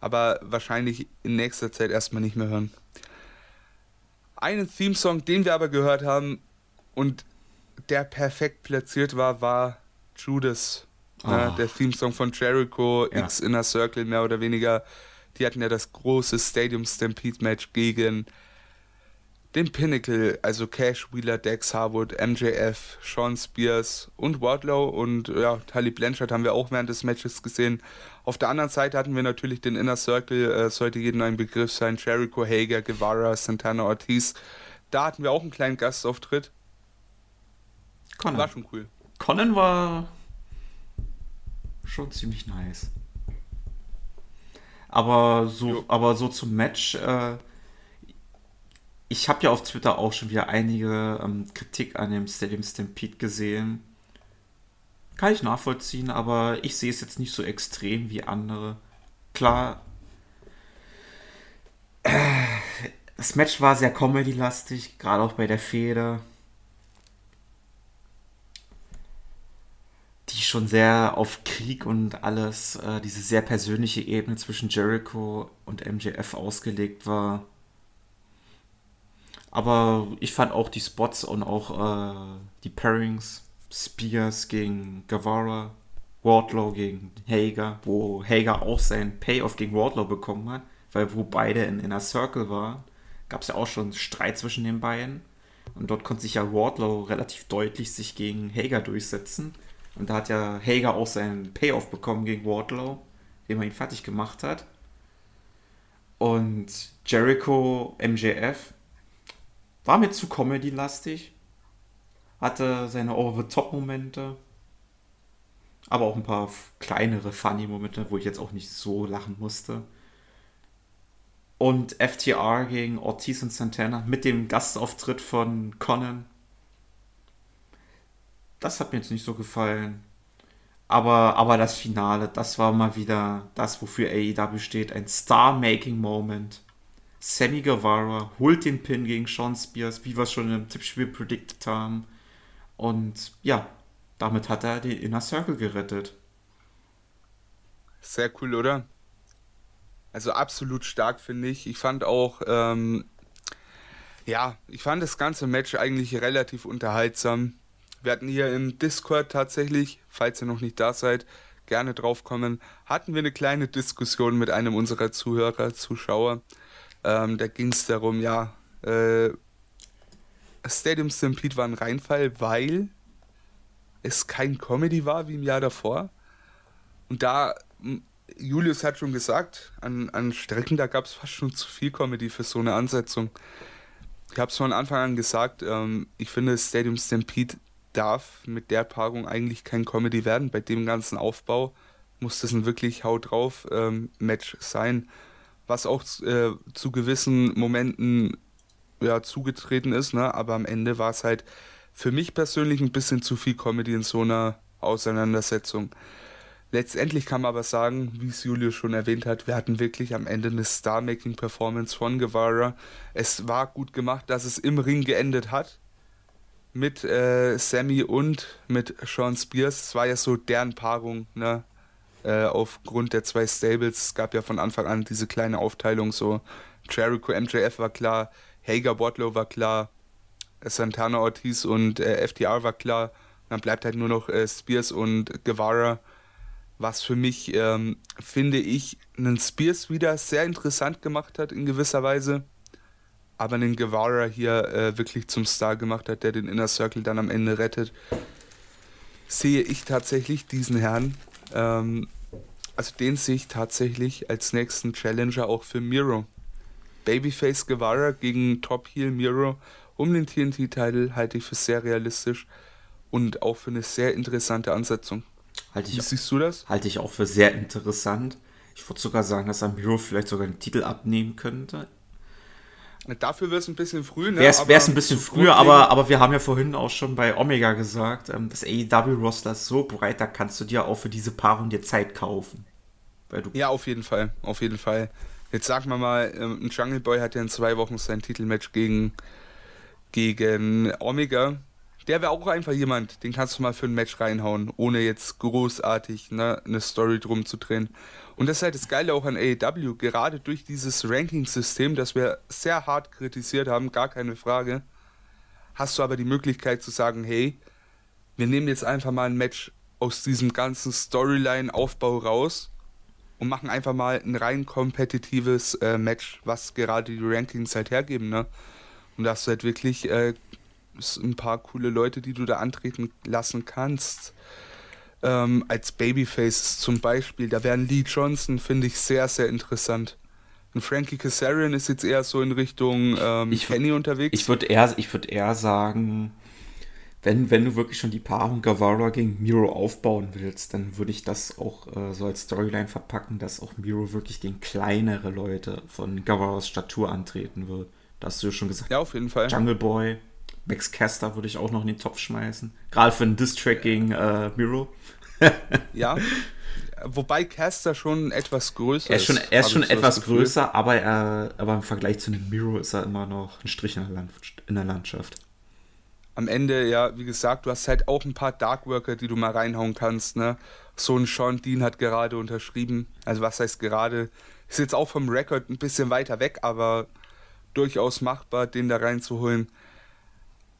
Aber wahrscheinlich in nächster Zeit erstmal nicht mehr hören. Einen Theme-Song, den wir aber gehört haben und der perfekt platziert war, war Judas. Oh. Ne? Der Theme-Song von Jericho, ja. X Inner Circle, mehr oder weniger. Die hatten ja das große Stadium Stampede Match gegen den Pinnacle, also Cash, Wheeler, Dex, Harwood, MJF, Sean Spears und Wardlow und ja, Tully Blanchard haben wir auch während des Matches gesehen. Auf der anderen Seite hatten wir natürlich den Inner Circle, äh, sollte jedem ein Begriff sein, Jericho, Hager, Guevara, Santana Ortiz. Da hatten wir auch einen kleinen Gastauftritt. Conan. War schon cool. Conan war schon ziemlich nice. Aber so, aber so zum Match, äh, ich habe ja auf Twitter auch schon wieder einige ähm, Kritik an dem Stadium Stampede gesehen. Kann ich nachvollziehen, aber ich sehe es jetzt nicht so extrem wie andere. Klar, das Match war sehr comedy-lastig, gerade auch bei der Feder. Die schon sehr auf Krieg und alles, äh, diese sehr persönliche Ebene zwischen Jericho und MJF ausgelegt war. Aber ich fand auch die Spots und auch äh, die Pairings, Spears gegen Guevara, Wardlow gegen Hager, wo Hager auch seinen Payoff gegen Wardlow bekommen hat, weil wo beide in Inner Circle waren, gab es ja auch schon Streit zwischen den beiden. Und dort konnte sich ja Wardlow relativ deutlich sich gegen Hager durchsetzen. Und da hat ja Hager auch seinen Payoff bekommen gegen Wardlow, den man ihn fertig gemacht hat. Und Jericho MJF war mir zu Comedy-lastig. Hatte seine Over-the-Top-Momente. Aber auch ein paar kleinere Funny-Momente, wo ich jetzt auch nicht so lachen musste. Und FTR gegen Ortiz und Santana mit dem Gastauftritt von Conan. Das hat mir jetzt nicht so gefallen. Aber, aber das Finale, das war mal wieder das, wofür AEW steht. Ein Star-Making-Moment. Sammy Guevara holt den Pin gegen Sean Spears, wie wir es schon im Tippspiel predicted haben. Und ja, damit hat er den Inner Circle gerettet. Sehr cool, oder? Also absolut stark, finde ich. Ich fand auch, ähm, ja, ich fand das ganze Match eigentlich relativ unterhaltsam. Wir hatten hier im Discord tatsächlich, falls ihr noch nicht da seid, gerne drauf kommen, hatten wir eine kleine Diskussion mit einem unserer Zuhörer, Zuschauer. Ähm, da ging es darum, ja, äh, Stadium Stampede war ein Reinfall, weil es kein Comedy war wie im Jahr davor. Und da, Julius hat schon gesagt, an, an Strecken, da gab es fast schon zu viel Comedy für so eine Ansetzung. Ich habe es von Anfang an gesagt, ähm, ich finde, Stadium Stampede darf mit der Paarung eigentlich kein Comedy werden. Bei dem ganzen Aufbau muss das ein wirklich Haut drauf ähm, Match sein was auch äh, zu gewissen Momenten ja, zugetreten ist, ne? aber am Ende war es halt für mich persönlich ein bisschen zu viel Comedy in so einer Auseinandersetzung. Letztendlich kann man aber sagen, wie es Julius schon erwähnt hat, wir hatten wirklich am Ende eine Star-Making-Performance von Guevara. Es war gut gemacht, dass es im Ring geendet hat. Mit äh, Sammy und mit Sean Spears. Es war ja so deren Paarung, ne? Äh, aufgrund der zwei Stables. Es gab ja von Anfang an diese kleine Aufteilung, so Jericho MJF war klar, Hager Wardlow war klar, Santana Ortiz und äh, FTR war klar. Dann bleibt halt nur noch äh, Spears und Guevara, was für mich, ähm, finde ich, einen Spears wieder sehr interessant gemacht hat in gewisser Weise. Aber einen Guevara hier äh, wirklich zum Star gemacht hat, der den Inner Circle dann am Ende rettet, sehe ich tatsächlich diesen Herrn ähm, also den sehe ich tatsächlich als nächsten Challenger auch für Miro. Babyface Guevara gegen Top Heel Miro um den TNT-Titel halte ich für sehr realistisch und auch für eine sehr interessante Ansetzung. Halte ich, Wie siehst du das? Halte ich auch für sehr interessant. Ich würde sogar sagen, dass er Miro vielleicht sogar den Titel abnehmen könnte. Dafür wäre es ein bisschen früh, ne? Wäre es ein bisschen früher, aber, aber wir haben ja vorhin auch schon bei Omega gesagt, ähm, das AEW-Roster ist so breit, da kannst du dir auch für diese Paarung dir Zeit kaufen. ja, auf jeden Fall, auf jeden Fall. Jetzt sagen wir mal, ähm, ein Jungle Boy hat ja in zwei Wochen sein Titelmatch gegen, gegen Omega. Der wäre auch einfach jemand, den kannst du mal für ein Match reinhauen, ohne jetzt großartig ne, eine Story drum zu drehen. Und das ist halt das Geile auch an AEW, gerade durch dieses Ranking-System, das wir sehr hart kritisiert haben, gar keine Frage, hast du aber die Möglichkeit zu sagen, hey, wir nehmen jetzt einfach mal ein Match aus diesem ganzen Storyline-Aufbau raus und machen einfach mal ein rein kompetitives äh, Match, was gerade die Rankings halt hergeben, ne? Und da hast du halt wirklich äh, ein paar coole Leute, die du da antreten lassen kannst ähm, als Babyface zum Beispiel. Da wären Lee Johnson, finde ich, sehr, sehr interessant. Und Frankie Kazarian ist jetzt eher so in Richtung ähm, ich Kenny unterwegs. Ich würde eher, würd eher sagen, wenn, wenn du wirklich schon die Paarung Guevara gegen Miro aufbauen willst, dann würde ich das auch äh, so als Storyline verpacken, dass auch Miro wirklich gegen kleinere Leute von Guevaras Statur antreten wird. Da hast du ja schon gesagt. Ja, auf jeden Fall. Jungle Boy, Max Caster würde ich auch noch in den Topf schmeißen. Gerade für einen Diss-Track gegen äh, Miro. [LAUGHS] ja. Wobei Caster schon etwas größer er ist. Schon, er ist schon etwas größer, aber, er, aber im Vergleich zu einem Miro ist er immer noch ein Strich in der, Land, in der Landschaft. Am Ende, ja, wie gesagt, du hast halt auch ein paar Darkworker, die du mal reinhauen kannst, ne? So ein Sean Dean hat gerade unterschrieben. Also was heißt gerade? Ist jetzt auch vom Rekord ein bisschen weiter weg, aber durchaus machbar, den da reinzuholen.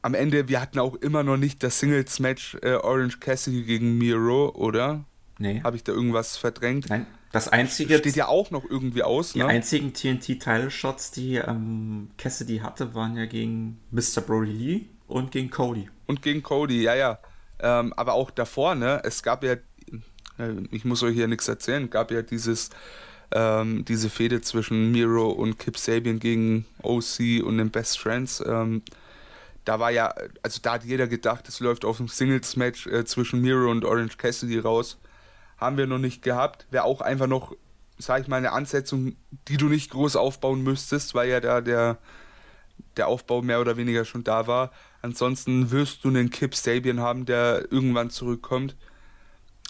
Am Ende, wir hatten auch immer noch nicht das Singles-Match äh, Orange Cassidy gegen Miro, oder? Nee. Habe ich da irgendwas verdrängt? Nein. Das einzige. Steht ja auch noch irgendwie aus. Die ne? einzigen TNT-Title-Shots, die ähm, Cassidy hatte, waren ja gegen Mr. Brody Lee und gegen Cody. Und gegen Cody, ja, ja. Ähm, aber auch davor, ne? Es gab ja, äh, ich muss euch hier nichts erzählen, gab ja dieses, ähm, diese Fehde zwischen Miro und Kip Sabian gegen OC und den Best Friends. Ähm, da war ja, also da hat jeder gedacht, es läuft auf ein Singles-Match äh, zwischen Miro und Orange Cassidy raus. Haben wir noch nicht gehabt. Wäre auch einfach noch, sag ich mal, eine Ansetzung, die du nicht groß aufbauen müsstest, weil ja da der, der Aufbau mehr oder weniger schon da war. Ansonsten wirst du einen Kip Sabian haben, der irgendwann zurückkommt.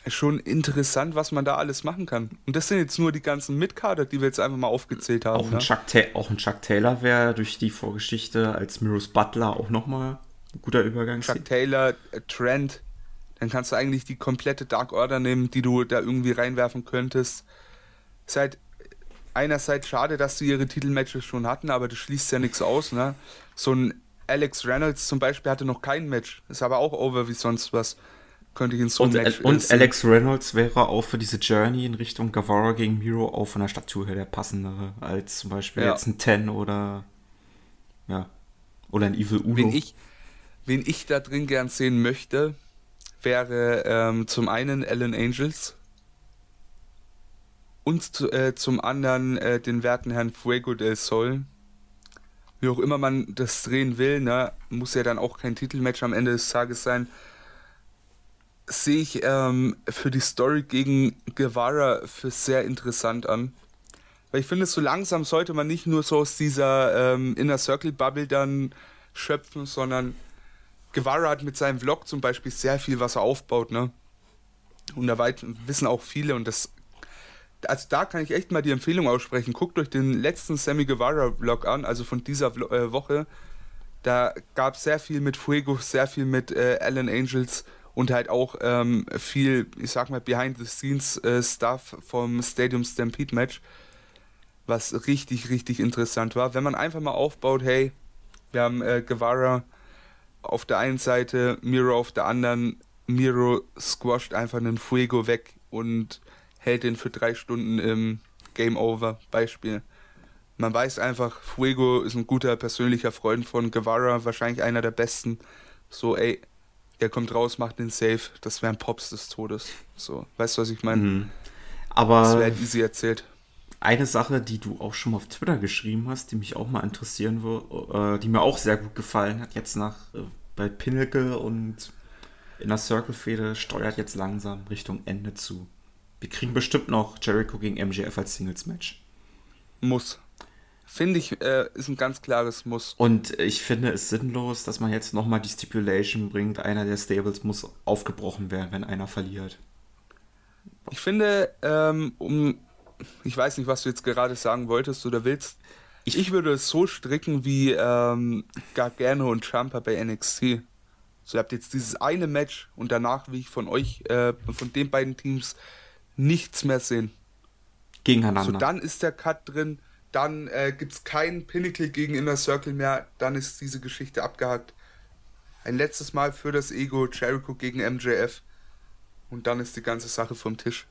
Schon interessant, was man da alles machen kann. Und das sind jetzt nur die ganzen Mitkader, die wir jetzt einfach mal aufgezählt haben. Auch ein, ne? Chuck, auch ein Chuck Taylor wäre durch die Vorgeschichte als Miros Butler auch nochmal ein guter Übergang. Chuck Taylor, äh, Trent, dann kannst du eigentlich die komplette Dark Order nehmen, die du da irgendwie reinwerfen könntest. Ist halt einerseits schade, dass sie ihre Titelmatches schon hatten, aber das schließt ja nichts aus. Ne? So ein Alex Reynolds zum Beispiel hatte noch kein Match, ist aber auch over wie sonst was. Könnte ich in so und, Match Und Alex Reynolds wäre auch für diese Journey in Richtung Guevara gegen Miro auch von der Statur her der passendere als zum Beispiel ja. jetzt ein Ten oder ja oder ein Evil Uno. Wen ich, wen ich da drin gern sehen möchte, wäre ähm, zum einen Alan Angels und zu, äh, zum anderen äh, den werten Herrn Fuego del Sol. Wie auch immer man das drehen will, ne, muss ja dann auch kein Titelmatch am Ende des Tages sein. Sehe ich ähm, für die Story gegen Guevara für sehr interessant an. Weil ich finde, so langsam sollte man nicht nur so aus dieser ähm, Inner Circle Bubble dann schöpfen, sondern Guevara hat mit seinem Vlog zum Beispiel sehr viel, was er aufbaut, ne? Und da wissen auch viele und das also da kann ich echt mal die Empfehlung aussprechen. Guckt euch den letzten Sammy Guevara Vlog an, also von dieser Vlog, äh, Woche. Da gab es sehr viel mit Fuego, sehr viel mit äh, Alan Angels und halt auch ähm, viel, ich sag mal, Behind-the-Scenes-Stuff äh, vom Stadium Stampede Match, was richtig, richtig interessant war. Wenn man einfach mal aufbaut, hey, wir haben äh, Guevara auf der einen Seite, Miro auf der anderen, Miro squasht einfach einen Fuego weg und hält den für drei Stunden im Game Over. Beispiel. Man weiß einfach, Fuego ist ein guter persönlicher Freund von Guevara, wahrscheinlich einer der besten. So, ey, der kommt raus, macht den Safe. Das wären Pops des Todes. So, weißt du, was ich meine? Mhm. Aber. Das wäre easy erzählt. Eine Sache, die du auch schon mal auf Twitter geschrieben hast, die mich auch mal interessieren würde, äh, die mir auch sehr gut gefallen hat, jetzt nach äh, bei Pinnacle und in der Circle-Fehde steuert jetzt langsam Richtung Ende zu. Wir kriegen bestimmt noch Jericho gegen MJF als Singles-Match. Muss. Finde ich, äh, ist ein ganz klares Muss. Und ich finde es sinnlos, dass man jetzt nochmal die Stipulation bringt, einer der Stables muss aufgebrochen werden, wenn einer verliert. Ich finde, ähm, um, ich weiß nicht, was du jetzt gerade sagen wolltest oder willst. Ich, ich würde es so stricken wie ähm, Gargano und Champa bei NXT. So, ihr habt jetzt dieses eine Match und danach, wie ich von euch, äh, von den beiden Teams nichts mehr sehen. Gegeneinander. So, dann ist der Cut drin, dann äh, gibt es keinen Pinnacle gegen Inner Circle mehr, dann ist diese Geschichte abgehakt. Ein letztes Mal für das Ego Jericho gegen MJF und dann ist die ganze Sache vom Tisch.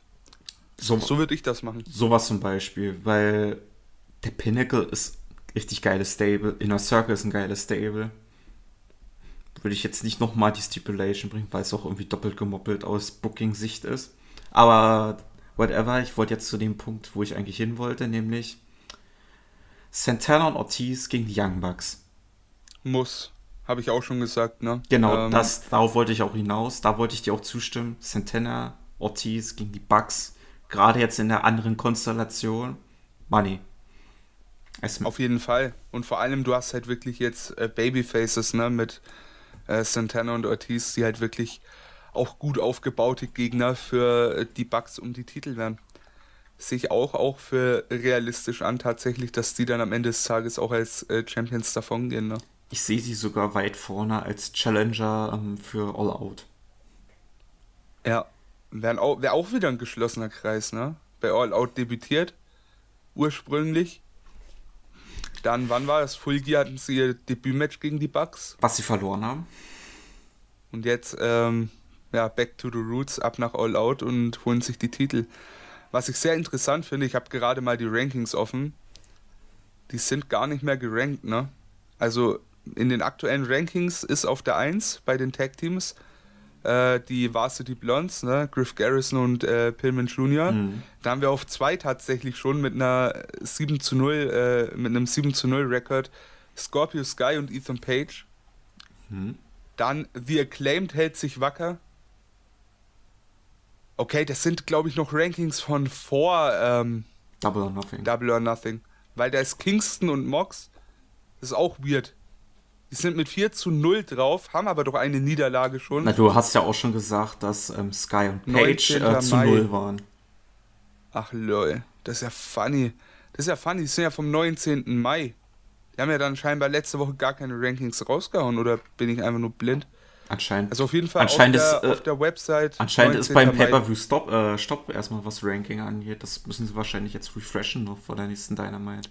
So, so würde ich das machen. Sowas zum Beispiel, weil der Pinnacle ist richtig geiles Stable, Inner Circle ist ein geiles Stable. Würde ich jetzt nicht nochmal die Stipulation bringen, weil es auch irgendwie doppelt gemoppelt aus Booking-Sicht ist. Aber whatever, ich wollte jetzt zu dem Punkt, wo ich eigentlich hin wollte, nämlich Santana und Ortiz gegen die Young Bucks. Muss. Habe ich auch schon gesagt, ne? Genau, ähm, das, darauf wollte ich auch hinaus. Da wollte ich dir auch zustimmen. Santana, Ortiz gegen die Bucks. Gerade jetzt in der anderen Konstellation. Money. Auf jeden Fall. Und vor allem, du hast halt wirklich jetzt äh, Babyfaces, ne, mit äh, Santana und Ortiz, die halt wirklich auch gut aufgebaute Gegner für äh, die Bugs um die Titel werden. Sehe ich auch, auch für realistisch an, tatsächlich, dass die dann am Ende des Tages auch als äh, Champions davongehen. Ne? Ich sehe sie sogar weit vorne als Challenger ähm, für All Out. Ja, wäre auch, wär auch wieder ein geschlossener Kreis, ne? Bei All Out debütiert, ursprünglich. Dann, wann war das? Full Gear hatten sie ihr Debütmatch gegen die Bucks. Was sie verloren haben. Und jetzt, ähm, ja, back to the roots, ab nach All Out und holen sich die Titel. Was ich sehr interessant finde, ich habe gerade mal die Rankings offen. Die sind gar nicht mehr gerankt, ne? Also in den aktuellen Rankings ist auf der 1 bei den Tag Teams äh, die Varsity Blondes, ne? Griff Garrison und äh, Pillman Jr. Mhm. Da haben wir auf 2 tatsächlich schon mit einer 7 zu 0, äh, mit einem 7 zu 0 Rekord Scorpio Sky und Ethan Page. Mhm. Dann The Acclaimed hält sich wacker. Okay, das sind, glaube ich, noch Rankings von vor ähm, Double or Nothing. Double or Nothing. Weil da ist Kingston und Mox. Das ist auch weird. Die sind mit 4 zu 0 drauf, haben aber doch eine Niederlage schon. Na, du hast ja auch schon gesagt, dass ähm, Sky und Page äh, zu Mai. 0 waren. Ach lol, das ist ja funny. Das ist ja funny, die sind ja vom 19. Mai. Die haben ja dann scheinbar letzte Woche gar keine Rankings rausgehauen, oder bin ich einfach nur blind? Anscheinend. Also auf jeden Fall anscheinend auf, der, ist, auf der Website. Anscheinend ist beim Pay-Per-View Stop, äh, Stopp erstmal, was Ranking angeht. Das müssen sie wahrscheinlich jetzt refreshen noch vor der nächsten Dynamite.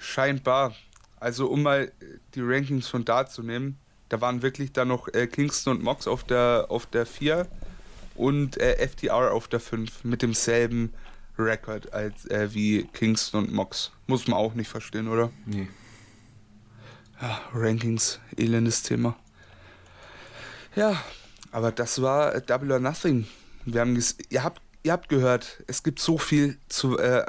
Scheinbar. Also um mal die Rankings von da zu nehmen, da waren wirklich dann noch äh, Kingston und Mox auf der auf der 4 und äh, FTR auf der 5 mit demselben Rekord als äh, wie Kingston und Mox. Muss man auch nicht verstehen, oder? Nee. Ja, Rankings, elendes Thema. Ja, aber das war Double or Nothing. Wir haben ihr habt ihr habt gehört, es gibt so viel zu äh,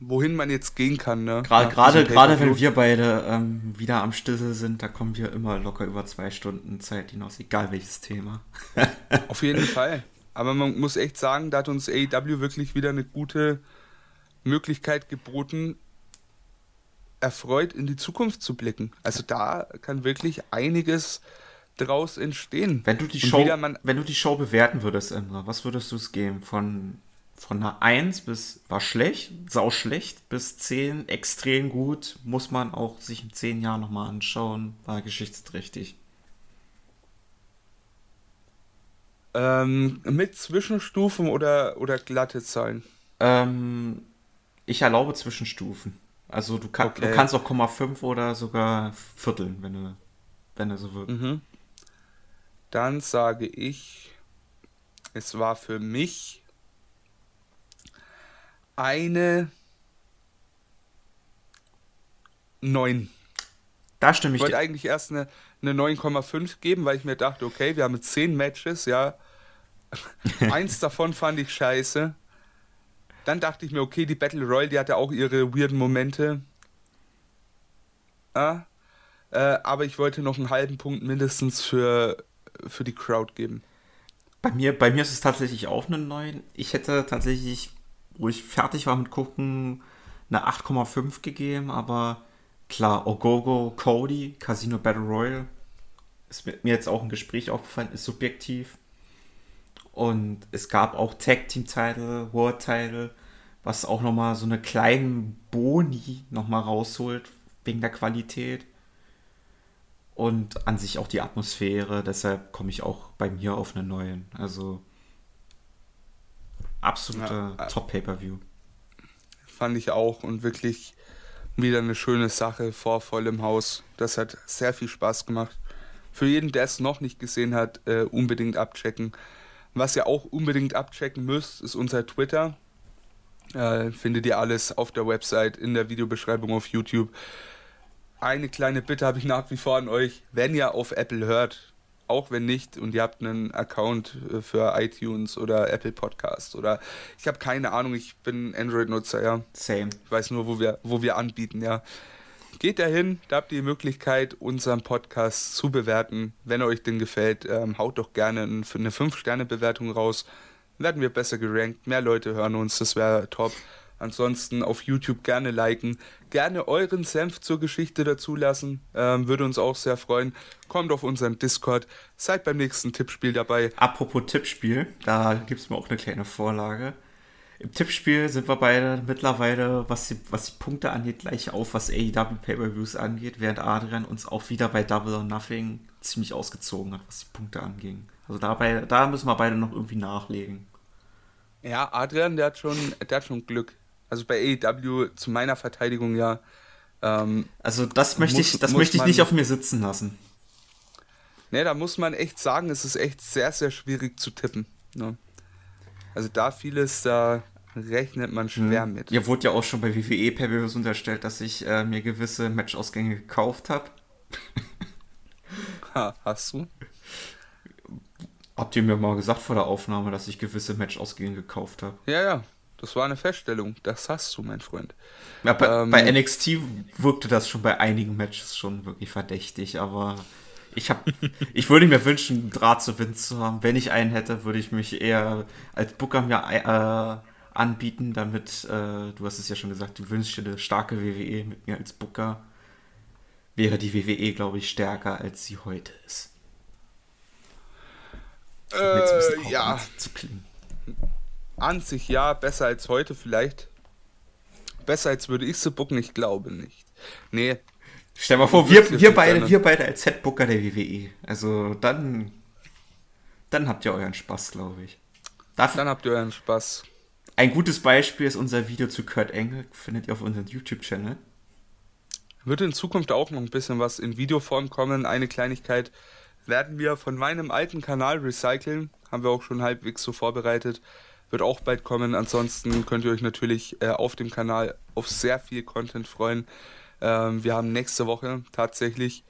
wohin man jetzt gehen kann. Ne? Gerade, gerade, gerade wenn wir beide ähm, wieder am Stissel sind, da kommen wir immer locker über zwei Stunden Zeit hinaus, egal welches Thema. [LAUGHS] Auf jeden Fall. Aber man muss echt sagen, da hat uns AEW wirklich wieder eine gute Möglichkeit geboten, erfreut in die Zukunft zu blicken. Also da kann wirklich einiges draus entstehen. Wenn du die, Show, wenn du die Show bewerten würdest, Emre, was würdest du es geben? Von von einer 1 bis war schlecht, sau schlecht, bis 10 extrem gut, muss man auch sich in 10 Jahren nochmal anschauen, war geschichtsträchtig. Ähm, mit Zwischenstufen oder, oder glatte Zahlen? Ähm, ich erlaube Zwischenstufen. Also du, kann, okay. du kannst auch 0,5 oder sogar vierteln, wenn du, wenn du so willst. Mhm. Dann sage ich, es war für mich eine 9. Da stimme ich. Ich wollte eigentlich erst eine, eine 9,5 geben, weil ich mir dachte, okay, wir haben 10 Matches, ja. [LAUGHS] Eins davon fand ich scheiße. Dann dachte ich mir, okay, die Battle Royale, die hatte auch ihre weirden Momente. Ja, äh, aber ich wollte noch einen halben Punkt mindestens für, für die Crowd geben. Bei mir, bei mir ist es tatsächlich auch eine 9. Ich hätte tatsächlich wo ich fertig war mit gucken, eine 8,5 gegeben, aber klar, Ogogo, Cody, Casino Battle Royale, ist mir jetzt auch ein Gespräch aufgefallen, ist subjektiv. Und es gab auch Tag Team Title, World Title, was auch nochmal so eine kleine Boni nochmal rausholt, wegen der Qualität. Und an sich auch die Atmosphäre, deshalb komme ich auch bei mir auf eine neuen. Also Absoluter ja, Top-Pay-Per-View. Fand ich auch und wirklich wieder eine schöne Sache vor vollem Haus. Das hat sehr viel Spaß gemacht. Für jeden, der es noch nicht gesehen hat, äh, unbedingt abchecken. Was ihr auch unbedingt abchecken müsst, ist unser Twitter. Äh, findet ihr alles auf der Website, in der Videobeschreibung auf YouTube. Eine kleine Bitte habe ich nach wie vor an euch. Wenn ihr auf Apple hört, auch wenn nicht und ihr habt einen Account äh, für iTunes oder Apple Podcast oder ich habe keine Ahnung, ich bin Android-Nutzer, ja. Same. Ich weiß nur, wo wir, wo wir anbieten, ja. Geht dahin, da habt ihr die Möglichkeit, unseren Podcast zu bewerten. Wenn euch den gefällt, ähm, haut doch gerne eine 5-Sterne-Bewertung raus. Werden wir besser gerankt, mehr Leute hören uns, das wäre top. Ansonsten auf YouTube gerne liken, gerne euren Senf zur Geschichte dazulassen, ähm, würde uns auch sehr freuen. Kommt auf unseren Discord, seid beim nächsten Tippspiel dabei. Apropos Tippspiel, da gibt es mir auch eine kleine Vorlage. Im Tippspiel sind wir beide mittlerweile, was die, was die Punkte angeht, gleich auf, was AEW Pay-Per-Views angeht, während Adrian uns auch wieder bei Double or Nothing ziemlich ausgezogen hat, was die Punkte anging. Also dabei, da müssen wir beide noch irgendwie nachlegen. Ja, Adrian, der hat schon, der hat schon Glück. Also bei AEW zu meiner Verteidigung ja. Ähm, also das möchte muss, ich, das möchte ich nicht auf mir sitzen lassen. Ne, da muss man echt sagen, es ist echt sehr, sehr schwierig zu tippen. Ne? Also da vieles, da rechnet man schwer mhm. mit. Ja, wurde ja auch schon bei WWE per Views unterstellt, dass ich äh, mir gewisse Matchausgänge gekauft habe. ha, hast du? Habt ihr mir mal gesagt vor der Aufnahme, dass ich gewisse Matchausgänge gekauft habe? Ja, ja. Das war eine Feststellung. Das hast du, mein Freund. Ja, bei, ähm, bei NXT wirkte das schon bei einigen Matches schon wirklich verdächtig, aber ich habe, [LAUGHS] ich würde mir wünschen, einen Draht zu Wind zu haben. Wenn ich einen hätte, würde ich mich eher als Booker mir äh, anbieten, damit, äh, du hast es ja schon gesagt, du wünschst dir eine starke WWE mit mir als Booker. Wäre die WWE, glaube ich, stärker, als sie heute ist. Äh, ja. Zu klingen. An sich ja, besser als heute vielleicht. Besser als würde ich sie booken, ich glaube nicht. Nee, Stell mal vor, wir, wir, beide, wir beide als Headbooker der WWE. Also dann, dann habt ihr euren Spaß, glaube ich. Dafür, dann habt ihr euren Spaß. Ein gutes Beispiel ist unser Video zu Kurt Engel, findet ihr auf unserem YouTube-Channel. Wird in Zukunft auch noch ein bisschen was in Videoform kommen. Eine Kleinigkeit werden wir von meinem alten Kanal recyceln. Haben wir auch schon halbwegs so vorbereitet. Wird auch bald kommen. Ansonsten könnt ihr euch natürlich äh, auf dem Kanal auf sehr viel Content freuen. Ähm, wir haben nächste Woche tatsächlich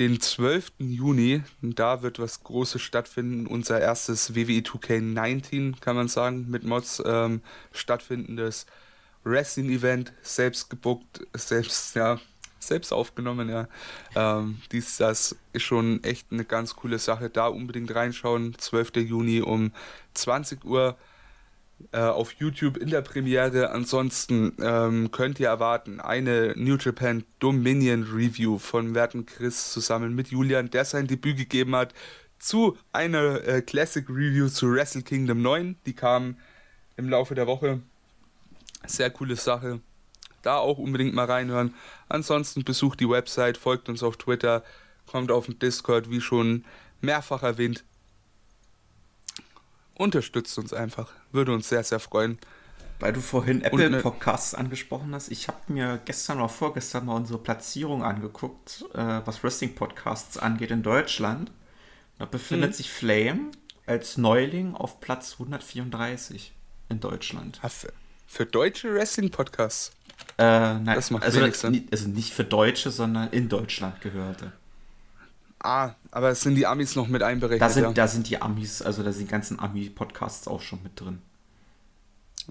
den 12. Juni. Da wird was Großes stattfinden. Unser erstes WWE 2K19, kann man sagen, mit Mods ähm, stattfindendes Wrestling-Event, selbst gebuckt, selbst, ja, selbst aufgenommen, ja. Ähm, dies, das ist schon echt eine ganz coole Sache. Da unbedingt reinschauen. 12. Juni um 20 Uhr äh, auf YouTube in der Premiere. Ansonsten ähm, könnt ihr erwarten eine New Japan Dominion Review von Werten Chris zusammen mit Julian, der sein Debüt gegeben hat, zu einer äh, Classic Review zu Wrestle Kingdom 9. Die kam im Laufe der Woche. Sehr coole Sache. Da auch unbedingt mal reinhören. Ansonsten besucht die Website, folgt uns auf Twitter, kommt auf den Discord, wie schon mehrfach erwähnt unterstützt uns einfach. Würde uns sehr, sehr freuen. Weil du vorhin Apple Und, Podcasts angesprochen hast, ich habe mir gestern oder vorgestern mal unsere Platzierung angeguckt, äh, was Wrestling Podcasts angeht in Deutschland. Da befindet mhm. sich Flame als Neuling auf Platz 134 in Deutschland. Für, für deutsche Wrestling Podcasts? Äh, nein, das macht also, also nicht für Deutsche, sondern in Deutschland gehörte. Ah, aber sind die Amis noch mit einberechnet? Da sind, ja. da sind die Amis, also da sind die ganzen Ami-Podcasts auch schon mit drin.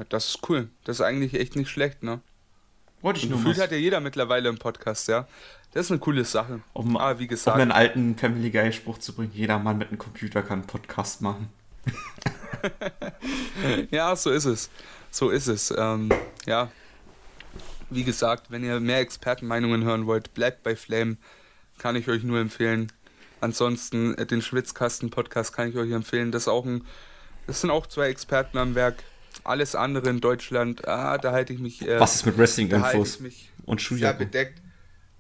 Das ist cool. Das ist eigentlich echt nicht schlecht, ne? Wollte ich nur Gefühlt hat ja jeder mittlerweile einen Podcast, ja. Das ist eine coole Sache. Um, ah, wie gesagt. Um einen alten Family Guy Spruch zu bringen, jeder Mann mit einem Computer kann einen Podcast machen. [LAUGHS] ja, so ist es. So ist es. Ähm, ja. Wie gesagt, wenn ihr mehr Expertenmeinungen hören wollt, bleibt bei Flame. Kann ich euch nur empfehlen. Ansonsten äh, den Schwitzkasten-Podcast kann ich euch empfehlen. Das, auch ein, das sind auch zwei Experten am Werk. Alles andere in Deutschland, ah, da halte ich mich. Äh, Was ist mit Wrestling-Infos? Und Shuyaku? bedeckt.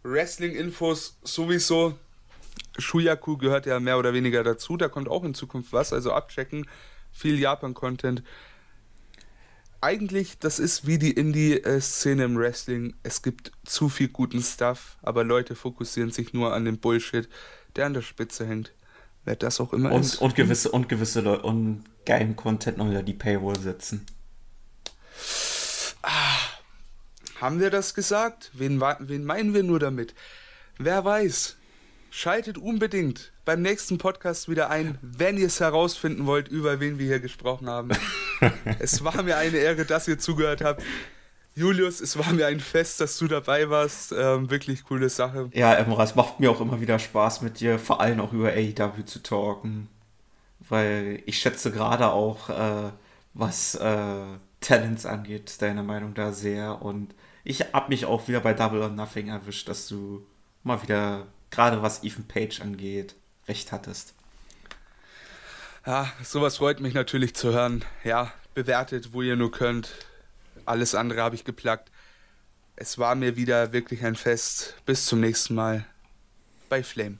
Wrestling-Infos sowieso. Shuyaku gehört ja mehr oder weniger dazu. Da kommt auch in Zukunft was. Also abchecken. Viel Japan-Content. Eigentlich, das ist wie die Indie-Szene im Wrestling. Es gibt zu viel guten Stuff, aber Leute fokussieren sich nur an den Bullshit der an der Spitze hängt. Wer das auch immer und, ist. Und gewisse, und gewisse Leute und geilen Content noch wieder die Paywall setzen. Ah, haben wir das gesagt? Wen, wen meinen wir nur damit? Wer weiß. Schaltet unbedingt beim nächsten Podcast wieder ein, wenn ihr es herausfinden wollt, über wen wir hier gesprochen haben. [LAUGHS] es war mir eine Ehre, dass ihr zugehört habt. Julius, es war mir ein Fest, dass du dabei warst. Ähm, wirklich coole Sache. Ja, Emra, es macht mir auch immer wieder Spaß mit dir, vor allem auch über AEW zu talken. Weil ich schätze gerade auch, äh, was äh, Talents angeht, deine Meinung da sehr. Und ich habe mich auch wieder bei Double or Nothing erwischt, dass du mal wieder, gerade was Ethan Page angeht, recht hattest. Ja, sowas freut mich natürlich zu hören. Ja, bewertet, wo ihr nur könnt. Alles andere habe ich geplagt. Es war mir wieder wirklich ein Fest. Bis zum nächsten Mal bei Flame.